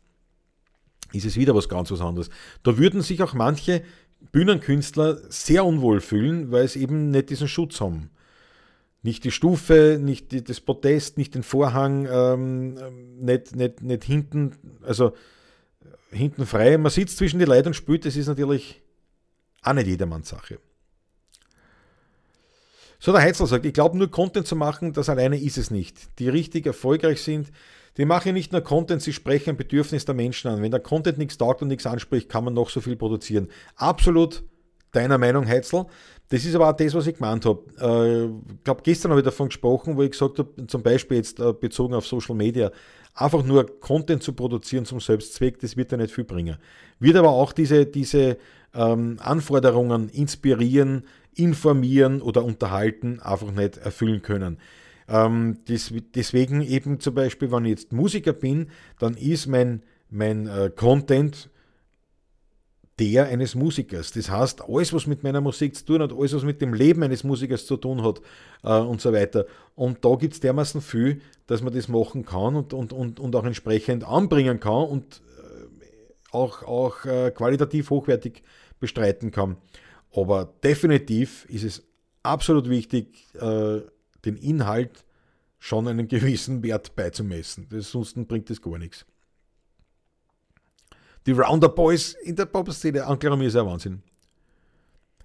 ist es wieder was ganz was anderes. Da würden sich auch manche Bühnenkünstler sehr unwohl fühlen, weil sie eben nicht diesen Schutz haben. Nicht die Stufe, nicht die, das Protest, nicht den Vorhang, ähm, nicht, nicht, nicht hinten, also hinten frei. Man sitzt zwischen die Leuten und spürt, das ist natürlich auch nicht jedermanns Sache. So, der Heizler sagt, ich glaube, nur Content zu machen, das alleine ist es nicht. Die richtig erfolgreich sind, die machen nicht nur Content, sie sprechen ein Bedürfnis der Menschen an. Wenn der Content nichts taugt und nichts anspricht, kann man noch so viel produzieren. Absolut deiner Meinung, Heizl. Das ist aber auch das, was ich gemeint habe. Äh, ich glaube, gestern habe ich davon gesprochen, wo ich gesagt habe, zum Beispiel jetzt äh, bezogen auf Social Media, einfach nur Content zu produzieren zum Selbstzweck, das wird ja nicht viel bringen. Wird aber auch diese, diese ähm, Anforderungen inspirieren, informieren oder unterhalten einfach nicht erfüllen können. Ähm, des, deswegen eben zum Beispiel, wenn ich jetzt Musiker bin, dann ist mein, mein äh, Content der eines Musikers. Das heißt, alles, was mit meiner Musik zu tun hat, alles, was mit dem Leben eines Musikers zu tun hat äh, und so weiter. Und da gibt es dermaßen viel, dass man das machen kann und, und, und, und auch entsprechend anbringen kann und äh, auch, auch äh, qualitativ hochwertig bestreiten kann. Aber definitiv ist es absolut wichtig, äh, den Inhalt schon einen gewissen Wert beizumessen. Ansonsten bringt das gar nichts. Die Rounder Boys in der Pop-Szene, Anklammern ist ja Wahnsinn.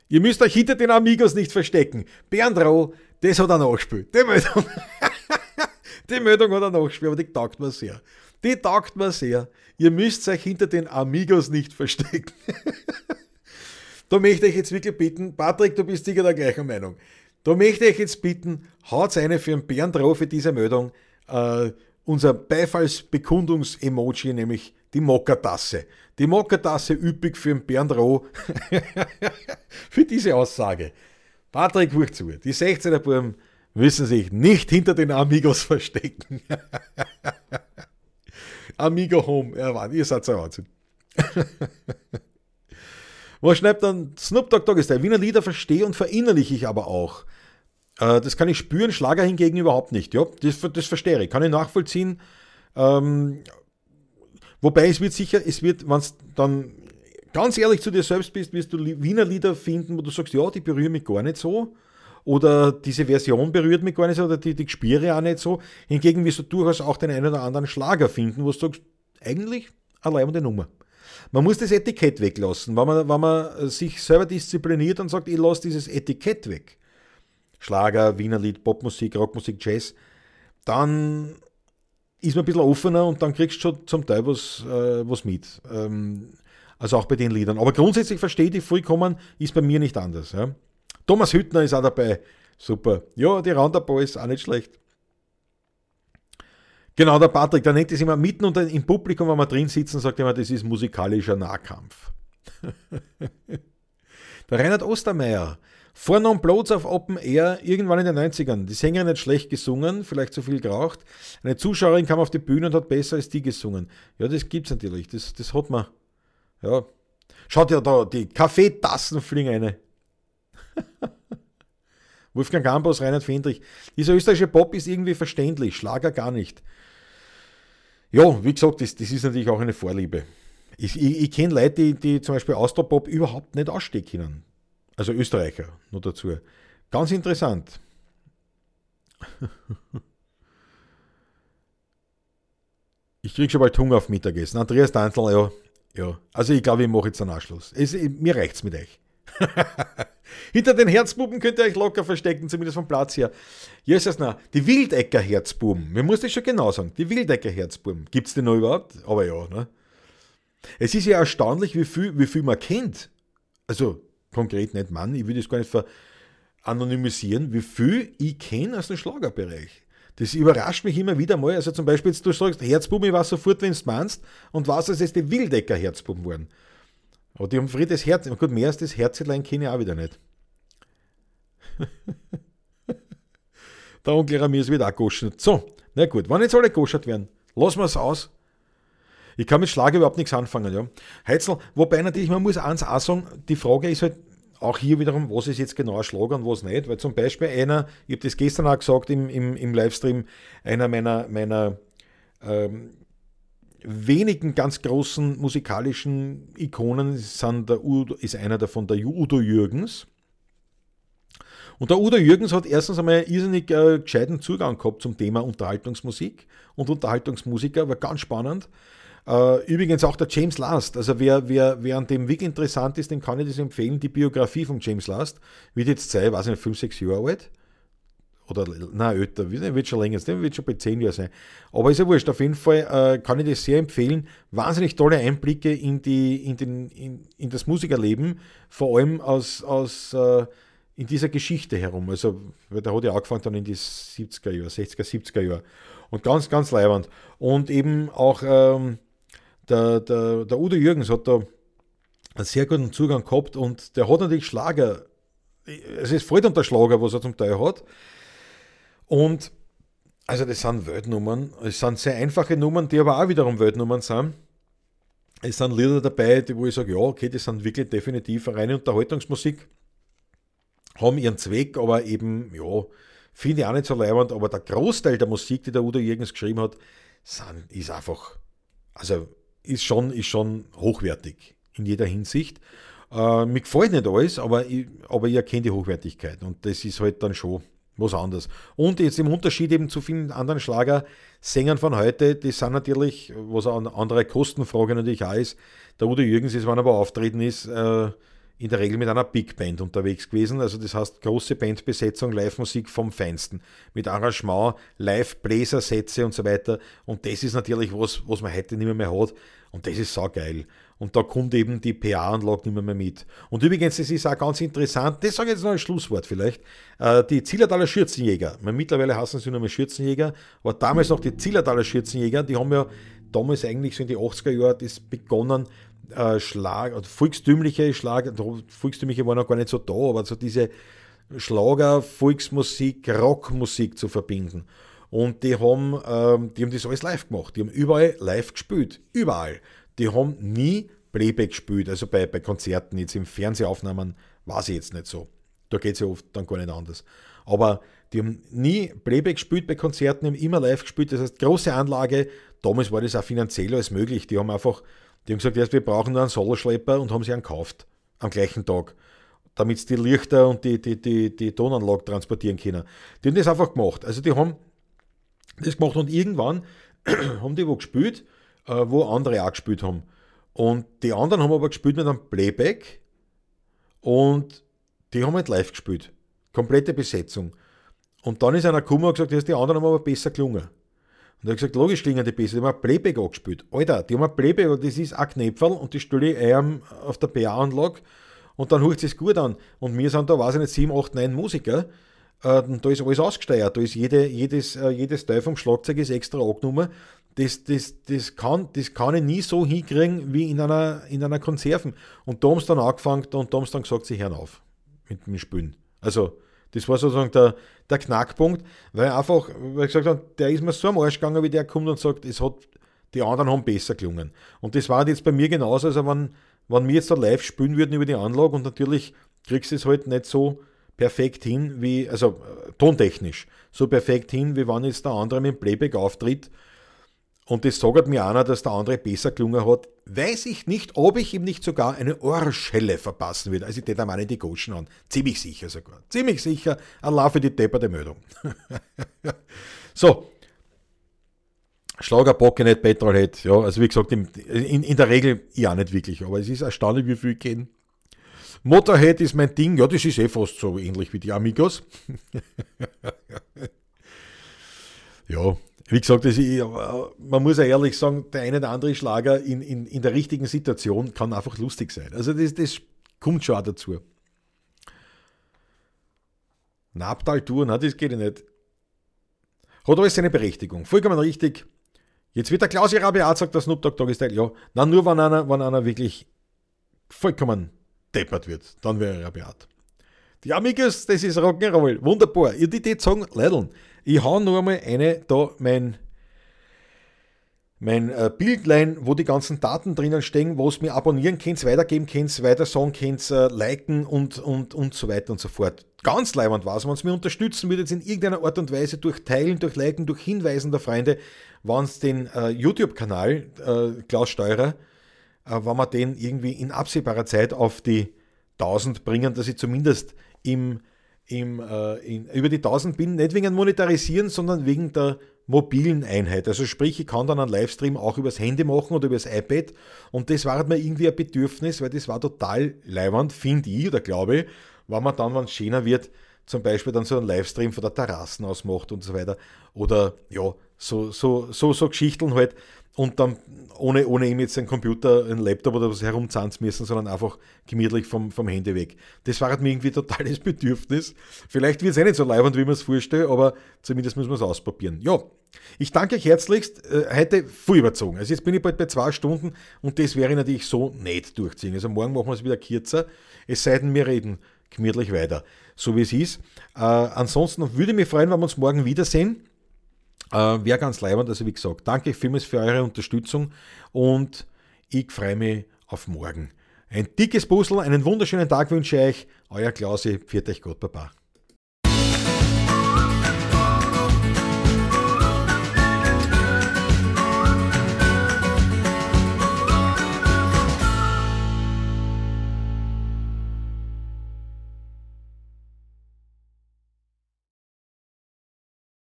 Ihr müsst euch hinter den Amigos nicht verstecken. Bernd Rau, das hat er nachgespielt. Die Meldung, die Meldung hat er nachgespielt, aber die taugt mir sehr. Die taugt mir sehr. Ihr müsst euch hinter den Amigos nicht verstecken. da möchte ich jetzt wirklich bitten, Patrick, du bist sicher der gleichen Meinung. Da möchte ich jetzt bitten, haut eine für den Bernd Rau für diese Meldung. Äh, unser Beifallsbekundungs-Emoji, nämlich die Mokkertasse. Die Mokkertasse üppig für den Bernd Roh für diese Aussage. Patrick, zu. Die 16er Buben müssen sich nicht hinter den Amigos verstecken. Amigo Home, ja, ihr seid so Wahnsinn. Was schreibt dann Snoop Dogg Dogg ist der Wiener Lieder verstehe und verinnerliche ich aber auch. Äh, das kann ich spüren, Schlager hingegen überhaupt nicht. Ja, das, das verstehe ich, kann ich nachvollziehen. Ähm, wobei es wird sicher, es wird, wenn es dann ganz ehrlich zu dir selbst bist, wirst du Wiener Lieder finden, wo du sagst, ja, die berühren mich gar nicht so. Oder diese Version berührt mich gar nicht so, oder die, die Gespüre auch nicht so. Hingegen wirst du durchaus auch den einen oder anderen Schlager finden, wo du sagst, eigentlich eine leibende Nummer. Man muss das Etikett weglassen. Wenn man, wenn man sich selber diszipliniert und sagt, ich lasse dieses Etikett weg, Schlager, Wienerlied, Popmusik, Rockmusik, Jazz, dann ist man ein bisschen offener und dann kriegst du schon zum Teil was, äh, was mit. Ähm, also auch bei den Liedern. Aber grundsätzlich verstehe ich vollkommen, ist bei mir nicht anders. Ja. Thomas Hüttner ist auch dabei. Super. Ja, die Roundup ist auch nicht schlecht. Genau, der Patrick, der nennt es immer mitten unter, im Publikum, wenn wir drin sitzen, sagt immer, das ist musikalischer Nahkampf. der Reinhard Ostermeier, vor Non-Bloats auf Open Air irgendwann in den 90ern. Die Sängerin hat schlecht gesungen, vielleicht zu viel geraucht. Eine Zuschauerin kam auf die Bühne und hat besser als die gesungen. Ja, das gibt's natürlich. Das, das hat man. Ja. Schaut ja da, die Kaffeetassen fliegen eine. Wolfgang Gambos, Reinhard Fendrich. Dieser österreichische Pop ist irgendwie verständlich, Schlager gar nicht. Ja, wie gesagt, das, das ist natürlich auch eine Vorliebe. Ich, ich, ich kenne Leute, die, die zum Beispiel Austropop überhaupt nicht ausstehen können. Also Österreicher, nur dazu. Ganz interessant. Ich kriege schon bald Hunger auf Mittagessen. Andreas Danzl, ja, ja. Also ich glaube, ich mache jetzt einen Anschluss. Es, mir reicht's mit euch. Hinter den Herzbuben könnt ihr euch locker verstecken, zumindest vom Platz her. Jesus, na, die Wildecker Herzbuben. Man muss das schon genau sagen. Die Wildecker Herzbuben. Gibt es die noch überhaupt? Aber ja, ne? Es ist ja erstaunlich, wie viel, wie viel man kennt. Also, konkret nicht Mann, ich will das gar nicht anonymisieren, wie viel ich kenne aus dem Schlagerbereich. Das überrascht mich immer wieder mal. Also zum Beispiel, jetzt du sagst, Herzbuben, ich weiß sofort, wenn du meinst, und was dass es die Wildecker Herzbuben waren. Aber die haben Friedes Herz, gut, mehr als das Herzelein kenne ich auch wieder nicht. Der Onkel Ramirez wird auch goschen. So, na gut, wann jetzt alle goschert werden, lassen wir es aus. Ich kann mit Schlager überhaupt nichts anfangen, ja. Heizl, wobei natürlich, man muss eins auch sagen, die Frage ist halt auch hier wiederum, was ist jetzt genau ein Schlager und was nicht, weil zum Beispiel einer, ich habe das gestern auch gesagt im, im, im Livestream, einer meiner, meiner ähm, wenigen ganz großen musikalischen Ikonen sind der Udo, ist einer davon der Udo Jürgens. Und der Udo Jürgens hat erstens einmal einen irrsinnig äh, gescheiten Zugang gehabt zum Thema Unterhaltungsmusik und Unterhaltungsmusiker, war ganz spannend. Äh, übrigens auch der James Last, also wer, wer, wer an dem wirklich interessant ist, dem kann ich das empfehlen, die Biografie von James Last, wird jetzt sein, weiß nicht, 5, 6 Jahre alt oder nein, älter, wird schon länger sein, wird schon bei 10 Jahren sein. Aber ist ja wurscht, auf jeden Fall äh, kann ich das sehr empfehlen. Wahnsinnig tolle Einblicke in, die, in, den, in, in das Musikerleben, vor allem aus, aus äh, in dieser Geschichte herum. Also, weil der hat ja angefangen dann in die 70er Jahre, 60er, 70er Jahre. Und ganz, ganz leibend. Und eben auch ähm, der, der, der Udo Jürgens hat da einen sehr guten Zugang gehabt und der hat natürlich Schlager. Es ist voll unter Schlager, was er zum Teil hat. Und also das sind Weltnummern. Es sind sehr einfache Nummern, die aber auch wiederum Weltnummern sind. Es sind Lieder dabei, die, wo ich sage, ja, okay, die sind wirklich definitiv reine Unterhaltungsmusik, haben ihren Zweck, aber eben, ja, finde ich auch nicht so leibend, aber der Großteil der Musik, die der Udo Jürgens geschrieben hat, sind, ist einfach, also ist schon, ist schon hochwertig in jeder Hinsicht. Äh, mir gefällt nicht alles, aber ich, aber ich erkenne die Hochwertigkeit und das ist halt dann schon was anderes. Und jetzt im Unterschied eben zu vielen anderen Schlagersängern von heute, die sind natürlich, was eine andere Kostenfrage natürlich auch ist, der Udo Jürgens ist, wann er aber auftreten ist, äh, in der Regel mit einer Big Band unterwegs gewesen. Also das heißt große Bandbesetzung, Live-Musik vom Feinsten. Mit Arrangement, Live-Bläsersätze und so weiter. Und das ist natürlich was, was man heute nicht mehr, hat. Und das ist saugeil. Und da kommt eben die PA-Anlage nicht mehr, mehr mit. Und übrigens, das ist auch ganz interessant, das sage ich jetzt noch ein Schlusswort vielleicht, äh, die Zillertaler Schürzenjäger, mittlerweile heißen sie nur mehr Schürzenjäger, aber damals noch die Zillertaler Schürzenjäger, die haben ja damals eigentlich so in die 80er Jahre das begonnen, äh, Schlag, also volkstümliche Schlager, volkstümliche waren noch gar nicht so da, aber so diese Schlager, Volksmusik, Rockmusik zu verbinden. Und die haben, ähm, die haben das alles live gemacht. Die haben überall live gespielt. Überall die haben nie Playback gespielt, also bei, bei Konzerten, jetzt im Fernsehaufnahmen weiß ich jetzt nicht so. Da geht es ja oft dann gar nicht anders. Aber die haben nie Playback gespielt bei Konzerten, haben immer live gespielt. Das heißt, große Anlage. Damals war das auch finanziell alles möglich. Die haben einfach, die haben gesagt, wir brauchen nur einen Soloschlepper und haben sie einen gekauft am gleichen Tag, damit sie die Lichter und die, die, die, die Tonanlage transportieren können. Die haben das einfach gemacht. Also die haben das gemacht und irgendwann haben die wo gespielt äh, wo andere auch gespielt haben. Und die anderen haben aber gespielt mit einem Playback und die haben halt live gespielt. Komplette Besetzung. Und dann ist einer gekommen und gesagt, die anderen haben aber besser gelungen. Und er hat gesagt, logisch klingen die besser, die haben ein Playback angespielt. Alter, die haben ein Playback, das ist ein Knäpferl und die stelle ich ein auf der PA-Anlage und dann hört es gut an. Und wir sind da, weiß ich nicht, 7, 8, 9 Musiker. Äh, da ist alles ausgesteuert. Da ist jede, jedes, äh, jedes Teil vom Schlagzeug ist extra angenommen das, das, das, kann, das kann ich nie so hinkriegen wie in einer, in einer Konserven. Und da haben sie dann angefangen und da haben sie dann gesagt, sie hören auf mit dem Spülen. Also, das war sozusagen der, der Knackpunkt, weil einfach, weil ich gesagt habe, der ist mir so am Arsch gegangen, wie der kommt und sagt, es hat, die anderen haben besser gelungen. Und das war jetzt bei mir genauso, also wenn, wenn wir jetzt da live spielen würden über die Anlage und natürlich kriegst du es halt nicht so perfekt hin, wie, also äh, tontechnisch, so perfekt hin, wie wenn jetzt der andere mit dem Playback auftritt und das sagt mir einer, dass der andere besser gelungen hat, weiß ich nicht, ob ich ihm nicht sogar eine Ohrschelle verpassen würde. Also ich täte mal in die Goschen an. Ziemlich sicher sogar. Ziemlich sicher. Allah für die depperte Meldung. so. Schlager, Pocket, Petrolhead. Ja, also wie gesagt, in, in, in, der Regel ja nicht wirklich. Aber es ist erstaunlich, wie viel gehen. Motorhead ist mein Ding. Ja, das ist eh fast so ähnlich wie die Amigos. ja, wie gesagt, ist, man muss ja ehrlich sagen, der eine oder andere Schlager in, in, in der richtigen Situation kann einfach lustig sein. Also das, das kommt schon auch dazu. Nabtal-Tour, nein, das geht ja nicht. Hat alles seine Berechtigung. Vollkommen richtig. Jetzt wird der Klaus Rabiat sagt, der Snoop Dogg Doggy Style. Ja, na nur wenn einer, wenn einer wirklich vollkommen deppert wird, dann wäre er Rabiat. Die Amigos, das ist Rock'n'Roll. Wunderbar. Ich würde sagen, Leideln, ich hau nur einmal eine, da mein, mein äh, Bildlein, wo die ganzen Daten drinnen stehen, wo es mir abonnieren könnt, weitergeben könnt, weiter sagen könnt, äh, liken und, und, und so weiter und so fort. Ganz leibend war es, wenn es mir unterstützen würdet in irgendeiner Art und Weise durch Teilen, durch Liken, durch Hinweisen der Freunde, wenn es den äh, YouTube-Kanal äh, Klaus Steurer, äh, wenn wir den irgendwie in absehbarer Zeit auf die 1000 bringen, dass ich zumindest im, im, äh, in, über die 1000 bin, nicht wegen Monetarisieren, sondern wegen der mobilen Einheit. Also sprich, ich kann dann einen Livestream auch übers Handy machen oder übers iPad und das war halt mir irgendwie ein Bedürfnis, weil das war total leiwand, finde ich oder glaube ich, wenn man dann, wenn es schöner wird, zum Beispiel dann so einen Livestream von der Terrassen aus macht und so weiter oder ja, so, so, so, so Geschichten halt und dann ohne, ohne ihm jetzt einen Computer, einen Laptop oder was herumzahlen müssen, sondern einfach gemütlich vom, vom Handy weg. Das war halt mir irgendwie totales Bedürfnis. Vielleicht wird es eh nicht so leibend, wie man es vorstellt, aber zumindest müssen wir es ausprobieren. Ja, ich danke euch herzlichst. Äh, heute voll überzogen. Also jetzt bin ich bald bei zwei Stunden und das wäre natürlich so nicht durchziehen. Also morgen machen wir es wieder kürzer. Es sei denn, wir reden gemütlich weiter, so wie es ist. Äh, ansonsten würde ich mich freuen, wenn wir uns morgen wiedersehen. Äh, Wäre ganz leibend, also wie gesagt, danke vielmals für eure Unterstützung und ich freue mich auf morgen. Ein dickes Puzzle, einen wunderschönen Tag wünsche ich euch. Euer Klausi, pfiat euch Gott, Baba.